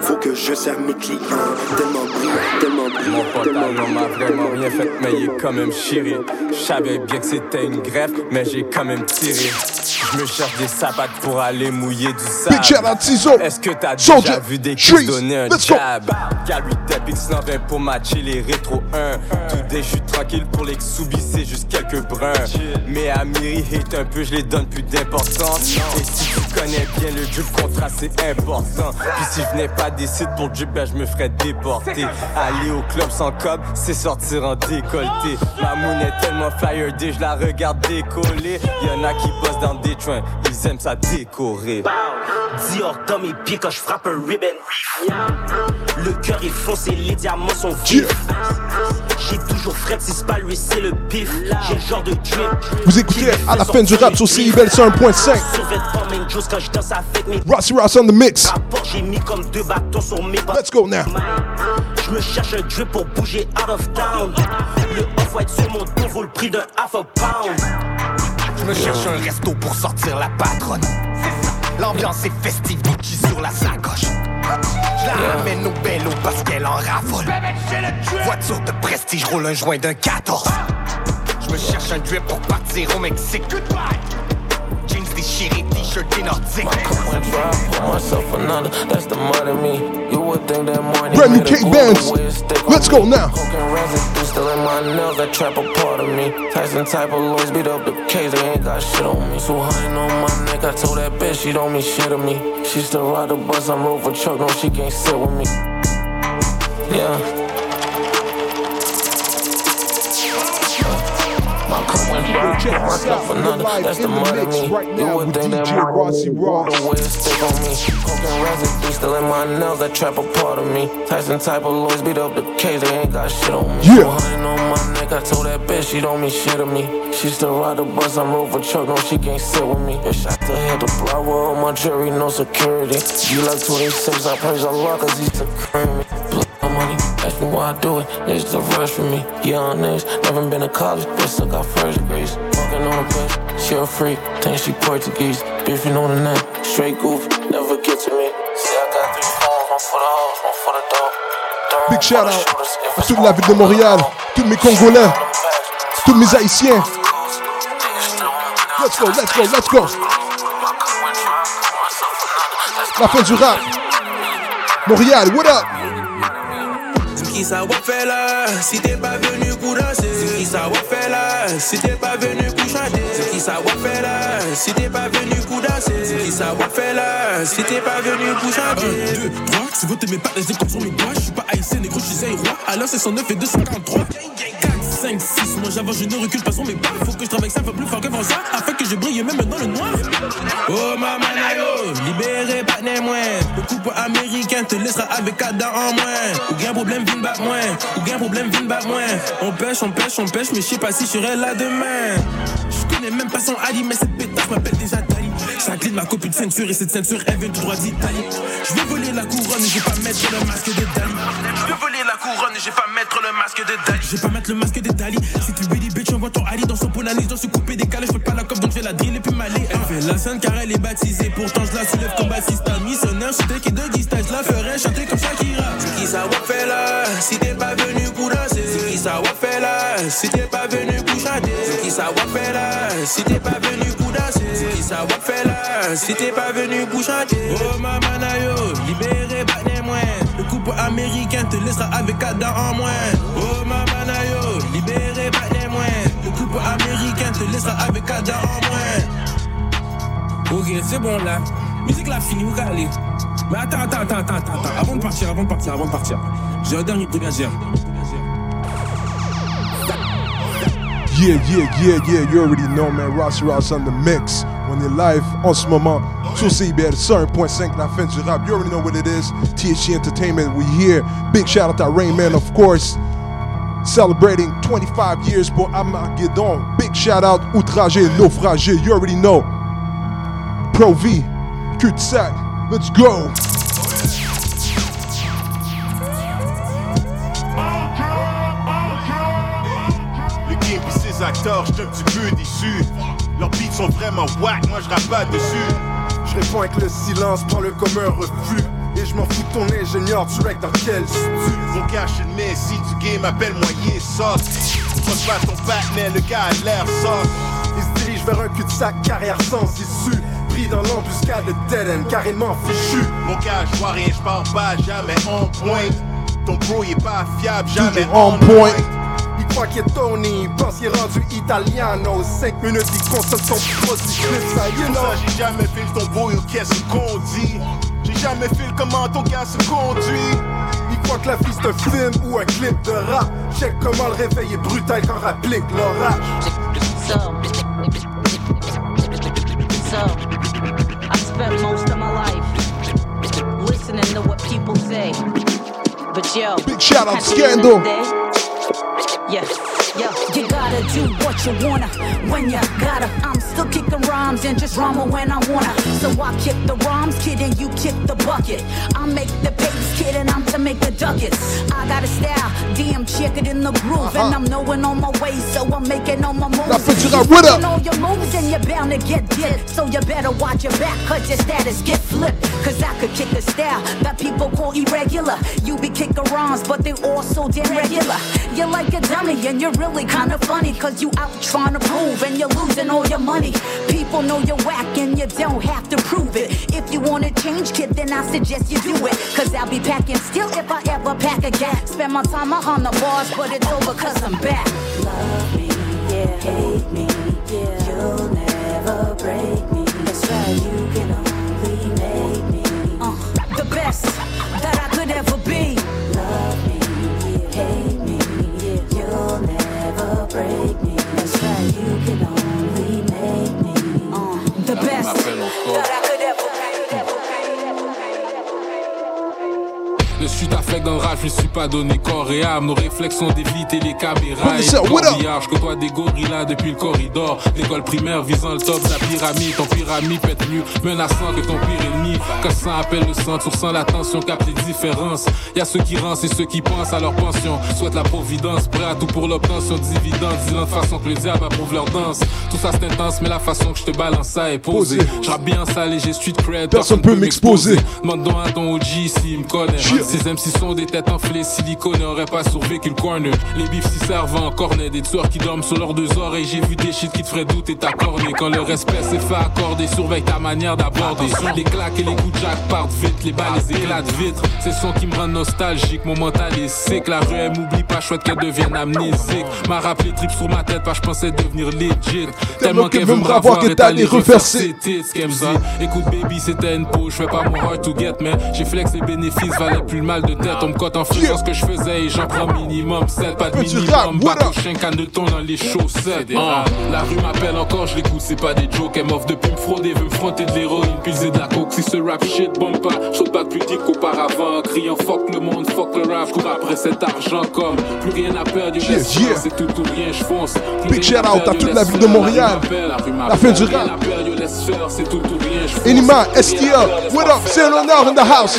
Faut que je sers mes clients. Tellement brillant, tellement brillant. Mon pantalon m'a vraiment rien fait, mais il est quand même chiré. Je savais bien que c'était une greffe, mais j'ai quand même tiré. Je me cherche des sapates pour aller mouiller du sable. Est-ce que t'as Soldier. déjà vu des kids donner un jab? Depp X120 pour matcher les rétro 1. Tout dé, je suis tranquille pour les c'est juste quelques bruns. Mais Amiri hate un peu, je les donne plus d'importance. Et si tu connais bien le drip contrat, c'est important. Puis si je venais pas des sites pour drip, ben je me ferais déporter. Aller au club sans cob, c'est sortir en décolleté. Ma moon est tellement flyer day, je la regarde décoller. Y'en a qui bossent dans des trains, ils aiment ça décorer. Dior dans mes pieds quand je frappe un ribbon. Le cœur est foncé, les diamants sont vifs. J'ai toujours fret, si c'est pas lui, c'est le bif. J'ai le genre de drip. Vous écoutez à la fin du rap sur CIBL 101.5. Survêtement, main chose quand je danse avec mes Rossi Ross on the mix. J'ai mis comme deux bâtons sur mes Let's go now. Je me cherche un drip pour bouger out of town. Le off-white sur mon dos vaut le prix d'un half a pound. Je me cherche un resto pour sortir la patronne. L'ambiance est festive, Gucci sur la sacoche. Je la ramène au bello parce qu'elle en raffole. Voiture de prestige, roule un joint d'un 14. Je me cherche un drip pour partir au Mexique. Jeans déchirés, t-shirt des nordiques. myself another, that's the mud in me. You would think that morning. Brand new made a cake cool bands. way to stick Let's go me. now. Cocaine residue still in my nails, that trap a part of me. Tyson type of Louis beat up the case, they ain't got shit on me. So honey on my neck, I told that bitch she don't mean shit to me. She still ride the bus, I'm roll for truck, no she can't sit with me. Yeah. Went dry, pour myself another, that's the mud in me. You would think that my Rossi Ross. the way stick on me. Cocaine residue still in my nails, that trap a part of me. Tyson type of Louis beat up the case, they ain't got shit on me. Yeah. On my neck, I told that bitch she don't mean shit to me. She still ride the bus, I'm roll for truck, no she can't sit with me. If shot to hit the block, well, my jury, no security. You like 26, I praise Allah cause he took care me. Money, ask me why I do it. Niggas the rush for me. Young niggas, never been to college, but still got first degrees. Fucking on a bitch, she a freak, think she Portuguese. Beefing on the net, straight goof, never get to me. See, I got three phones, one for the hoes, one for the dog. Big shout out à toute la ville de Montréal, tous mes Congolais, tous mes Haïtiens. Let's go, let's go, let's go. La fin du rap. Montréal, what up? Ça va faire là. Si t'es pas venu pour danser qui faire là? Si t'es pas venu pour chanter C'est qui ça va faire là? Si t'es pas venu pour danser C'est qui ça faire là? Si t'es pas venu pour chanter 1, 2, 3, si vous t'aimez pas, les comme sur mes doigts. Je suis pas haïtien, négro, je suis roi. Alors c'est 109 et 253. 4, 5, 6, moi j'avance, je ne recule pas sur mes pas. Faut que je travaille ça, faut plus fort que ça. Afin que je brille même dans le noir. Oh maman nayo, libéré pas né moins Le couple américain te laissera avec Adam en moins Ou bien problème vine bat moins Ou bien problème vine bat moins On pêche, on pêche, on Mais je sais pas si je serai là demain Je connais même pas son Ali, mais cette pétasse m'appelle déjà Dali. Jacqueline m'a copie de ceinture et cette ceinture elle vient tout droit d'Italie. Je vais voler la couronne et je vais pas mettre le masque de Dali. Je vais voler la couronne et je vais pas mettre le masque de Dali. Je vais pas mettre le masque de Dali. Si tu really bitch, on voit ton Ali dans son ponanis, dans ce coupé décalé. Je fais pas la cop donc je vais la driller puis m'aller. Elle fait la scène car elle est baptisée. Pourtant je la soulève comme bassiste. Missionnaire, c'était qui de guistage. Je la ferais chanter comme Shakira. Qui ça faire là Si t'es pas venu pour danser ça va faire là Si t'es pas venu pour chanter C'est qui ça va faire là Si t'es pas venu pour danser C'est qui ça va faire là Si t'es pas venu pour chanter Oh maman nayo Libéré pas né moins Le couple américain te laissera avec Adam en moins. Oh maman nayo Libéré pas les moins. Le couple américain te laissera avec Adam en moins. Ok, c'est bon là. Musique là fini, où aller Mais attends, attends, attends, attends, attends. Avant de partir, avant de partir, avant de partir. J'ai un dernier truc à dire. Yeah, yeah, yeah, yeah, you already know, man. Ross Ross on the mix. On est live en ce moment sur CIBL 101.5, la fin du rap. You already know what it is. THC Entertainment, we here. Big shout out to Rain Man, of course. Celebrating 25 years pour Armageddon. Big shout out Outragé, Naufragé. You already know. Pro V, cul-de-sac. Let's go. Acteurs, j'suis un petit peu déçu. Leurs beats sont vraiment whack, moi je rappe pas dessus. Je réponds avec le silence, prends-le comme un refus. Et je m'en fous de ton ingénieur, tu rec dans quel stu Mon cash une Messi du game, appelle-moi Yesos. Fuck pas ton partenaire, le gars a l'air soft. Il se dirige vers un cul-de-sac, carrière sans issue. Pris dans l'embuscade de Dead End, carrément fichu. Mon gars, je vois rien, je parle pas, jamais on point. Ton bro, il est pas fiable, jamais on on est il pense qu'il est rendu italiano. 5 minutes, il consomme son produit clip, ça know. Ça, j'ai jamais fait ton beau, qu'est-ce qu'on dit? J'ai jamais fait comment ton gars se conduit. Il croit que la vie c'est un film ou un clip de rap. Check comment le réveil est brutal quand rapplique l'orage. Spent most of my life listening to what people say. But yo, Big shout out at the end of Scandal. The Yeah. You gotta do what you wanna when you gotta. I'm still kicking rhymes and just drama when I wanna. So I kick the rhymes, kid, and you kick the bucket. I make the kid, and I'm to make the ducats. I got a style, damn chick it in the groove, and I'm knowing on my way, so I'm making all my moves. La fête du If rap, you up? know your moves, and you're bound to get dipped. So you better watch your back, cause your status get flipped. Cause I could kick a style that people call irregular. You be kicking rhymes, but they all so damn regular. You're like a dummy, and you're really kinda funny, cause you out trying to prove, and you're losing all your money. People know you're whack, and you don't have to prove it. If you wanna change, kid, then I suggest you do it. Cause I'll be packing still if I ever pack again. Spend my time on the bars, but it's over cause I'm back. Love me, yeah, hate me, yeah. You'll never break me. That's right, you can only make me uh, the best that I could ever be. Love me, yeah, hate me, yeah. You'll never break me. That's right, you can only make me uh, the best that I Le sud affecte dans le rap, je suis pas donné corps et âme. Nos réflexes sont d'éviter les caméras. Et ça, je côtoie des gorillas depuis le corridor. L'école primaire visant le top de la pyramide. Ton pyramide être mieux menaçant que ton pire ennemi. Quand sang appelle le sang, tu ressens la tension, capte les différences. Y a ceux qui rancent et ceux qui pensent à leur pension. Souhaite la providence, prêt à tout pour l'obtention de dividendes. Dis-leur de façon que le diable approuve leur danse. Tout ça c'est intense, mais la façon que je te balance ça est posée. Posé. Je rappe bien ça, léger street cred. Personne peut m'exposer. Demande donc à ton OG s'il me connaît. Ces MC sont des têtes enflées, silicone n'auraient pas survécu le corner. Les bifs s'y servent en cornet, des tueurs qui dorment sur leurs deux oreilles. J'ai vu des shit qui te feraient douter ta cornée. Quand le respect s'est fait accorder, surveille ta manière d'aborder. Les claques et les coups de jack partent vite, les balles les éclatent vite. C'est son qui me rend nostalgique, mon mental est sick. La rue elle m'oublie pas, chouette qu'elle devienne amnésique. M'a rappelé trip sur ma tête, pas je pensais devenir legit. Tellement qu'elle veut me revoir, qu'elle allée refaire ses tits. Écoute baby, c'était une peau, je fais pas mon hard to get, mais j'ai flex les bénéfices, valait plus le mal de tête. On me cote en faisant ce que je faisais et j'en prends minimum 7, pas de minimum. Bateau chien, canne de dans les chaussettes. Ah, la rue m'appelle encore, je l'écoute, c'est pas des jokes. Elle m'offre depuis me frauder, veut me frotter de l'héroïne, pilser de la coke. Si ce rap shit bombe pas, je pas plus deep qu'auparavant. Criant fuck le monde, fuck le rap, je cours après cet argent comme plus rien à perdre, Yeah, yeah. c'est tout ou rien, je fonce. Big shout out à toute la ville de. Montréal. La fin du rap. Enima, STL, what up? faire. l'honneur in the house.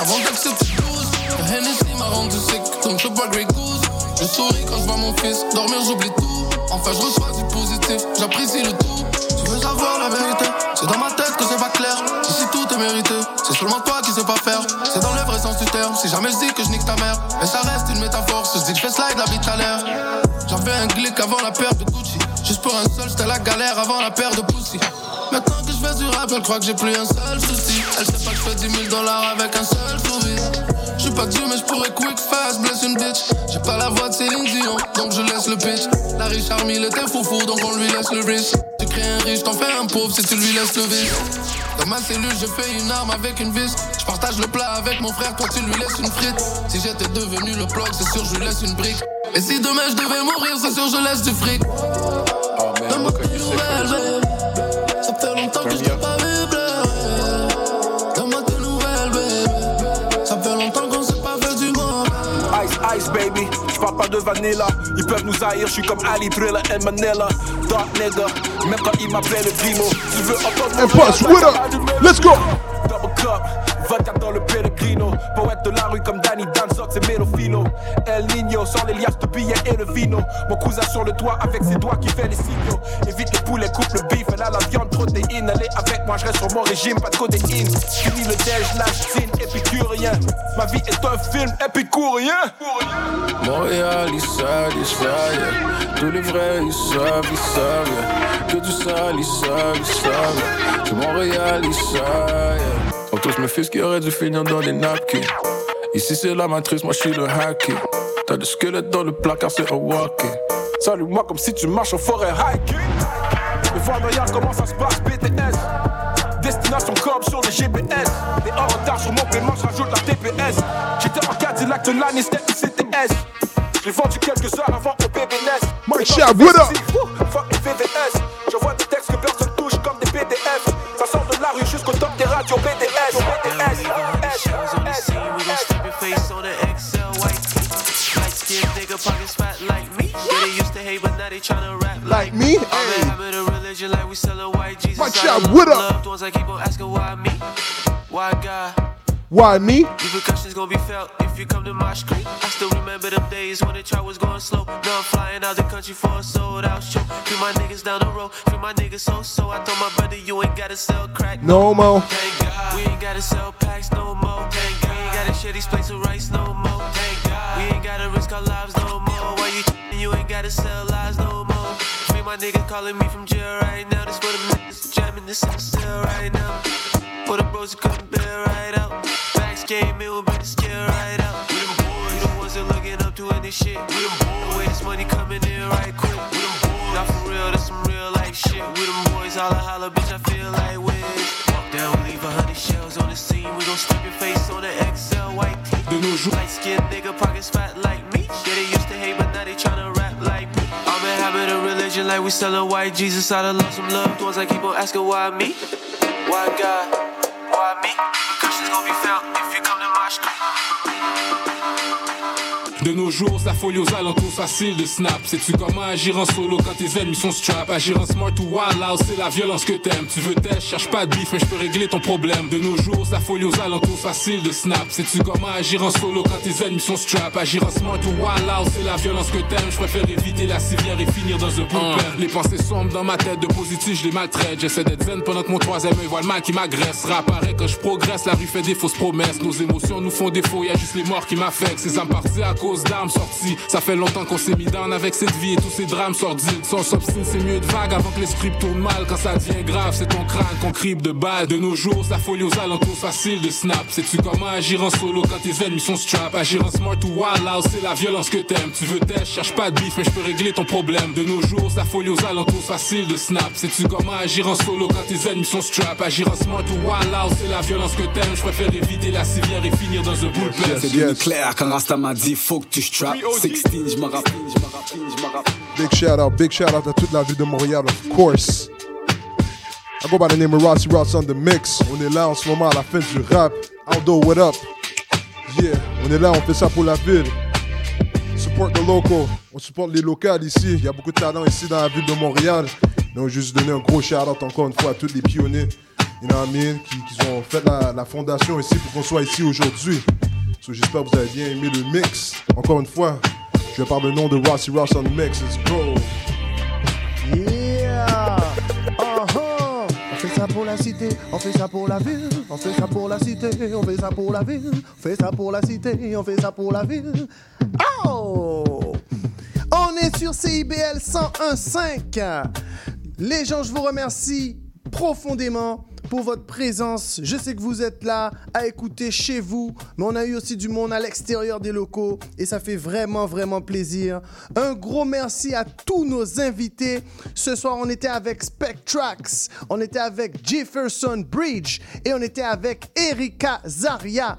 Avant d'accepter 12 Le Hennessy m'a rendu sec Donc je bois Grey Goose Je souris quand je vois mon fils Dormir j'oublie tout. Enfin je reçois du positif J'apprécie le tout. Tu veux savoir la vérité? C'est dans ma tête que c'est pas clair. Ici tout est mérité C'est seulement toi qui sais pas faire. C'est dans le vrai sens du terme Si jamais je dis que je nique ta mère. Mais ça reste une métaphore Je dis que je fais slide la bite à l'air. J'avais un glick avant la paire de Gucci Juste pour un seul c'était la galère avant la paire de Pussy Maintenant que je fais du rap, elle croit que j'ai plus un seul souci. Elle sait pas que je fais 10 000 dollars avec un seul sourire. Je suis pas Dieu, mais je pourrais quick fast bless une bitch. J'ai pas la voix de Céline Dion, donc je laisse le pitch. La riche army, il était foufou, donc on lui laisse le riche. Tu crées un riche, t'en fais un pauvre si tu lui laisses le vice. Dans ma cellule, je fais une arme avec une vis. Je partage le plat avec mon frère, toi tu lui laisses une frite. Si j'étais devenu le plug, c'est sûr, je lui laisse une brique. Et si demain je devais mourir, c'est sûr, je laisse du fric. Donne-moi tes Ice, baby. J'parle pas de vanilla. Ils peuvent nous haïr, j'suis comme Ali, Thriller et Manila. Dark nigga, même quand ils m'appellent le primo. Tu veux entendre mon what up? Let's go. Double cup, vodka dans le Poète de la rue comme Danny Danzok, c'est Melofilo. El Nino, sans les liasses de billets et le vino. Mon cousin sur le toit avec ses doigts qui fait les signaux. Évite le poulet, coupe le beef, elle a la viande, protéine. Est avec moi, je reste sur mon régime, pas de codéine. Fini le déj, signe, épicurien. Ma vie est un film épicurien. Montréal, ils savent, ils savent. Tous les vrais, ils savent, ils savent. Que du sale, ils savent, ils savent, Montréal, ils savent, yeah. Sont tous mes fils qui auraient dû finir dans des napkins. Ici, c'est la matrice, moi, je suis le hacker. T'as des squelettes dans le placard, c'est un walking. Salut-moi comme si tu marches en forêt hiking. Les voix regarde comment ça se passe, BTS. Destination comme sur les GPS. Et en retard sur mon paiement, je rajoute la TPS. J'étais en Cadillac de l'année, c'était une CTS. J'ai vendu quelques heures avant au BBNS. My shot, what up? Fuck les VVS. Je vois des jusqu'au top des radios BDS. BDS. We gon' slap your face on the XL white tee. Light skin nigga, pockets fat like me. Yeah, they used to hate, but now they tryna rap Like me? I'm a habit of religion, like we sell a white Jesus. I Shot, what up? Loved ones, I keep on asking why me? Why God? Why me? Repercussions gonna be felt if you come to my street. I still remember them days when the chart was going slow. Now I'm flying out the country for a sold out show. Free my niggas down the road, free my niggas so so. I told my brother you ain't gotta sell crack No more. Thank God. We ain't gotta sell packs no more. Thank God. We ain't gotta share these plates of rice no more. Thank God. We ain't gotta risk our lives no more. Why you you ain't gotta sell lies no more. Free my niggas calling me from jail right now. This for the niggas jamming this in the cell right now. For the bros who couldn't bear right out. Came in, we bring the scale right out. We them boys, we the ones that looking up to any shit. We them boys, the way this money coming in right quick. We them boys, not for real, that's some real life shit. We them boys, holla holla, bitch, I feel like Wiz. Walk down, we leave a hundred shells on the scene. We gon' slap your face on the XL white tee. De nos jours. Light skinned nigga, pockets fat like me. Yeah, they used to hate, but now they tryna rap like me. I'm in habit of religion, like we selling white Jesus. I done lost some loved ones, I keep on asking why me? Why God? Why me? De nos jours, ça folie aux alentours, facile de snap. Sais-tu comment agir en solo quand tes ennemis sont strap? Agir en smart ou wild out, c'est la violence que t'aimes. Tu veux test, cherche pas de bif, mais je peux régler ton problème. De nos jours, ça folie aux alentours, facile de snap. Sais-tu comment agir en solo quand tes ennemis sont strap? Agir en smart ou wild out, c'est la violence que t'aimes. Je préfère éviter la civière et finir dans un bullpen. Les pensées sombres dans ma tête, de positif, je les maltraite. J'essaie d'être zen pendant que mon troisième œil voit le mal qui m'agresse. Rapparaît quand je progresse, la rue fait des fausses promesses. Nos émotions nous font défaut, y a juste les morts qui m'affectent. Ces âmes à cause sorties. Ça fait longtemps qu'on s'est mis down avec cette vie et tous ces drames sordides. Sans s'obstine, c'est mieux de vague avant que l'esprit tourne mal. Quand ça devient grave, c'est ton crâne qu'on crible de balles. De nos jours, ça folie aux alentours, facile de snap. Sais-tu comment agir en solo quand tes ennemis sont strap? Agir en smart ou wild out, c'est la violence que t'aimes. Tu veux test, cherche pas de bif, mais je peux régler ton problème. De nos jours, ça folie aux alentours, facile de snap. Sais-tu comment agir en solo quand tes ennemis sont strap? Agir en smart ou wild out, c'est la violence que t'aimes. Je préfère éviter la civière et finir dans un bullpen. C'est devenu clair quand Rasta m'a dit faut que tu strappes 16, je me rappelle, je me rappelle, je me rappelle Big shout out, big shout out à toute la ville de Montréal, of course. I go by the name of Rossi Ross on the mix. On est là en ce moment à la fin du rap. Aldo, what up? Yeah, on est là, on fait ça pour la ville. Support the local. On supporte les locales ici. Il y a beaucoup de talents ici dans la ville de Montréal. Donc, juste donner un gros shout out encore une fois à tous les pionniers, you know what I mean, qui, qui ont fait la, la fondation ici pour qu'on soit ici aujourd'hui. So, j'espère que vous avez bien aimé le mix. Encore une fois, je vais par le nom de Rossi Ross on mix. Let's go. Yeah! Uh-huh. On fait ça pour la cité, on fait ça pour la ville, on fait ça pour la cité, on fait ça pour la ville, on fait ça pour la cité, on fait ça pour la ville. Oh! On est sur CIBL 101.5. Les gens, je vous remercie profondément pour votre présence. Je sais que vous êtes là à écouter chez vous, mais on a eu aussi du monde à l'extérieur des locaux et ça fait vraiment, vraiment plaisir. Un gros merci à tous nos invités. Ce soir, on était avec Spectrax, on était avec Jefferson Bridge et on était avec Erika Zaria.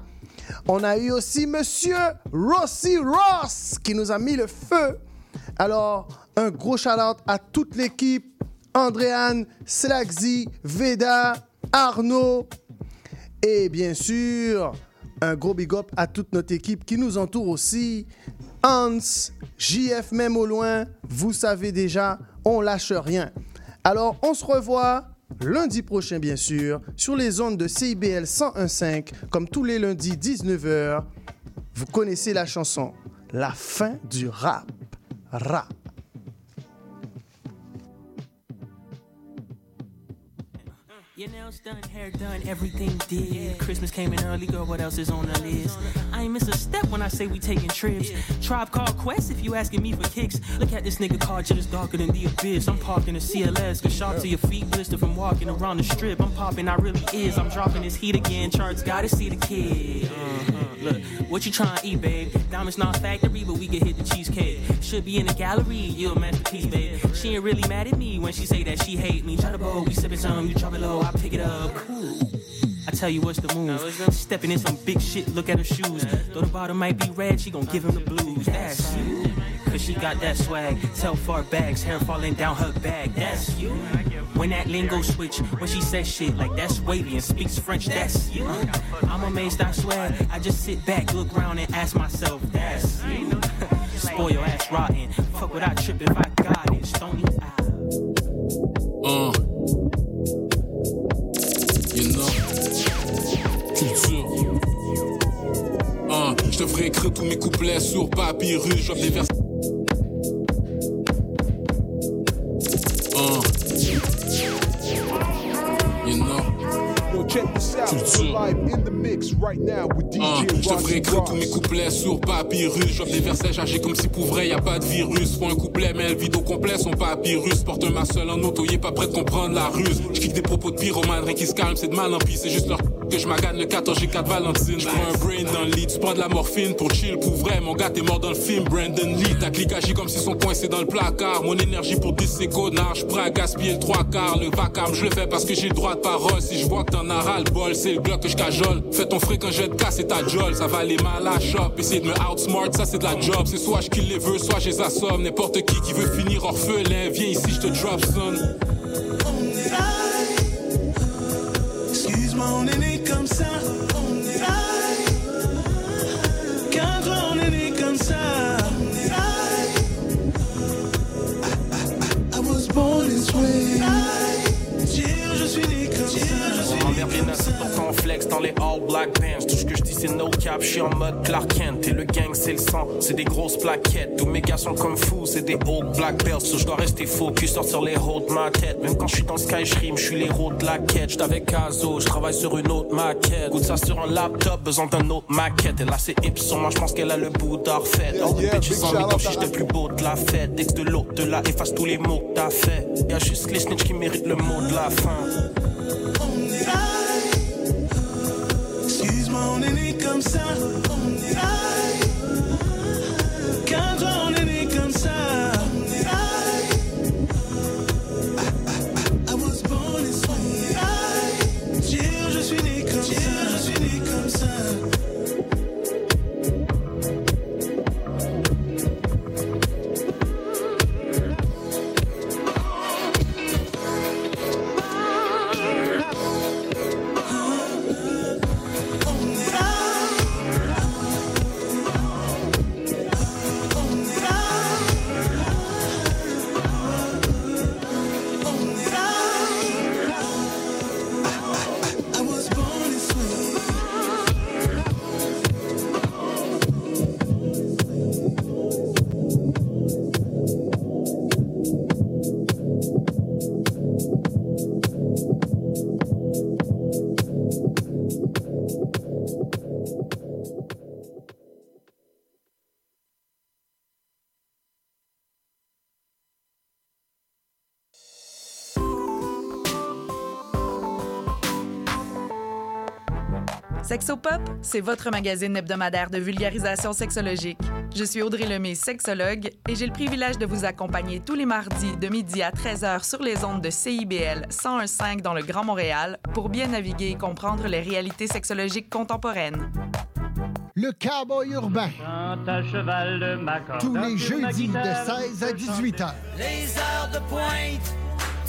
On a eu aussi Monsieur Rossi Ross qui nous a mis le feu. Alors, un gros shout-out à toute l'équipe. Andréane, Slagzy, Veda, Arnaud. Et bien sûr, un gros big up à toute notre équipe qui nous entoure aussi. Hans, JF même au loin, vous savez déjà, on lâche rien. Alors, on se revoit lundi prochain, bien sûr, sur les ondes de CIBL 101.5, comme tous les lundis 19h. Vous connaissez la chanson, la fin du rap. Rap. Your nails done, hair done, everything did. Christmas came in early, girl. What else is on the list? I ain't miss a step when I say we taking trips. Tribe called Quest if you asking me for kicks. Look at this nigga car just darker than the abyss. I'm parking a CLS, cause sharp to your feet blister from walking around the strip. I'm popping, I really is. I'm dropping this heat again. Charts gotta see the kid. Uh-huh. Look, what you trying to eat, babe? Diamonds not factory, but we can hit the cheesecake. Should be in the gallery, you a masterpiece, babe. She ain't really mad at me when she say that she hate me. Try to bow, we sipping some, you drop it low, I pick it up. Cool. I tell you what's the move. Stepping in some big shit, look at her shoes. Though the bottom might be red, she gon' give him the blues. That's you. Cause she got that swag. Tell far bags, hair falling down her back. That's you. When that lingo switch, when she says shit like that's wavy and speaks French, that's you. I'm amazed, I swear. I just sit back, look around and ask myself, that's you. Spoil your ass rotten. Fuck what I trip if I got it. Stony Uh. Je devrais écrire tous mes couplets sur papyrus. Je des vers. DJ Hein, je devrais écrire tous mes couplets sur papyrus. Je des versets chargés comme si pour vrai y a pas de virus. Font un couplet, mais le vide au complet, son papyrus. Porte un masseul en auto, y est pas prêt de comprendre la ruse. Je des propos de pyromane, rien qui se calme, c'est de mal en pis. C'est juste leur que je magane le 14 j'ai 4 Valentine. Je prends un brain dans le lit, tu prends de la morphine pour chill. Pour vrai, mon gars, t'es mort dans le film. Brandon Lee, ta clique agit comme si son coincé dans le placard. Mon énergie pour 10 c'est connard. Je prends à gaspiller le trois quarts. Le vacarme, je le fais parce que j'ai le droit de parole. Si je vois que t'en as ras le bol, c'est le bloc que je cajole. Fais ton fric quand je te casse, c'est ta jolle. Ça va aller mal à shop. Essayer de me outsmart, ça c'est de la job. C'est soit je kill les vœux, soit je les assomme. N'importe qui qui veut finir orphelin, viens ici, je te drop son. Excuse-moi, on est né comme ça. Flex dans les all black bands. Tout ce que je dis c'est no cap, je suis en mode Clark Kent. Et le gang c'est le sang, c'est des grosses plaquettes. Tous mes gars sont comme fous, c'est des old black belts. So je dois rester focus, sortir les hauts de ma tête. Même quand je suis dans Sky, je rime, je suis l'héros de la quête. J'suis avec Kazo, je travaille sur une autre maquette. Goûte ça sur un laptop, besoin d'un autre maquette. Et là c'est hip sur moi, je pense qu'elle a le bout d'art fait. The yeah, bitches big sans comme à- j'étais le plus beau de la fête. Dès que de l'autre de là, efface tous les mots que t'as fait. Y'a juste les snitch qui méritent le mot de la fin. On est né comme ça. On est Sexopop, c'est votre magazine hebdomadaire de vulgarisation sexologique. Je suis Audrey Lemay, sexologue, et j'ai le privilège de vous accompagner tous les mardis de midi à 13h sur les ondes de CIBL 101.5 dans le Grand Montréal pour bien naviguer et comprendre les réalités sexologiques contemporaines. Le cowboy urbain. à cheval de ma corde. Tous les jeudis de guitare, 16 à 18 heures. Les heures de pointe,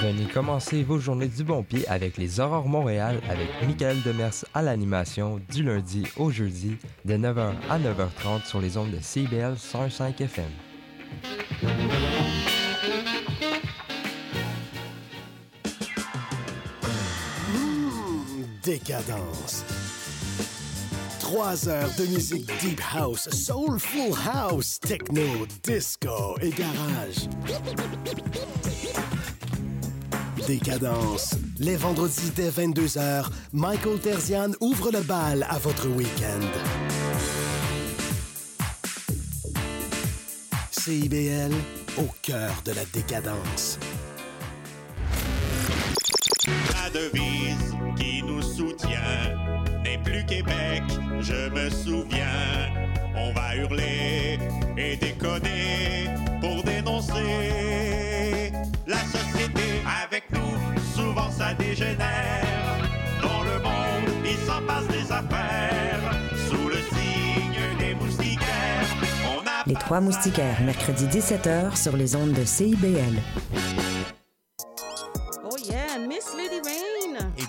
Venez commencer vos journées du bon pied avec les Aurores Montréal avec Michael Demers à l'animation du lundi au jeudi de 9h à 9h30 sur les ondes de CBL 105 FM. Décadence. Trois heures de musique deep house, soulful house, techno, disco et garage. Décadence. Les vendredis dès 22h, Michael Terzian ouvre le bal à votre week-end. CIBL, au cœur de la décadence. La devise qui nous soutient n'est plus Québec, je me souviens. On va hurler et déconner pour dénoncer la société avec nous, souvent ça dégénère. Dans le monde, il s'en passe des affaires. Sous le signe des moustiquaires. On a Les trois moustiquaires, mercredi 17h sur les ondes de CIBL.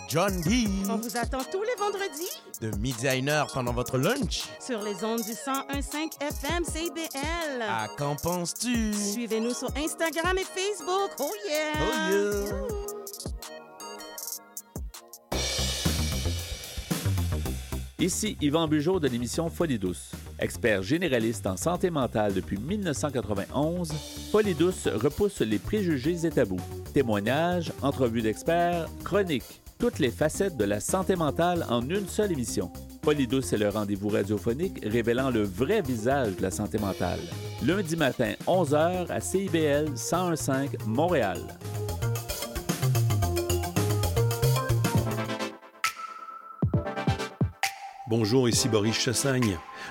John D. On vous attend tous les vendredis De midi à une heure pendant votre lunch. sur les ondes du 101.5 FM CIBL. À qu'en penses-tu? Suivez-nous sur Instagram et Facebook. Oh yeah! Oh yeah! Ici Yvan Bugeaud de l'émission Folie douce. Expert généraliste en santé mentale depuis 1991, Folie douce repousse les préjugés et tabous. Témoignages, entrevues d'experts, chroniques, toutes les facettes de la santé mentale en une seule émission. Folie douce est le rendez-vous radiophonique révélant le vrai visage de la santé mentale. Lundi matin, 11h à CIBL 1015 Montréal. Bonjour, ici Boris Chassagne.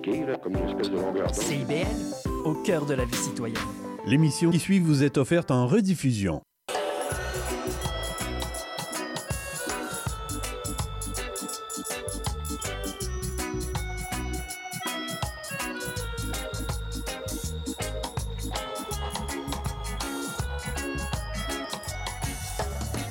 impliqués, là, comme une espèce de longueur d'onde. CIBL, au cœur de la vie citoyenne. L'émission qui suit vous est offerte en rediffusion.